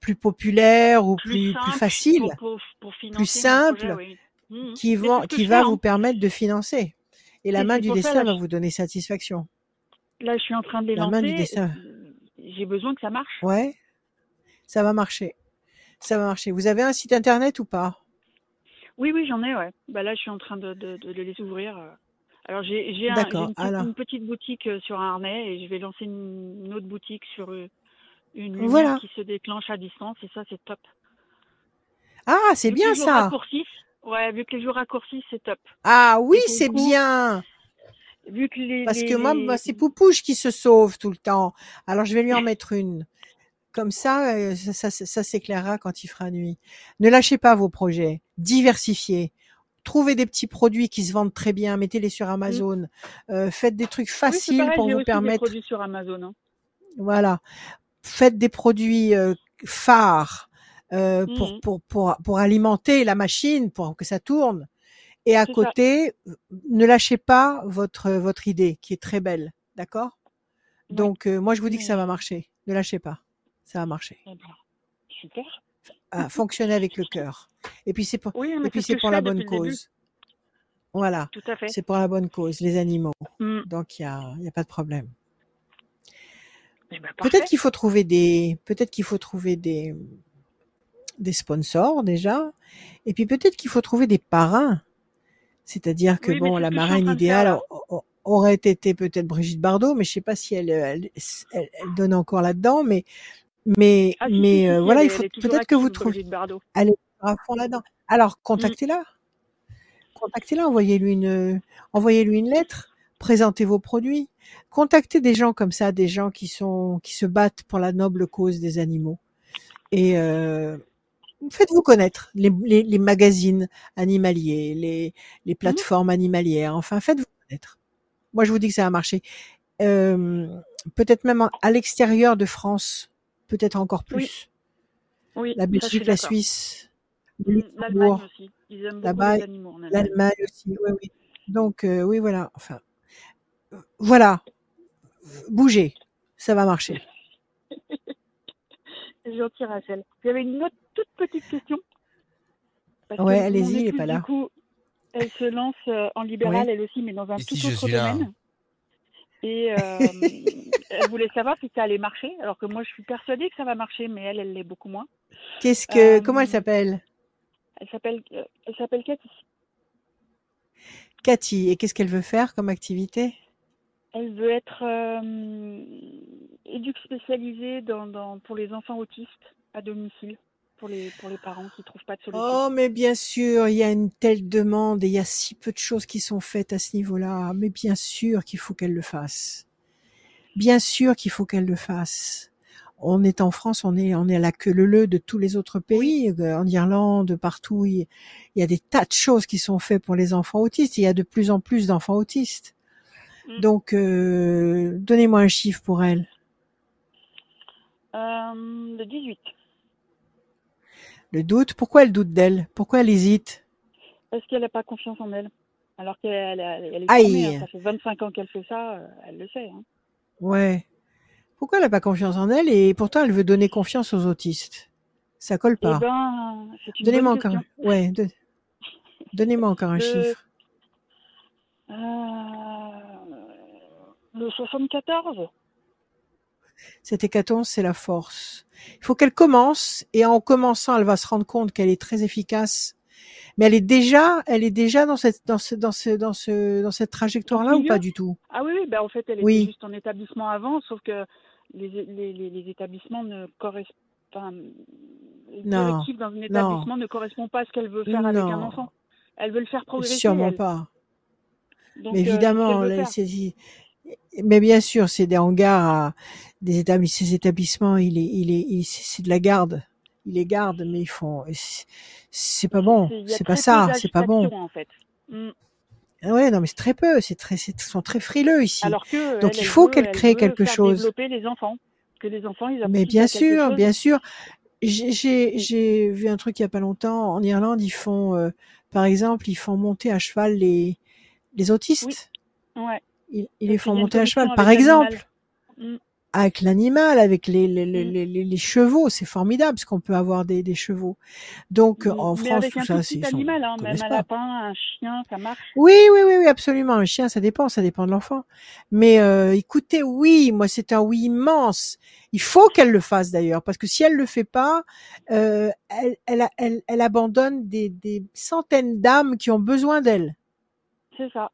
plus populaire ou Plus plus plus simple facile, pour, pour, pour plus simple, oui. Mhm. qui vont va vous permettre de financer. Et la main du ça, destin là, va je, vous donner satisfaction. là, je suis en train de La main du destin. Euh, J'ai besoin que ça marche. Ouais, ça va marcher. Ça va marcher. Vous avez un site internet ou pas? Oui, oui, j'en ai, ouais. Bah là, je suis en train de, de, de les ouvrir. Alors, j'ai un- une, petite- Alors, une petite boutique euh, sur un harnais et je vais lancer une, une autre boutique sur euh, une lumière voilà. qui se déclenche à distance et ça, c'est top. Ah, c'est bien ça. ouais, vu que les jours raccourcissent, c'est top. Ah oui, c'est bien. vu que les, Parce les, que moi, c'est Poupouche qui se sauve tout le temps. Alors, je vais lui en mettre une. Comme ça, euh, ça, ça, ça- ça s'éclairera quand il fera nuit. Ne lâchez pas vos projets. Diversifiez. Trouvez des petits produits qui se vendent très bien. Mettez-les sur Mm. Amazon. Euh, faites des trucs Oui, faciles pareil, pour vous aussi des permettre. produits sur Amazon. hein. Voilà. Faites des produits euh, phares euh, pour, Mhm. pour, pour, pour alimenter la machine, pour que ça tourne. Et à ça. côté, ne lâchez pas votre, votre idée qui est très belle. D'accord? Oui, Donc, euh, moi, je vous dis que ça mais va marcher. Ne lâchez pas. Ça va marcher. Eh ben, super. À fonctionner avec le cœur. Et puis c'est pour, Oui, et puis c'est pour la bonne cause. Voilà. Tout à fait. C'est pour la bonne cause, les animaux. Mm. Donc il y a, il y a pas de problème. Eh ben, Peut-être qu'il faut trouver des, peut-être qu'il faut trouver des, des sponsors déjà, et puis peut-être qu'il faut trouver des parrains. C'est-à-dire que Oui, bon, la marraine idéale aurait été peut-être Brigitte Bardot, mais je sais pas si elle, elle, elle, elle donne encore là-dedans, mais, mais, Ah, si, mais si, euh, voilà, il faut peut-être que vous trouviez, Brigitte Bardot. elle est à fond là-dedans. Mm. Alors contactez-la, contactez-la, envoyez-lui une, envoyez-lui une lettre, présentez vos produits, contactez des gens comme ça, des gens qui sont, qui se battent pour la noble cause des animaux. Et euh, faites-vous connaître les, les, les magazines animaliers, les, les plateformes animalières. Enfin, faites-vous connaître. Moi, je vous dis que ça va marcher. Euh, peut-être même à l'extérieur de France, peut-être encore plus. Oui, La Belgique, la. Suisse, le Mm, L'Allemagne aussi. Ils aiment beaucoup là-bas, les animaux en Allemagne. l'Allemagne aussi. Oui, oui. Donc, euh, oui, voilà. Enfin, voilà. Bougez. Ça va marcher. C'est gentil, Rachel. J'avais une autre toute petite question. Parce Ouais, que allez-y, il est épouse, pas là. Du coup, elle se lance euh, en libéral, Oui. elle aussi, mais dans un Ici, tout autre là. domaine. Et euh, elle voulait savoir si ça allait marcher, alors que moi, je suis persuadée que ça va marcher, mais elle, elle l'est beaucoup moins. Qu'est-ce que, Euh, comment elle s'appelle? Elle s'appelle, elle s'appelle Cathy. Cathy. Et qu'est-ce qu'elle veut faire comme activité? Elle veut être euh, éduque spécialisée dans, dans, pour les enfants autistes à domicile, pour les, pour les parents qui trouvent pas de solution. Oh, mais bien sûr, il y a une telle demande et il y a si peu de choses qui sont faites à ce niveau-là. Mais bien sûr qu'il faut qu'elle le fasse. Bien sûr qu'il faut qu'elle le fasse. On est en France, on est, on est à la queue leu de tous les autres pays, euh, en Irlande, partout. Il y a des tas de choses qui sont faites pour les enfants autistes. Il y a de plus en plus d'enfants autistes. Mm. Donc, euh, donnez-moi un chiffre pour elle. Euh, le 18. Le doute. Pourquoi elle doute d'elle? Pourquoi elle hésite? Parce qu'elle n'a pas confiance en elle. Alors qu'elle elle, elle est formée, hein. ça fait 25 ans qu'elle fait ça, euh, elle le sait. Hein. Ouais. Pourquoi elle n'a pas confiance en elle et pourtant elle veut donner confiance aux autistes? Ça colle Eh pas. ben, c'est une Donnez-moi encore. Ouais. encore un Le- chiffre. Euh, le 74 Cette hécatombe, c'est la force. Il faut qu'elle commence et en commençant, elle va se rendre compte qu'elle est très efficace. Mais elle est déjà, elle est déjà dans cette, dans ce, dans ce, dans ce, dans cette trajectoire-là ou pas du tout? Ah oui, oui ben en fait, elle était Oui. juste en établissement avant, sauf que les, les, les, les établissements ne correspondent pas. Les Non, dans un établissement ne correspondent pas à ce qu'elle veut faire avec un enfant. Elle veut le faire progresser. Sûrement elle. pas. Donc, Mais euh, évidemment, qu'elle mais bien sûr, c'est des hangars à des établissements, ces établissements, il est, il est, il- c'est de la garde. Il les garde, mais ils font, c'est- pas bon, C'est- pas ça, c'est pas bon. en fait. Mm. Ah Ouais, non, mais c'est très peu, c'est très, c'est- ils sont très frileux ici. Alors que Donc elle, il faut qu'elle elle crée quelque chose. développer les enfants, que les enfants ils Mais bien sûr, chose. bien sûr. J'ai, j'ai, j'ai vu un truc il y a pas longtemps. En Irlande, ils font, euh, par exemple, ils font monter à cheval les, les autistes. Ouais. Ils, ils les font monter à cheval, par exemple. Mm. avec l'animal, avec les, les, les, Mm. les, chevaux, c'est formidable parce qu'on peut avoir des, des chevaux. Donc Mm. en Mais France, avec tout un ça, c'est animal, hein, même un lapin, un chien, ça marche. Oui, oui, oui, oui, absolument. Un chien, ça dépend, ça dépend de l'enfant. Mais euh, écoutez, oui, moi c'est un oui immense. Il faut qu'elle le fasse d'ailleurs, parce que si elle le fait pas, euh, elle, elle, elle, elle abandonne des, des centaines d'âmes qui ont besoin d'elle. C'est ça.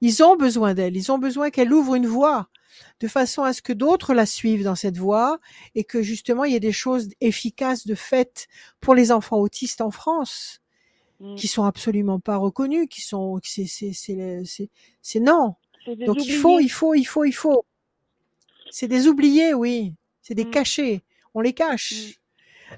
Ils ont besoin d'elle. Ils ont besoin qu'elle ouvre une voie de façon à ce que d'autres la suivent dans cette voie et que justement il y ait des choses efficaces de fait pour les enfants autistes en France Mm. qui sont absolument pas reconnus, qui sont c'est c'est c'est c'est c'est non. Donc il faut il faut il faut il faut. C'est des oubliés, oui. C'est des Mm. cachés. On les cache.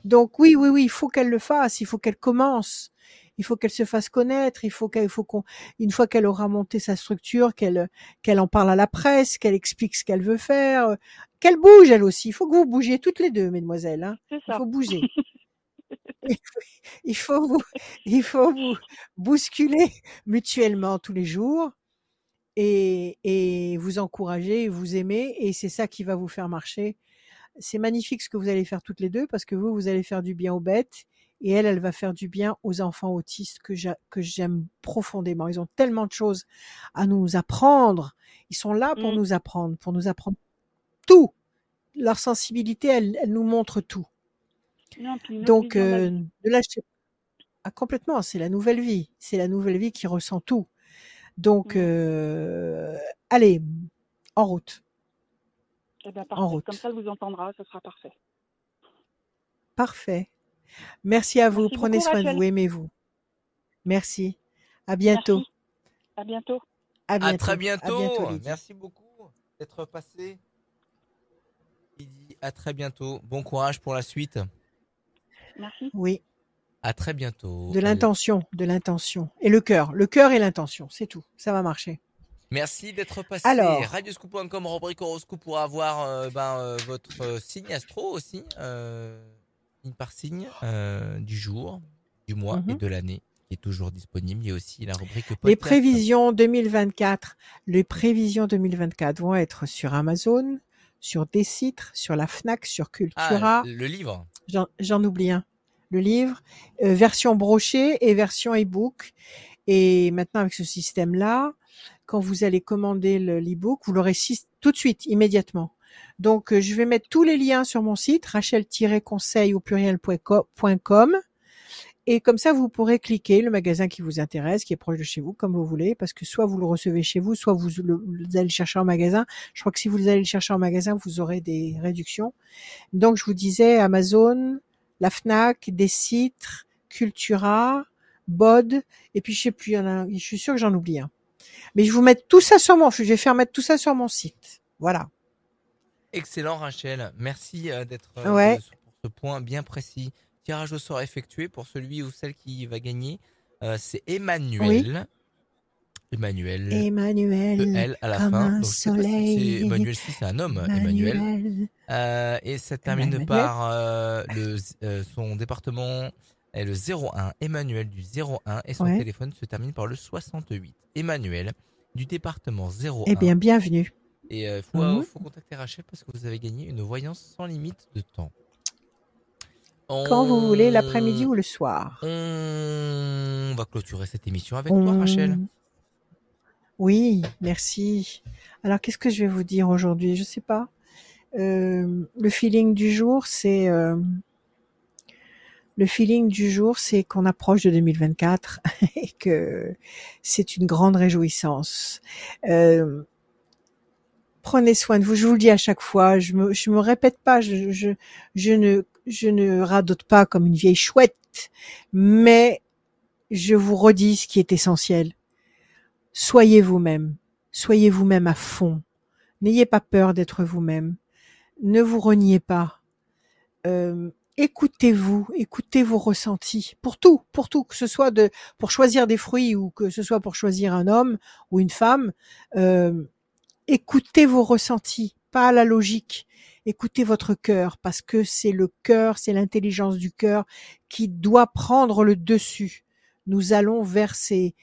Donc oui oui oui, il faut qu'elle le fasse. Il faut qu'elle commence. Il faut qu'elle se fasse connaître. Il faut qu'elle il faut qu'on une fois qu'elle aura monté sa structure, qu'elle qu'elle en parle à la presse, qu'elle explique ce qu'elle veut faire, euh, qu'elle bouge elle aussi. Il faut que vous bougiez toutes les deux, mesdemoiselles. Hein. Il faut bouger. il faut- il faut vous, il faut vous bousculer mutuellement tous les jours et, et vous encourager, vous aimer, et c'est ça qui va vous faire marcher. c'est magnifique ce que vous allez faire toutes les deux parce que vous, vous allez faire du bien aux bêtes et elle, elle va faire du bien aux enfants autistes que j'a- que j'aime profondément. Ils ont tellement de choses à nous apprendre. Ils sont là pour Mm. nous apprendre, pour nous apprendre tout. Leur sensibilité, elle, elle nous montre tout. Non, Donc, de euh, vie. ne lâchez ah, complètement. C'est la nouvelle vie. C'est la nouvelle vie qui ressent tout. Donc, Mm. euh, allez, en route, Eh ben, en parfait. Comme route. ça, elle vous entendra, ce sera parfait. Parfait. Merci à vous. Merci Prenez beaucoup, soin de vous. Aimez-vous. Merci. À bientôt. Merci. À bientôt. À À bientôt. très À bientôt. bientôt. Merci beaucoup d'être passé. Il dit à très bientôt. Bon courage pour la suite. Merci. Oui, À très bientôt. de l'intention, de l'intention. Et le cœur. Le cœur et l'intention. C'est tout. Ça va marcher. Merci d'être passé. Alors. Radioscoop.com, rubrique horoscope pour avoir euh, ben, euh, votre euh, signe astro aussi, euh, signe par signe euh, du jour, du mois et Mhm. de l'année, qui est toujours disponible. Il y a aussi la rubrique podcast. Les prévisions 2024, les prévisions 2024 vont être sur Amazon, sur Décitre, sur la Fnac, sur Cultura. Ah, le livre. J'en- oublie un. Le livre, euh, version brochée et version e-book. Et maintenant, avec ce système-là, quand vous allez commander le- l'e-book, vous l'aurez tout de suite, immédiatement. Donc, euh, je vais mettre tous les liens sur mon site, rachel-conseil au pluriel.com. Et comme ça, vous pourrez cliquer le magasin qui vous intéresse, qui est proche de chez vous, comme vous voulez, parce que soit vous le recevez chez vous, soit vous, le- vous allez le chercher en magasin. Je crois que si vous allez le chercher en magasin, vous aurez des réductions. Donc, je vous disais Amazon, la Fnac, Décitre, Cultura, Bod, et puis je sais plus, il y en a, je suis sûre que j'en oublie un. Mais je vous mets tout ça sur mon, je vais faire mettre tout ça sur mon site. Voilà. Excellent, Rachel. Merci euh, d'être euh, Ouais. pour ce point bien précis. Tirage au sort effectué pour celui ou celle qui va gagner. Euh, c'est Emmanuel. Emmanuel. Emmanuel, de L à la comme fin. un Donc, si Emmanuel, si c'est un homme, Emmanuel. Emmanuel. Euh, et ça termine Emmanuel. par euh, le, euh, son département est le 01. Emmanuel du 01 et son Ouais. téléphone se termine par le 68. Emmanuel du département 01. Eh bien, bienvenue. Et il faut, Mhm. faut contacter Rachel parce que vous avez gagné une voyance sans limite de temps. Quand vous voulez, l'après-midi On- ou le soir. On va clôturer cette émission avec toi, Rachel. On- Oui, merci. Alors, qu'est-ce que je vais vous dire aujourd'hui? Je sais pas. Euh, le feeling du jour, c'est euh, le feeling du jour, c'est qu'on approche de 2024 et que c'est une grande réjouissance. Euh, prenez soin de vous. Je vous le dis à chaque fois. Je me, je me répète pas. Je, je, je ne, je ne radote pas comme une vieille chouette, mais je vous redis ce qui est essentiel. Soyez vous-même. Soyez vous-même à fond. N'ayez pas peur d'être vous-même. Ne vous reniez pas. Euh, écoutez-vous, écoutez vos ressentis pour tout, pour tout, que ce soit de pour choisir des fruits ou que ce soit pour choisir un homme ou une femme. Euh, écoutez vos ressentis, pas la logique. Écoutez votre cœur parce que c'est le cœur, c'est l'intelligence du cœur qui doit prendre le dessus. Nous allons vers ces,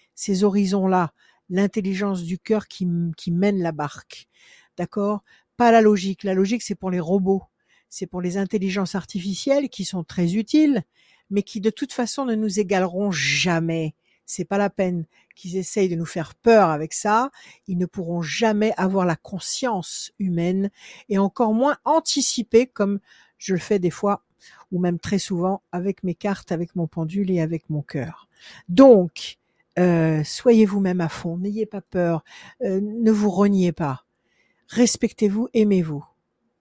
horizons-là, l'intelligence du cœur qui, qui mène la barque. D'accord? Pas la logique. La logique, c'est pour les robots. C'est pour les intelligences artificielles qui sont très utiles, mais qui de toute façon ne nous égaleront jamais. C'est pas la peine qu'ils essayent de nous faire peur avec ça. Ils ne pourront jamais avoir la conscience humaine et encore moins anticiper comme je le fais des fois ou même très souvent avec mes cartes, avec mon pendule et avec mon cœur. Donc, euh, soyez vous-même à fond, n'ayez pas peur, euh, ne vous reniez pas, respectez-vous, aimez-vous.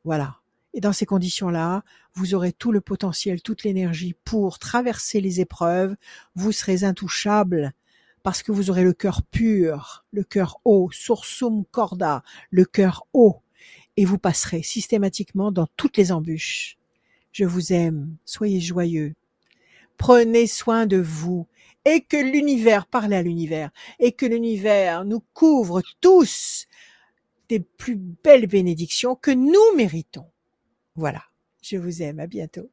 Voilà. Et dans ces conditions-là, vous aurez tout le potentiel, toute l'énergie pour traverser les épreuves, vous serez intouchable parce que vous aurez le cœur pur, le cœur haut, sursum corda, le cœur haut, et vous passerez systématiquement dans toutes les embûches. Je vous aime, soyez joyeux, prenez soin de vous, et que l'univers, parlez à l'univers, et que l'univers nous couvre tous des plus belles bénédictions que nous méritons. Voilà, je vous aime, à bientôt.